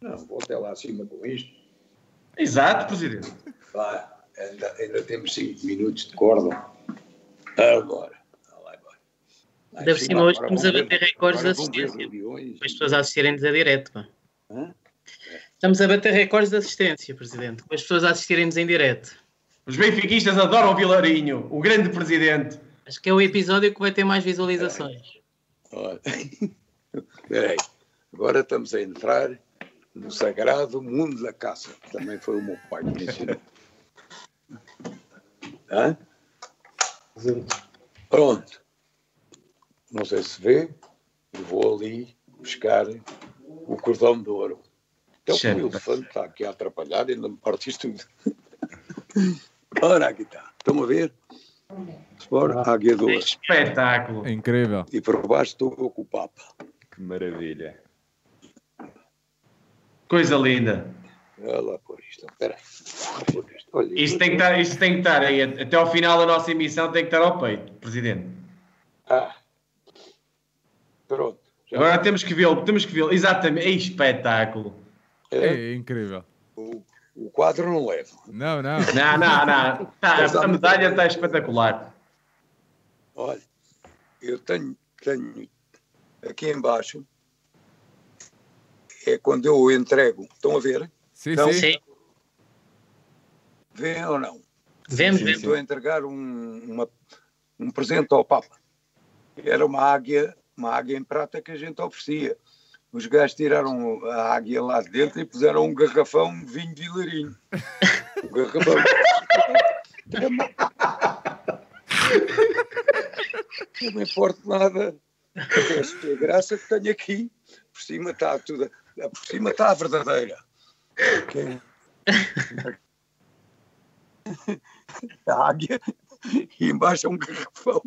S4: Não, vou até lá acima com isto.
S2: Exato, Presidente.
S4: Vai, ainda, ainda temos 5 minutos de corda. Agora.
S6: Ainda por cima, hoje estamos a bater recordes de assistência. As pessoas a assistirem-nos a direto. Pá. Estamos a bater recordes de assistência, Presidente. Com as pessoas a assistirem-nos em direto.
S2: Os benfiquistas adoram o Vilarinho, o grande Presidente.
S6: Acho que é o episódio que vai ter mais visualizações.
S4: Espera aí. Agora estamos a entrar no sagrado mundo da caça. Também foi o meu pai que me ensinou. Hã? Pronto não sei se vê, eu vou ali buscar o cordão de ouro. Então o elefante está aqui a atrapalhar e ainda me parte isto tudo. Ora, aqui está. Estão a ver? Ora, águia do ouro.
S2: Espetáculo.
S1: Incrível.
S4: E por baixo estou com o Papa.
S3: Que maravilha.
S2: Coisa linda.
S4: Olha lá por isto. Espera aí.
S2: Olha, isto, tem que estar, isto tem que estar aí. Até ao final da nossa emissão tem que estar ao peito, Presidente.
S4: Ah, Pronto.
S2: Agora temos que vê-lo, temos que vê-lo. Exatamente, é espetáculo.
S1: É, é incrível.
S4: O, o, quadro não leva.
S1: Não, não.
S2: Não, não, não. Tá, a medalha está espetacular.
S4: Olha, eu tenho, tenho aqui embaixo é quando eu entrego. Estão a ver?
S1: Sim, então, sim.
S4: Vêem ou não?
S6: Vemos, vemos.
S4: Estou a entregar um, uma, um presente ao Papa. Era uma águia uma águia em prata que a gente oferecia. Os gajos tiraram a águia lá de dentro e puseram um garrafão de vinho de vilarinho. Um garrafão. Não me importa nada. É graça que tenho aqui. Por cima está tudo. Por cima está a verdadeira. Okay. A águia e embaixo é um garrafão.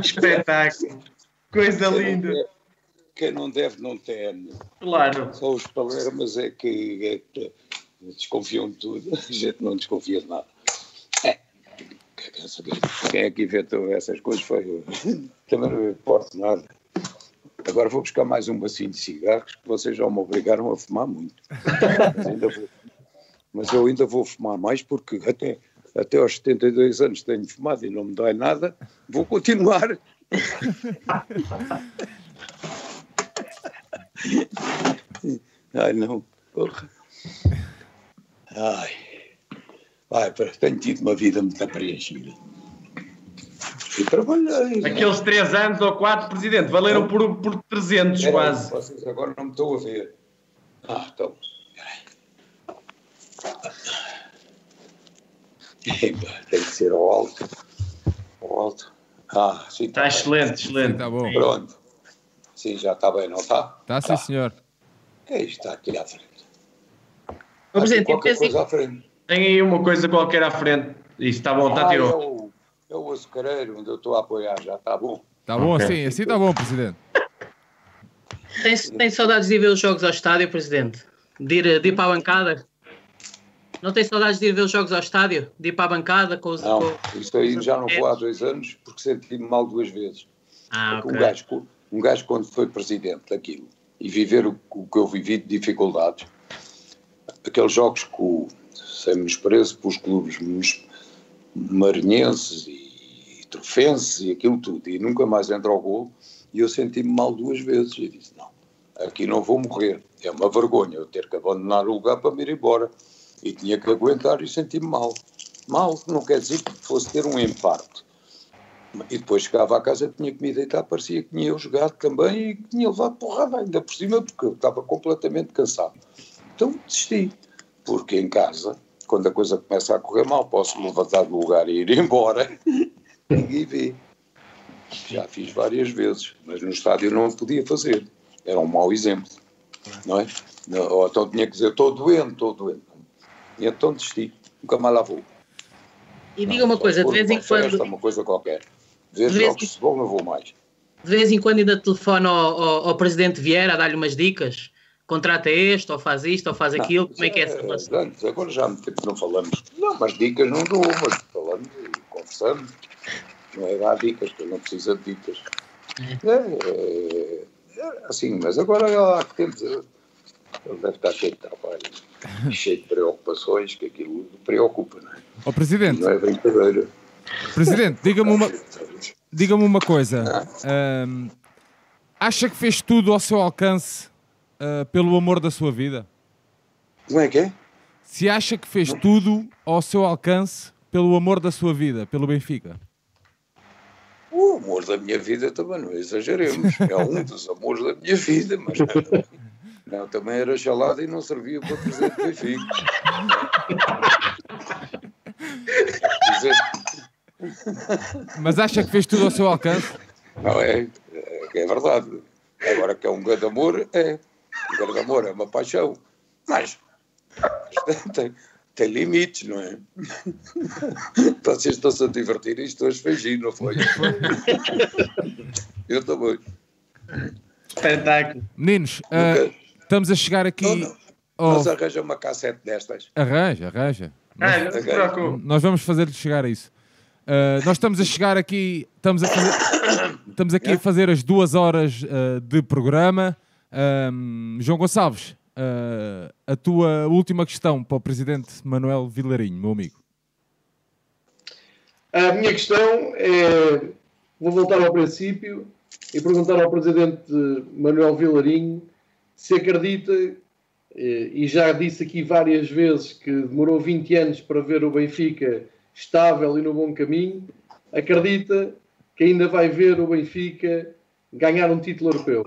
S2: Espetáculo. Coisa linda.
S4: Quem não deve, não teme.
S2: Claro.
S4: Só os palermas é que, é que desconfiam de tudo. A gente não desconfia de nada. É. Quem é que inventou essas coisas foi eu. Também não importa nada. Agora vou buscar mais um bacinho de cigarros que vocês já me obrigaram a fumar muito. Mas, vou, mas eu ainda vou fumar mais porque até, até aos 72 anos tenho fumado e não me dói nada. Vou continuar. Ai, não. Porra. Ai. Ai, tenho tido uma vida muito preenchida.
S7: E trabalhei. Aqueles três anos ou quatro, presidente, valeram por, por 300 é, quase.
S4: Vocês agora não me estão a ver. Ah, então. Tem que ser ao alto. Ao alto. Ah, sim.
S7: Está tá excelente, excelente. Está
S1: bom.
S4: Pronto. Sim, já está bem, não está?
S1: Está, sim, tá. senhor.
S4: É isto, está aqui à frente.
S6: Ô, presidente,
S4: qualquer coisa à frente.
S7: Tem aí uma coisa qualquer à frente. Isso está bom, está ah, tirou.
S4: É o açucareiro onde eu estou a apoiar, já está bom.
S1: Está bom, sim, assim está bom, Presidente.
S6: Tem, tem saudades de ir ver os jogos ao estádio, Presidente? De ir, de ir para a bancada? Não tem saudades de ir ver os jogos ao estádio? De ir para a bancada com os.
S4: Não, com, isso aí já não vou há dois anos porque senti-me mal duas vezes.
S6: Ah, okay.
S4: um, gajo, um gajo, quando foi presidente daquilo e viver o, o que eu vivi de dificuldades, aqueles jogos com, sem menosprezo para os clubes marinhenses e, e trofenses e aquilo tudo, e nunca mais entra ao gol, e eu senti-me mal duas vezes, e disse, não, aqui não vou morrer, é uma vergonha eu ter que abandonar o lugar para me ir embora, e tinha que aguentar e senti-me mal. Mal não quer dizer que fosse ter um infarto. E depois chegava à casa, tinha que me deitar, parecia que tinha eu jogado também e que tinha levado porrada ainda por cima, porque eu estava completamente cansado. Então desisti, porque em casa quando a coisa começa a correr mal, posso me levantar do lugar e ir embora. Ninguém vê. Já fiz várias vezes, mas no estádio não podia fazer. Era um mau exemplo. Não é? Ou então tinha que dizer: estou doente, estou doente. E então desisti. Nunca mais lá vou.
S6: E diga uma coisa, de vez em quando.
S4: uma coisa qualquer. Ver jogos de futebol não vou mais.
S6: De vez em quando ainda telefona ao, ao, ao presidente Vieira a dar-lhe umas dicas? contrata este, ou faz isto, ou faz não, aquilo, como é que é essa relação?
S4: Antes, agora já há muito tempo não falamos. Não, mas dicas não dou, mas falamos e conversamos. Não é dar dicas, que ele não precisa de dicas. É. É, é, assim, mas agora há que tempos ele deve estar cheio de trabalho, cheio de preocupações, que aquilo preocupa, não é?
S1: Ó Presidente.
S4: Não é brincadeira.
S1: Presidente, diga-me uma, diga uma coisa. Um, acha que fez tudo ao seu alcance uh, pelo amor da sua vida?
S4: Como é que é?
S1: Se acha que fez tudo ao seu alcance pelo amor da sua vida, pelo Benfica?
S4: O amor da minha vida também não exageremos. É um dos amores da minha vida, mas não, não também era chalada e não servia para presidente do Benfica.
S1: Mas acha que fez tudo ao seu alcance?
S4: Não é, é, é verdade. Agora que é um grande amor, é. O de amor é uma paixão, mas tem, tem limites, não é? Vocês estão-se a divertir e estou a esfegir, não foi? Eu também.
S6: Espetáculo.
S1: Meninos, uh, estamos a chegar aqui. Não, não.
S4: Oh. Mas arranja uma cassete destas.
S1: Arranja, arranja.
S7: Ah, nós, não
S1: nós vamos fazer-lhe chegar a isso. Uh, nós estamos a chegar aqui, estamos, a fazer, estamos aqui a fazer as duas horas uh, de programa. Um, João Gonçalves, uh, a tua última questão para o presidente Manuel Vilarinho, meu amigo.
S5: A minha questão é: vou voltar ao princípio e perguntar ao presidente Manuel Vilarinho se acredita, e já disse aqui várias vezes que demorou 20 anos para ver o Benfica estável e no bom caminho, acredita que ainda vai ver o Benfica ganhar um título europeu?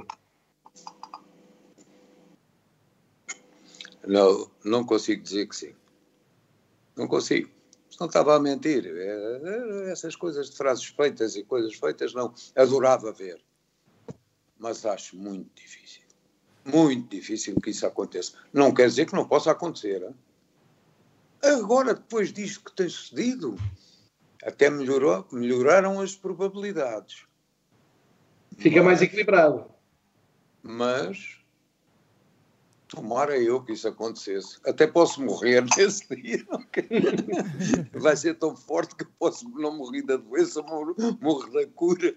S4: Não, não consigo dizer que sim. Não consigo. Não estava a mentir. É, é, essas coisas de frases feitas e coisas feitas, não. Adorava ver. Mas acho muito difícil. Muito difícil que isso aconteça. Não quer dizer que não possa acontecer. Hein? Agora, depois disto que tem sucedido, até melhorou, melhoraram as probabilidades.
S5: Fica mais equilibrado.
S4: Mas tomara eu que isso acontecesse. Até posso morrer nesse dia. Vai ser tão forte que posso não morrer da doença, morro, morro da cura.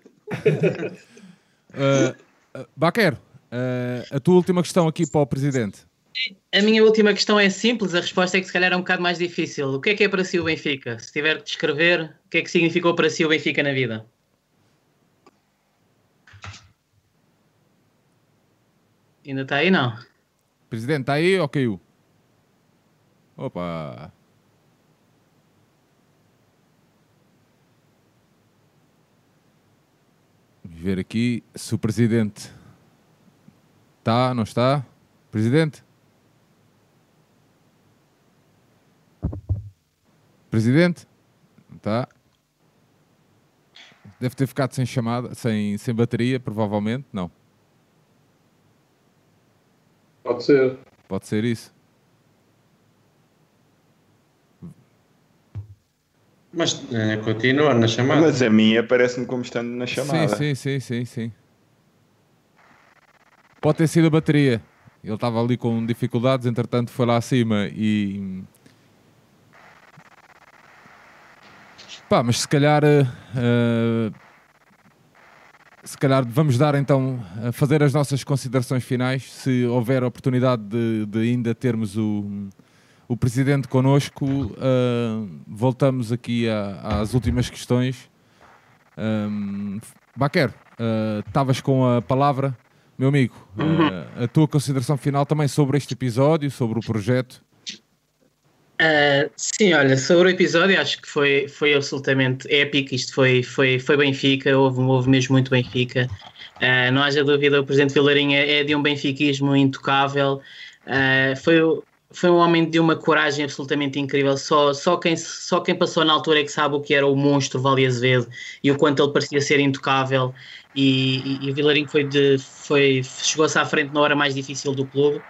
S1: Uh, uh, Baquer, uh, a tua última questão aqui para o Presidente.
S6: A minha última questão é simples, a resposta é que se calhar é um bocado mais difícil. O que é que é para si o Benfica? Se tiver de descrever, o que é que significou para si o Benfica na vida? Ainda está aí, não?
S1: Presidente, está aí ou caiu? Opa! Vamos ver aqui se o Presidente está, não está? Presidente? Presidente? Não está? Deve ter ficado sem chamada, sem, sem bateria, provavelmente. Não.
S5: Pode ser.
S1: Pode ser isso.
S2: Mas é, continua na chamada.
S3: Mas a minha parece-me como estando na chamada.
S1: Sim, sim, sim, sim, sim. Pode ter sido a bateria. Ele estava ali com dificuldades, entretanto foi lá acima e. Pá, mas se calhar. Uh, se calhar vamos dar então a fazer as nossas considerações finais. Se houver oportunidade de, de ainda termos o, o presidente connosco, uh, voltamos aqui a, às últimas questões. Um, Baquer, estavas uh, com a palavra, meu amigo. Uh, a tua consideração final também sobre este episódio, sobre o projeto.
S6: Uh, sim, olha, sobre o episódio acho que foi, foi absolutamente épico, isto foi, foi, foi Benfica, houve, houve mesmo muito Benfica, uh, não haja dúvida, o Presidente Vilarinha é de um benfiquismo intocável, uh, foi, foi um homem de uma coragem absolutamente incrível, só, só, quem, só quem passou na altura é que sabe o que era o monstro Vale Azevedo e o quanto ele parecia ser intocável. E, e, e o Vilarinho foi de, foi, chegou-se à frente na hora mais difícil do clube,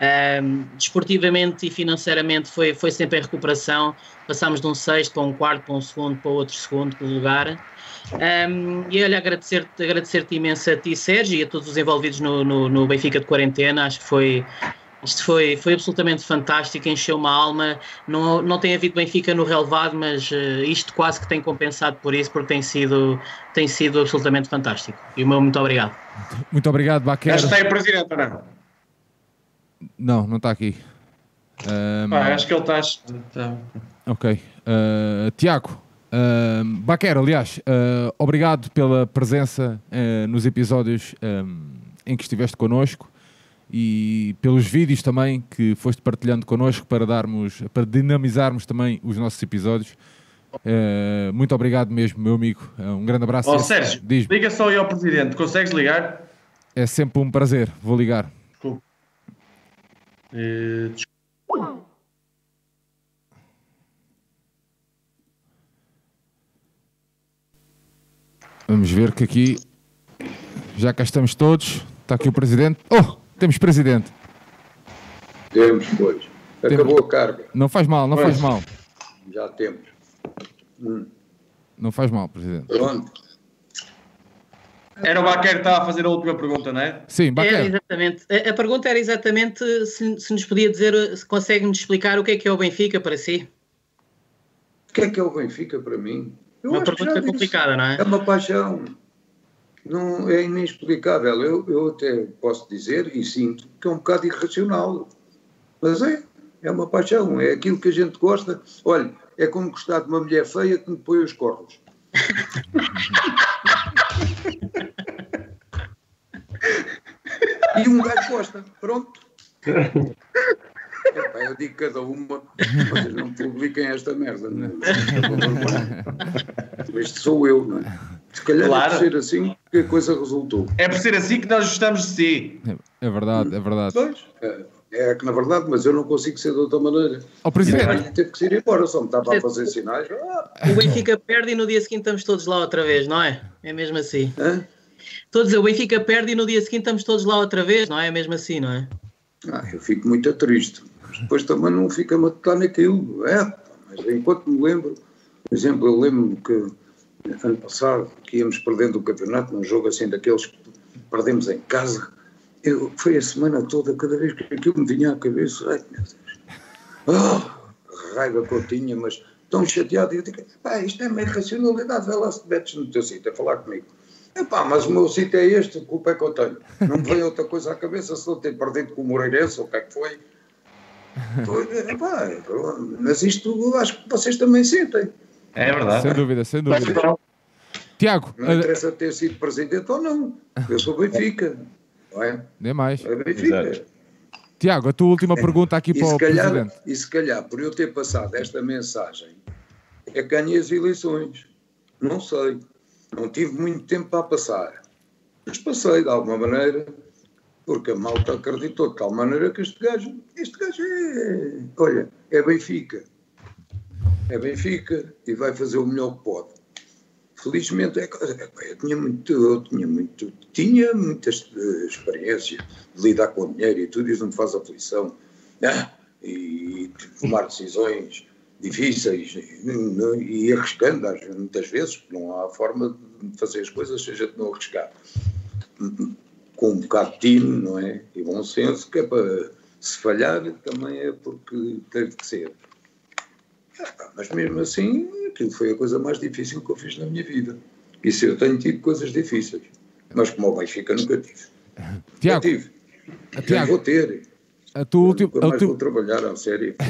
S6: um, desportivamente e financeiramente foi, foi sempre em recuperação. Passámos de um sexto para um quarto, para um segundo, para outro segundo lugar. Um, e olha, agradecer-te agradecer imenso a ti, Sérgio, e a todos os envolvidos no, no, no Benfica de Quarentena. Acho que foi, isto foi, foi absolutamente fantástico, encheu uma alma. Não, não tem havido Benfica no relevado, mas uh, isto quase que tem compensado por isso, porque tem sido, tem sido absolutamente fantástico. E o meu muito obrigado.
S1: Muito obrigado, Baquer.
S2: Já está aí, Presidente, não?
S1: Não, não está aqui.
S2: Um, ah, acho que ele está. Tá.
S1: Ok. Uh, Tiago, uh, Baquer, aliás, uh, obrigado pela presença uh, nos episódios um, em que estiveste connosco e pelos vídeos também que foste partilhando connosco para darmos, para dinamizarmos também os nossos episódios. Uh, muito obrigado mesmo, meu amigo. Uh, um grande abraço.
S2: Oh, Sérgio, liga só aí ao Presidente. Consegues ligar?
S1: É sempre um prazer. Vou ligar.
S2: Uh,
S1: Vamos ver que aqui já cá estamos todos. Está aqui o presidente. Oh, temos presidente.
S4: Temos, pois. Acabou temos. a carga.
S1: Não faz mal, não faz mal.
S4: Já temos. Hum.
S1: Não faz mal, presidente.
S4: Pronto.
S2: Era o Baquer que estava a fazer a última pergunta, não é?
S1: Sim, Baquer.
S6: Era exatamente. A, a, pergunta era exatamente se, se nos podia dizer, se consegue-nos explicar o que é que é o Benfica para si?
S4: O que é que é o Benfica para mim?
S6: Eu uma pergunta complicada, não é?
S4: É uma paixão. Não, é inexplicável. Eu, eu até posso dizer e sinto que é um bocado irracional. Mas é, é uma paixão, é aquilo que a gente gosta. Olha, é como gostar de uma mulher feia que me põe os cornos. e um gajo gosta. Pronto. Epá, eu digo cada uma, vocês não publiquem esta merda. Não é? Este sou eu, não é? Se calhar claro. é por ser assim que a coisa resultou.
S2: É por ser assim que nós gostamos de si.
S1: É, é verdade, é verdade.
S4: Pois, é, é, que na verdade, mas eu não consigo ser de outra maneira.
S1: O Presidente.
S4: Teve que ir embora, só me estava a fazer sinais.
S6: O Benfica perde e no dia seguinte estamos todos lá outra vez, não é? É mesmo assim.
S4: Hã?
S6: Estou a dizer, o Benfica perde e no dia seguinte estamos todos lá outra vez, não é? É mesmo assim, não é?
S4: Ah, eu fico muito triste. Depois também não fica a matutar naquilo. É, mas enquanto me lembro, por exemplo, eu lembro-me que ano passado que íamos perdendo o campeonato num jogo assim daqueles que perdemos em casa eu, foi a semana toda, cada vez que aquilo me vinha à cabeça, ai meu Deus, oh, raiva que eu tinha, mas tão chateado, e eu digo, pá, isto é meio racionalidade, vai lá se metes no teu sítio a falar comigo. Epá, mas o meu sítio é este, a culpa é que eu tenho. Não me veio outra coisa à cabeça se eu tenho perdido com o Moreirense, ou o que é que foi. foi epá, mas isto acho que vocês também sentem.
S7: É verdade.
S1: Sem dúvida, sem dúvida. Tiago.
S4: Não interessa ter sido presidente ou não. Eu sou Benfica. Não é?
S1: Nem mais.
S4: É Benfica.
S1: Tiago, a tua última pergunta aqui
S4: e
S1: para o
S4: calhar,
S1: Presidente.
S4: E se calhar, por eu ter passado esta mensagem, é que ganhei as eleições. Não sei. Não tive muito tempo para passar. Mas passei, de alguma maneira, porque a malta acreditou de tal maneira que este gajo, este gajo é, olha, é Benfica. É Benfica e vai fazer o melhor que pode. Felizmente, é, eu tinha muito, eu tinha muito, tinha muita experiência de lidar com dinheiro e tudo, isso não me faz aflição. Ah, e tomar decisões difíceis e, e arriscando, muitas vezes, não há forma de fazer as coisas seja de não arriscar. Com um bocado de tino, não é? E bom senso, que é para se falhar também é porque teve que ser. Mas mesmo assim, aquilo foi a coisa mais difícil que eu fiz na minha vida. Isso eu tenho tido coisas difíceis. Mas como o Benfica nunca tive.
S1: Tiago,
S4: Já tive. Já vou ter.
S1: A tua última.
S4: Nunca mais vou trabalhar, a sério.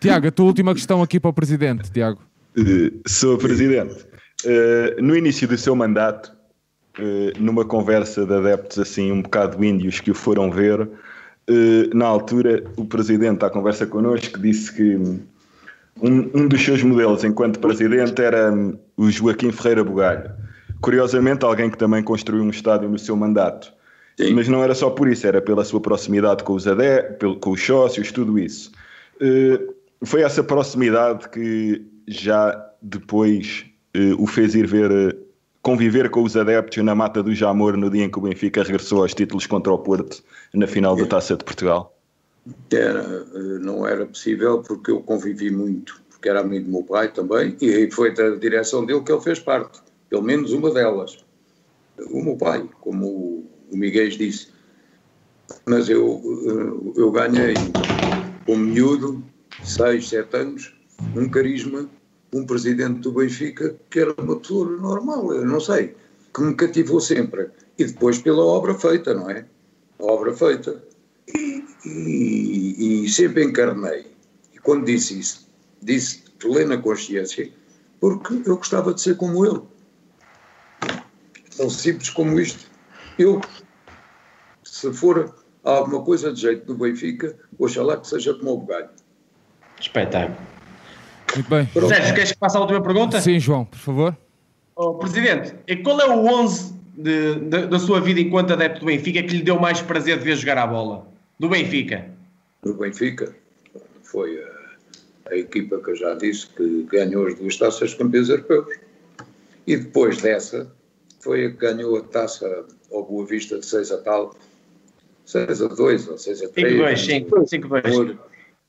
S1: Tiago, a tua última questão aqui para o Presidente, Tiago.
S3: Uh, sou Presidente. Uh, no início do seu mandato, uh, numa conversa de adeptos assim um bocado índios que o foram ver, na altura o Presidente, à conversa connosco, disse que um, um dos seus modelos enquanto Presidente era um, o Joaquim Ferreira Bugalho. Curiosamente, alguém que também construiu um estádio no seu mandato. Sim. Mas não era só por isso, era pela sua proximidade com os ADE, com os sócios, tudo isso. Uh, foi essa proximidade que já depois uh, o fez ir ver, conviver com os adeptos na Mata do Jamor no dia em que o Benfica regressou aos títulos contra o Porto na final da Taça de Portugal?
S4: Era, não era possível porque eu convivi muito, porque era amigo do meu pai também e foi da direção dele que ele fez parte, pelo menos uma delas. O meu pai, como o Miguel disse. Mas eu, eu ganhei, como miúdo, 6, 7 anos, um carisma, um presidente do Benfica que era uma pessoa normal, eu não sei, que me cativou sempre. E depois pela obra feita, não é? A obra feita. E, e, e sempre encarnei. E quando disse isso, disse plena consciência, porque eu gostava de ser como ele. Tão simples como isto. Eu, se for alguma coisa de jeito do Benfica, oxalá que seja como o Bugalho.
S7: Espetáculo.
S1: Muito bem.
S7: Sérgio, queres que passe a última pergunta?
S1: Sim, João, por favor.
S7: Oh, Presidente, e qual é o 11 de, de, da sua vida enquanto adepto do Benfica que lhe deu mais prazer de ver jogar a bola? Do Benfica?
S4: Do Benfica? Foi a, a equipa que eu já disse que ganhou as duas taças de campeões europeus. E depois dessa, foi a que ganhou a taça ao Boa Vista de 6 a tal, 6 a 2 ou 6 a 3.
S7: 5 2, 5 2.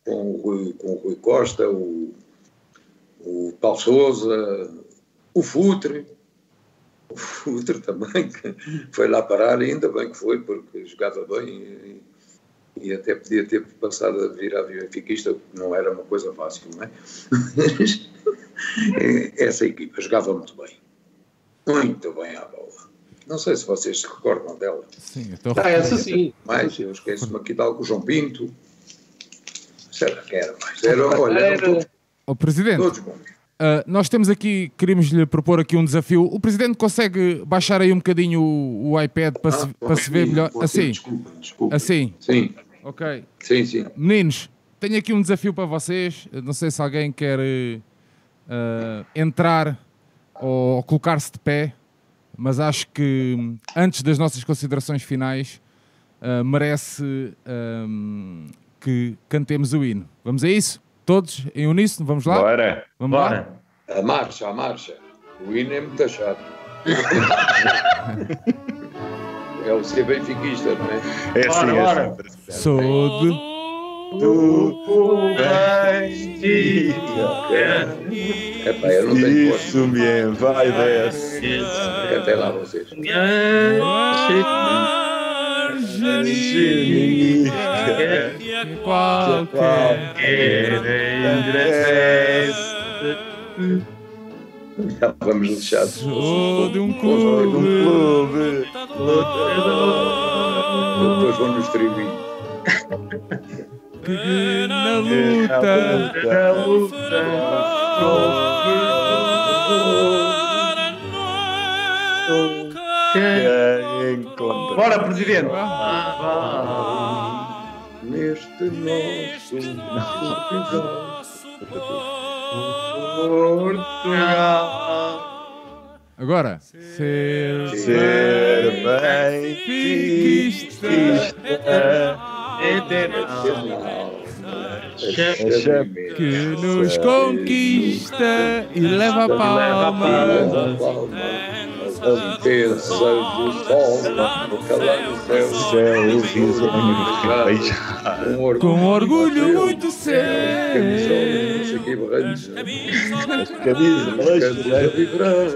S4: Com o Rui, com o Rui Costa, o, o Paulo Souza, o Futre, o Futre também, que foi lá parar, ainda bem que foi, porque jogava bem e, e até podia ter passado a vir a benfiquista, porque não era uma coisa fácil, não é? Mas essa equipa jogava muito bem, muito bem à bola. Não sei se vocês se recordam dela.
S1: Sim, então...
S5: Ah, essa sim.
S4: Mas eu esqueço-me aqui de algo, João Pinto. Será que era mais? Era, olha, eram todos,
S1: O Presidente,
S4: todos bons.
S1: uh, nós temos aqui, queríamos lhe propor aqui um desafio. O Presidente consegue baixar aí um bocadinho o, o iPad para, se, para se ver melhor? Assim,
S4: Desculpa, desculpa.
S1: assim,
S4: Sim,
S1: ok.
S4: sim, sim.
S1: Meninos, tenho aqui um desafio para vocês. Não sei se alguém quer uh, entrar ou colocar-se de pé, mas acho que antes das nossas considerações finais uh, merece que cantemos o hino. Vamos a isso? Todos em uníssono? Vamos lá?
S3: Bora!
S1: Vamos lá?
S7: Bora.
S4: A marcha, a marcha. O hino é muito chato. é o ser benfiquista, não é?
S3: É assim,
S7: Bora,
S3: é
S7: bora.
S3: assim.
S1: Sou de...
S4: É pá, eu não tenho voz.
S3: Isso mesmo, vai dessa.
S4: Até lá vocês.
S1: Qualquer
S4: Estávamos lixados.
S1: Sou de um
S3: Um
S1: clube.
S3: clube.
S4: Depois vão nos tribuir.
S1: que na luta.
S3: Encontra.
S7: Bora, presidente.
S4: Neste nosso
S1: Agora, ser
S3: Ser bem
S1: benfiquista. que nos conquista e leva a palma.
S4: A limpeza do sol no calor do céu.
S3: Céu, risonho, beijar.
S4: Com orgulho,
S1: Com orgulho muito
S4: Camisola,
S1: sério,
S4: não sei o quê, barranhos.
S3: Camisa,
S4: Cantos a vibrar.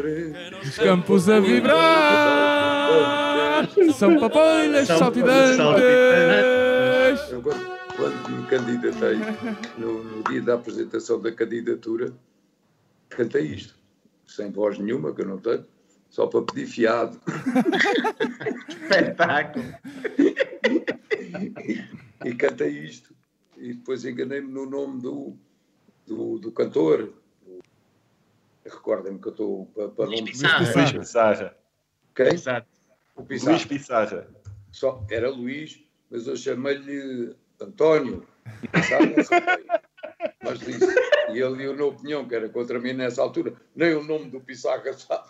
S1: os campos a vibrar, são papoilas saltitantes.
S4: Eu, quando, quando me candidatei, no, no dia da apresentação da candidatura, cantei isto, sem voz nenhuma, que eu não tenho, só para pedir fiado.
S7: Espetáculo.
S4: e cantei isto. E depois enganei-me no nome do, do, do cantor. Recordem-me que eu estou para, para nome.
S6: Pissarra.
S3: Luís Pissarra.
S4: Quem?
S7: Exato.
S4: O Pissarra.
S3: Luís Pissarra.
S4: Só, era Luís, mas eu chamei-lhe António. Sabe? Mas disse, e ele deu na opinião que era contra mim nessa altura, nem o nome do Pissarra sabe.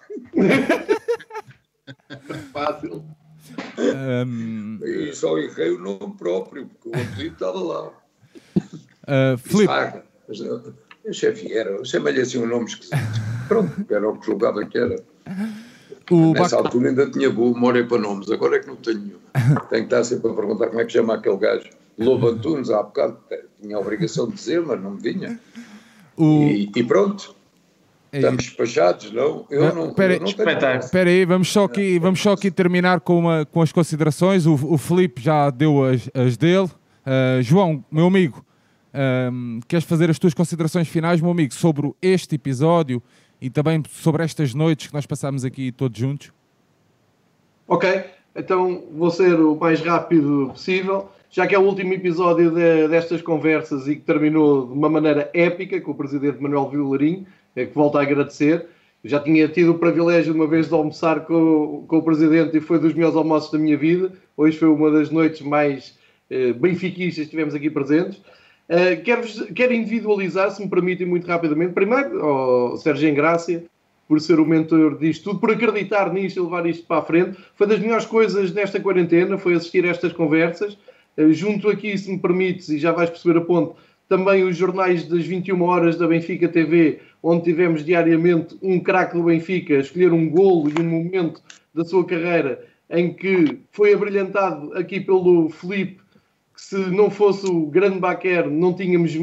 S5: Fácil.
S1: Um,
S4: E só errei o nome próprio, porque o apelido estava lá.
S1: uh,
S4: Pissarra. Eu, eu Xavier, eu chamei-lhe assim um nome esquisito. Pronto, era o que julgava que era.
S1: o
S4: Nessa
S1: Bac-
S4: altura ainda tinha boa memória para nomes, agora é que não tenho. Tenho que estar sempre a perguntar como é que chama aquele gajo. Lobo Antunes, há bocado, tinha a obrigação de dizer, mas não me vinha.
S1: o,
S4: E, e pronto, estamos despachados, não? Eu
S1: Ah,
S4: não,
S1: espera aí,
S4: eu não.
S1: Espera aí, vamos só aqui, vamos só aqui terminar com, uma, com as considerações. O, o Filipe já deu as, as dele. Uh, João, meu amigo, um, queres fazer as tuas considerações finais, meu amigo, sobre este episódio e também sobre estas noites que nós passamos aqui todos juntos?
S5: Ok, então vou ser o mais rápido possível, já que é o último episódio de- destas conversas e que terminou de uma maneira épica com o presidente Manuel Vilarinho, é que volto a agradecer. Já tinha tido o privilégio uma vez de almoçar com, com o presidente e foi dos melhores almoços da minha vida. Hoje foi uma das noites mais eh, benfiquistas que tivemos aqui presentes. Eh, quero, quero individualizar, se me permitem, muito rapidamente. Primeiro, ao Sérgio Engrácia, por ser o mentor disto tudo, por acreditar nisto e levar isto para a frente. Foi das melhores coisas nesta quarentena, foi assistir a estas conversas. Eh, junto aqui, se me permites, e já vais perceber a ponto, também os jornais das 21 horas da Benfica TV, onde tivemos diariamente um craque do Benfica escolher um golo e um momento da sua carreira em que foi abrilhantado aqui pelo Felipe que se não fosse o grande Baquer, não tínhamos,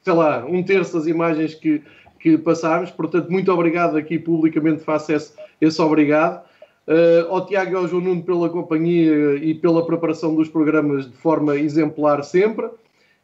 S5: sei lá, um terço das imagens que, que passámos. Portanto, muito obrigado aqui publicamente, faço esse, esse obrigado. Uh, ao Tiago e ao João Nuno pela companhia e pela preparação dos programas de forma exemplar sempre.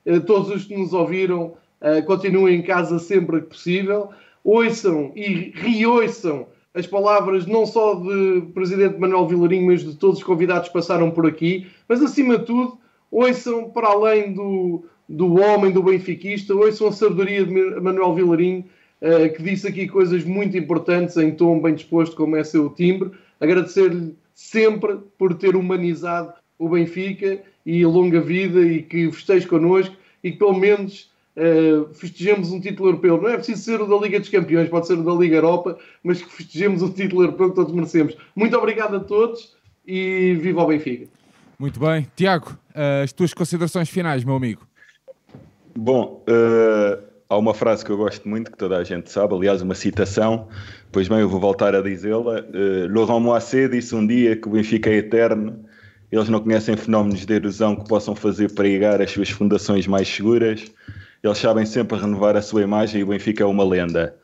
S5: Uh, todos os que nos ouviram, uh, continuem em casa sempre que possível. Ouçam e reouçam as palavras não só de Presidente Manuel Vilarinho, mas de todos os convidados que passaram por aqui. Mas, acima de tudo, ouçam para além do, do homem, do benfiquista, ouçam a sabedoria de Manuel Vilarinho, que disse aqui coisas muito importantes em tom bem disposto, como é seu timbre. Agradecer-lhe sempre por ter humanizado o Benfica e a longa vida e que festeje connosco e que pelo menos uh, festejemos um título europeu. Não é preciso ser o da Liga dos Campeões, pode ser o da Liga Europa, mas que festejemos um título europeu que todos merecemos. Muito obrigado a todos e viva o Benfica!
S1: Muito bem. Tiago, uh, as tuas considerações finais, meu amigo.
S3: Bom, uh, há uma frase que eu gosto muito, que toda a gente sabe, aliás, uma citação, pois bem, eu vou voltar a dizê-la. Uh, Laurent Moisset disse um dia que o Benfica é eterno, eles não conhecem fenómenos de erosão que possam fazer pregar as suas fundações mais seguras, eles sabem sempre renovar a sua imagem e o Benfica é uma lenda.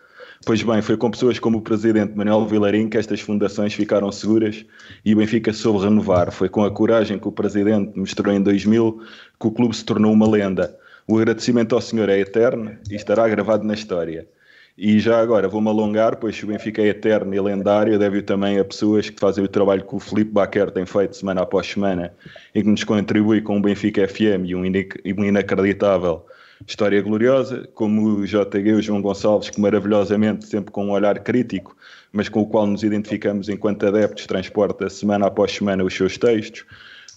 S3: Pois bem, foi com pessoas como o presidente Manuel Vilarim que estas fundações ficaram seguras e o Benfica soube renovar. Foi com a coragem que o presidente mostrou em 2000 que o clube se tornou uma lenda. O agradecimento ao senhor é eterno e estará gravado na história. E já agora vou-me alongar, pois o Benfica é eterno e lendário, deve também a pessoas que fazem o trabalho que o Felipe Baquer tem feito semana após semana e que nos contribui com o Benfica FM e um inacreditável história gloriosa, como o JG o João Gonçalves, que maravilhosamente, sempre com um olhar crítico, mas com o qual nos identificamos enquanto adeptos, transporta semana após semana os seus textos,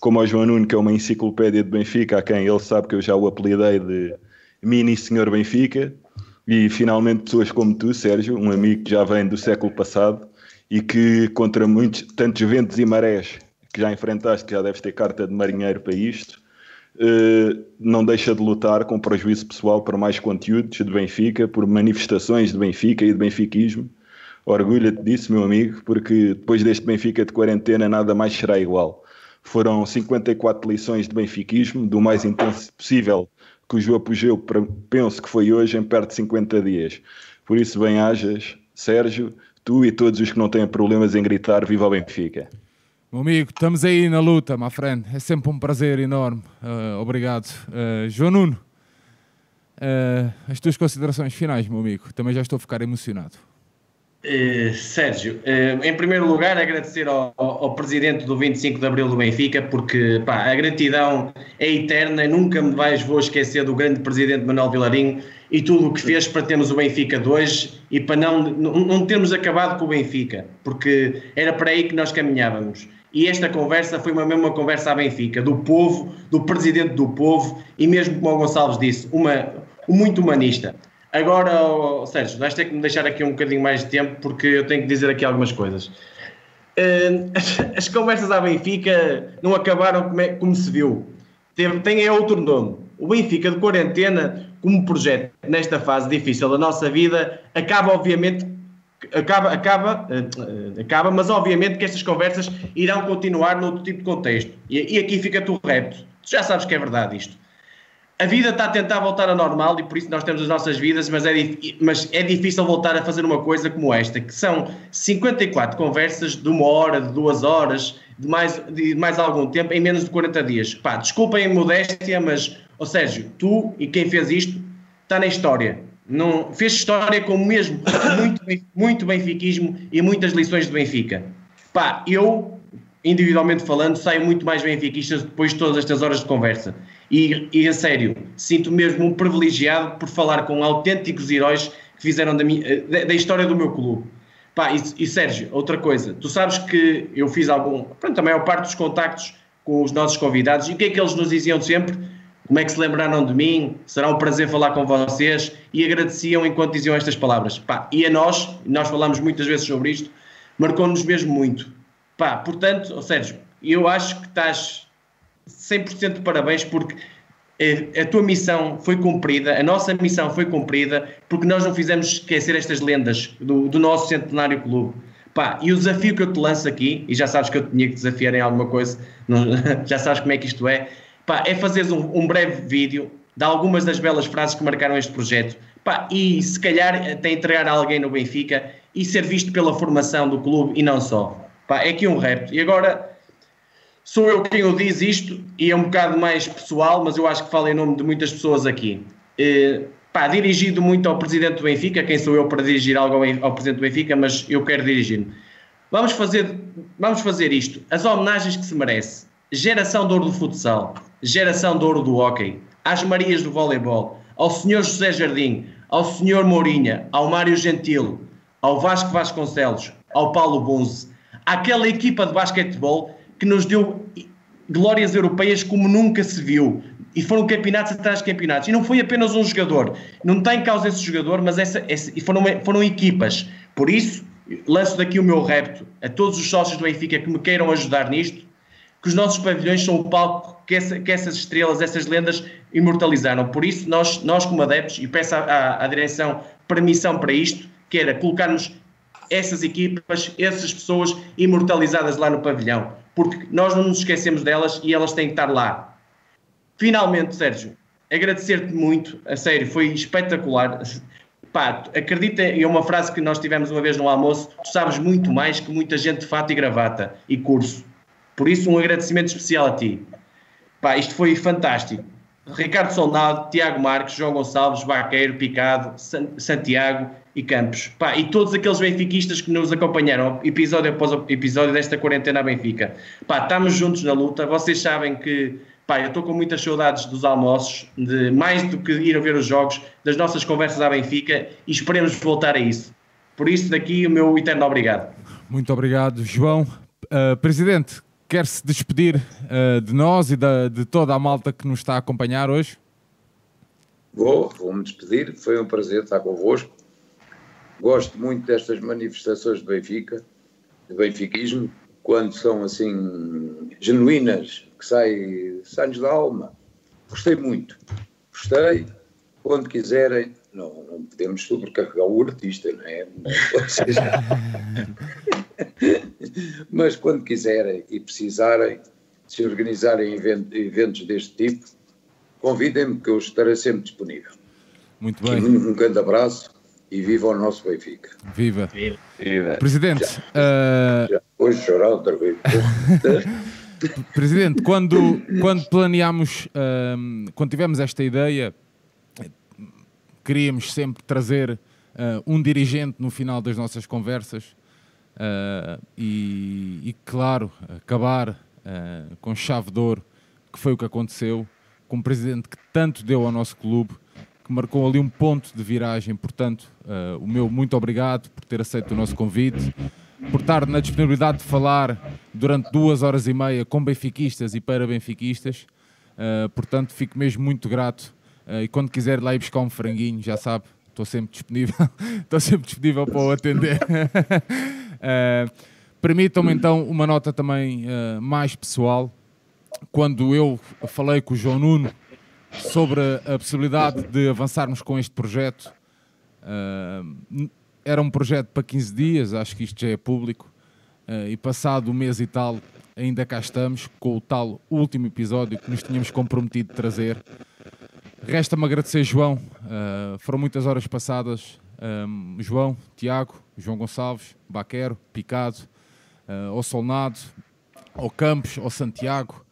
S3: como ao João Nuno, que é uma enciclopédia de Benfica, a quem ele sabe que eu já o apelidei de Mini Senhor Benfica, e finalmente pessoas como tu, Sérgio, um amigo que já vem do século passado e que contra muitos, tantos ventos e marés que já enfrentaste, que já deves ter carta de marinheiro para isto, eh, não deixa de lutar com prejuízo pessoal por mais conteúdos de Benfica, por manifestações de Benfica e de benfiquismo. Orgulha-te disso, meu amigo, porque depois deste Benfica de quarentena nada mais será igual. Foram 54 lições de benfiquismo, do mais intenso possível, cujo apogeu penso que foi hoje em perto de 50 dias. Por isso, bem-ajas, Sérgio, tu e todos os que não têm problemas em gritar Viva o Benfica.
S1: Meu amigo, estamos aí na luta, my friend. É sempre um prazer enorme. Uh, obrigado. Uh, João Nuno, uh, as tuas considerações finais, meu amigo. Também já estou a ficar emocionado.
S2: Sérgio, em primeiro lugar, agradecer ao, ao, presidente do 25 de Abril do Benfica, porque pá, a gratidão é eterna. Nunca me vais vou esquecer do grande presidente Manuel Vilarinho e tudo o que fez para termos o Benfica de hoje e para não, não, não termos acabado com o Benfica, porque era para aí que nós caminhávamos. E esta conversa foi uma mesma conversa à Benfica, do povo, do presidente do povo e mesmo como o Gonçalves disse, uma, um muito humanista. Agora, Sérgio, vais ter que me deixar aqui um bocadinho mais de tempo porque eu tenho que dizer aqui algumas coisas. Uh, as, as, conversas à Benfica não acabaram como, é, se viu. Tem, é outro nome. O Benfica de quarentena, como projeto nesta fase difícil da nossa vida, acaba obviamente acaba, acaba, uh, acaba, mas obviamente que estas conversas irão continuar noutro tipo de contexto. E, aqui fica tu repto. Tu já sabes que é verdade isto. A vida está a tentar voltar ao normal e por isso nós temos as nossas vidas, mas é, mas é difícil voltar a fazer uma coisa como esta, que são 54 conversas de uma hora, de duas horas, de mais, de mais algum tempo, em menos de 40 dias. Pá, desculpem a modéstia, mas, ó Sérgio, tu e quem fez isto está na história não, fez história com mesmo muito, muito benfiquismo e muitas lições de Benfica. Pá, eu, individualmente falando, saio muito mais benfiquista depois de todas estas horas de conversa. E, e a sério, sinto mesmo um privilegiado por falar com autênticos heróis que fizeram da, minha, da, da história do meu clube. Pá, e, e, Sérgio, outra coisa, tu sabes que eu fiz algum, pronto, a maior parte dos contactos com os nossos convidados e o que é que eles nos diziam sempre? como é que se lembraram de mim, será um prazer falar com vocês e agradeciam enquanto diziam estas palavras. Pá, e a nós, nós falamos muitas vezes sobre isto, marcou-nos mesmo muito. Pá, portanto, Sérgio, eu acho que estás 100% de parabéns porque a tua missão foi cumprida, a nossa missão foi cumprida, porque nós não fizemos esquecer estas lendas do, do nosso centenário clube. Pá, e o desafio que eu te lanço aqui, e já sabes que eu tinha que desafiar em alguma coisa, não, já sabes como é que isto é, pá, é fazeres um, um, breve vídeo de algumas das belas frases que marcaram este projeto pá, e se calhar até entregar a alguém no Benfica e ser visto pela formação do clube e não só. Pá, é aqui um repto. E agora sou eu quem o diz isto e é um bocado mais pessoal, mas eu acho que falo em nome de muitas pessoas aqui. Eh, pá, dirigido muito ao Presidente do Benfica, quem sou eu para dirigir algo ao, Presidente do Benfica, mas eu quero dirigir-me. Vamos fazer, vamos fazer isto, as homenagens que se merece. Geração de ouro do futsal, geração de ouro do hóquei, às Marias do voleibol, ao Sr. José Jardim, ao Sr. Mourinha, ao Mário Gentil, ao Vasco Vasconcelos, ao Paulo Bunze, àquela equipa de basquetebol que nos deu glórias europeias como nunca se viu. E foram campeonatos atrás de campeonatos. E não foi apenas um jogador. Não está em causa esse jogador, mas essa, essa, foram, foram equipas. Por isso, lanço daqui o meu repto a todos os sócios do Benfica que me queiram ajudar nisto que os nossos pavilhões são o palco que, essa, que essas estrelas, essas lendas imortalizaram. Por isso, nós, nós como adeptos, e peço à, à direção permissão para isto, que era colocarmos essas equipas, essas pessoas imortalizadas lá no pavilhão, porque nós não nos esquecemos delas e elas têm que estar lá. Finalmente, Sérgio, agradecer-te muito, a sério, foi espetacular.
S7: pá, acredita, é uma frase que nós tivemos uma vez no almoço, tu sabes muito mais que muita gente de fato e gravata e curso. Por isso, um agradecimento especial a ti. Pá, isto foi fantástico. Ricardo Soldado, Tiago Marques, João Gonçalves, Baqueiro, Picado, Santiago e Campos. Pá, e todos aqueles benfiquistas que nos acompanharam episódio após episódio desta quarentena à Benfica. Pá, estamos juntos na luta. Vocês sabem que pá, eu estou com muitas saudades dos almoços, de mais do que ir a ver os jogos, das nossas conversas à Benfica e esperemos voltar a isso. Por isso, daqui o meu eterno obrigado.
S1: Muito obrigado, João. Uh, Presidente, quer-se despedir uh, de nós e da, de toda a malta que nos está a acompanhar hoje?
S4: Vou, vou-me despedir. Foi um prazer estar convosco. Gosto muito destas manifestações de Benfica, de benfiquismo, quando são assim genuínas, que saem, saem da alma. Gostei muito. Gostei. Quando quiserem, não, não podemos sobrecarregar o artista, não é? Mas quando quiserem e precisarem se organizarem eventos deste tipo, convidem-me que eu estarei sempre disponível.
S1: Muito bem.
S4: Um, um grande abraço e viva o nosso Benfica.
S1: Viva. Viva. Presidente. Já, uh...
S4: já, hoje chorar outra vez.
S1: Presidente, quando, quando planeámos, uh, quando tivemos esta ideia, queríamos sempre trazer uh, um dirigente no final das nossas conversas uh, e, e, claro, acabar uh, com chave de ouro, que foi o que aconteceu, com um presidente que tanto deu ao nosso clube, que marcou ali um ponto de viragem. Portanto, o meu muito obrigado por ter aceito o nosso convite, por estar na disponibilidade de falar durante duas horas e meia com benfiquistas e para benfiquistas. portanto, fico mesmo muito grato Uh, e quando quiser lá ir buscar um franguinho, já sabe, estou sempre disponível, estou sempre disponível para o atender. uh, Permitam-me então uma nota também uh, mais pessoal. Quando eu falei com o João Nuno sobre a possibilidade de avançarmos com este projeto, era um projeto para 15 dias, acho que isto já é público, e passado um mês e tal, ainda cá estamos com o tal último episódio que nos tínhamos comprometido de trazer. Resta-me agradecer, João. Uh, foram muitas horas passadas. Um, João, Tiago, João Gonçalves, Baquero, Picado, uh, ao Solnado, ao Campos, ao Santiago,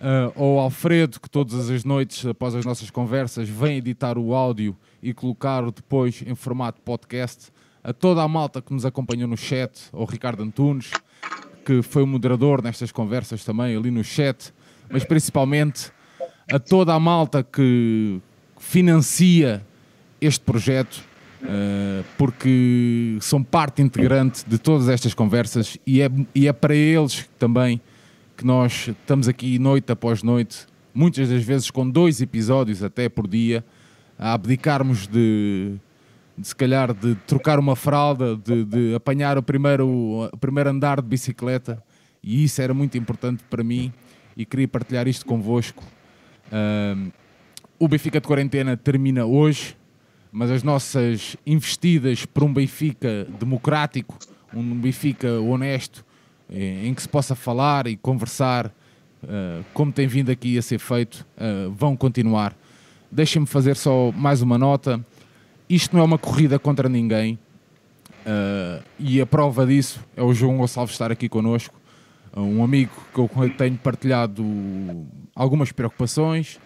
S1: uh, ao Alfredo, que todas as noites, após as nossas conversas, vem editar o áudio e colocar-o depois em formato podcast. A toda a malta que nos acompanhou no chat, ao Ricardo Antunes, que foi o moderador nestas conversas também, ali no chat, mas principalmente a toda a malta que financia este projeto, uh, porque são parte integrante de todas estas conversas e é, e é para eles também que nós estamos aqui noite após noite, muitas das vezes com dois episódios até por dia, a abdicarmos de, de se calhar de trocar uma fralda, de, de apanhar o primeiro, o primeiro andar de bicicleta, e isso era muito importante para mim e queria partilhar isto convosco. O Benfica de quarentena termina hoje, mas as nossas investidas por um Benfica democrático, um Benfica honesto, em que se possa falar e conversar, uh, como tem vindo aqui a ser feito, uh, vão continuar. Deixem-me fazer só mais uma nota. Isto não é uma corrida contra ninguém. Uh, e a prova disso é o João Gonçalves estar aqui connosco um amigo que eu tenho partilhado algumas preocupações,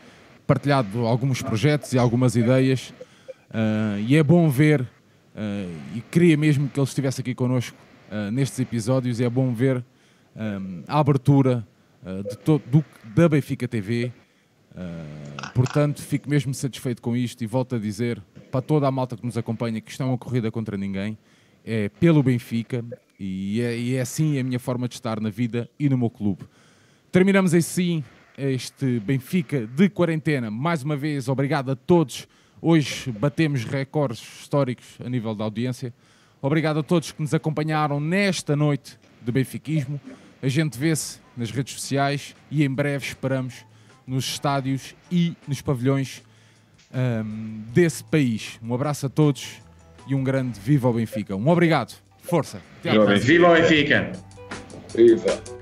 S1: partilhado alguns projetos e algumas ideias, e é bom ver, uh, e queria mesmo que ele estivesse aqui connosco uh, nestes episódios, e é bom ver a abertura de do, da Benfica TV. portanto, fico mesmo satisfeito com isto e volto a dizer para toda a malta que nos acompanha que isto é uma corrida contra ninguém, é pelo Benfica e é, e é assim a minha forma de estar na vida e no meu clube. Terminamos assim este Benfica de quarentena. Mais uma vez, obrigado a todos. Hoje batemos recordes históricos a nível da audiência. Obrigado a todos que nos acompanharam nesta noite de benfiquismo. A gente vê-se nas redes sociais e em breve esperamos nos estádios e nos pavilhões um, desse país. Um abraço a todos e um grande viva ao Benfica. Um obrigado. Força.
S7: Viva o Benfica.
S4: Viva.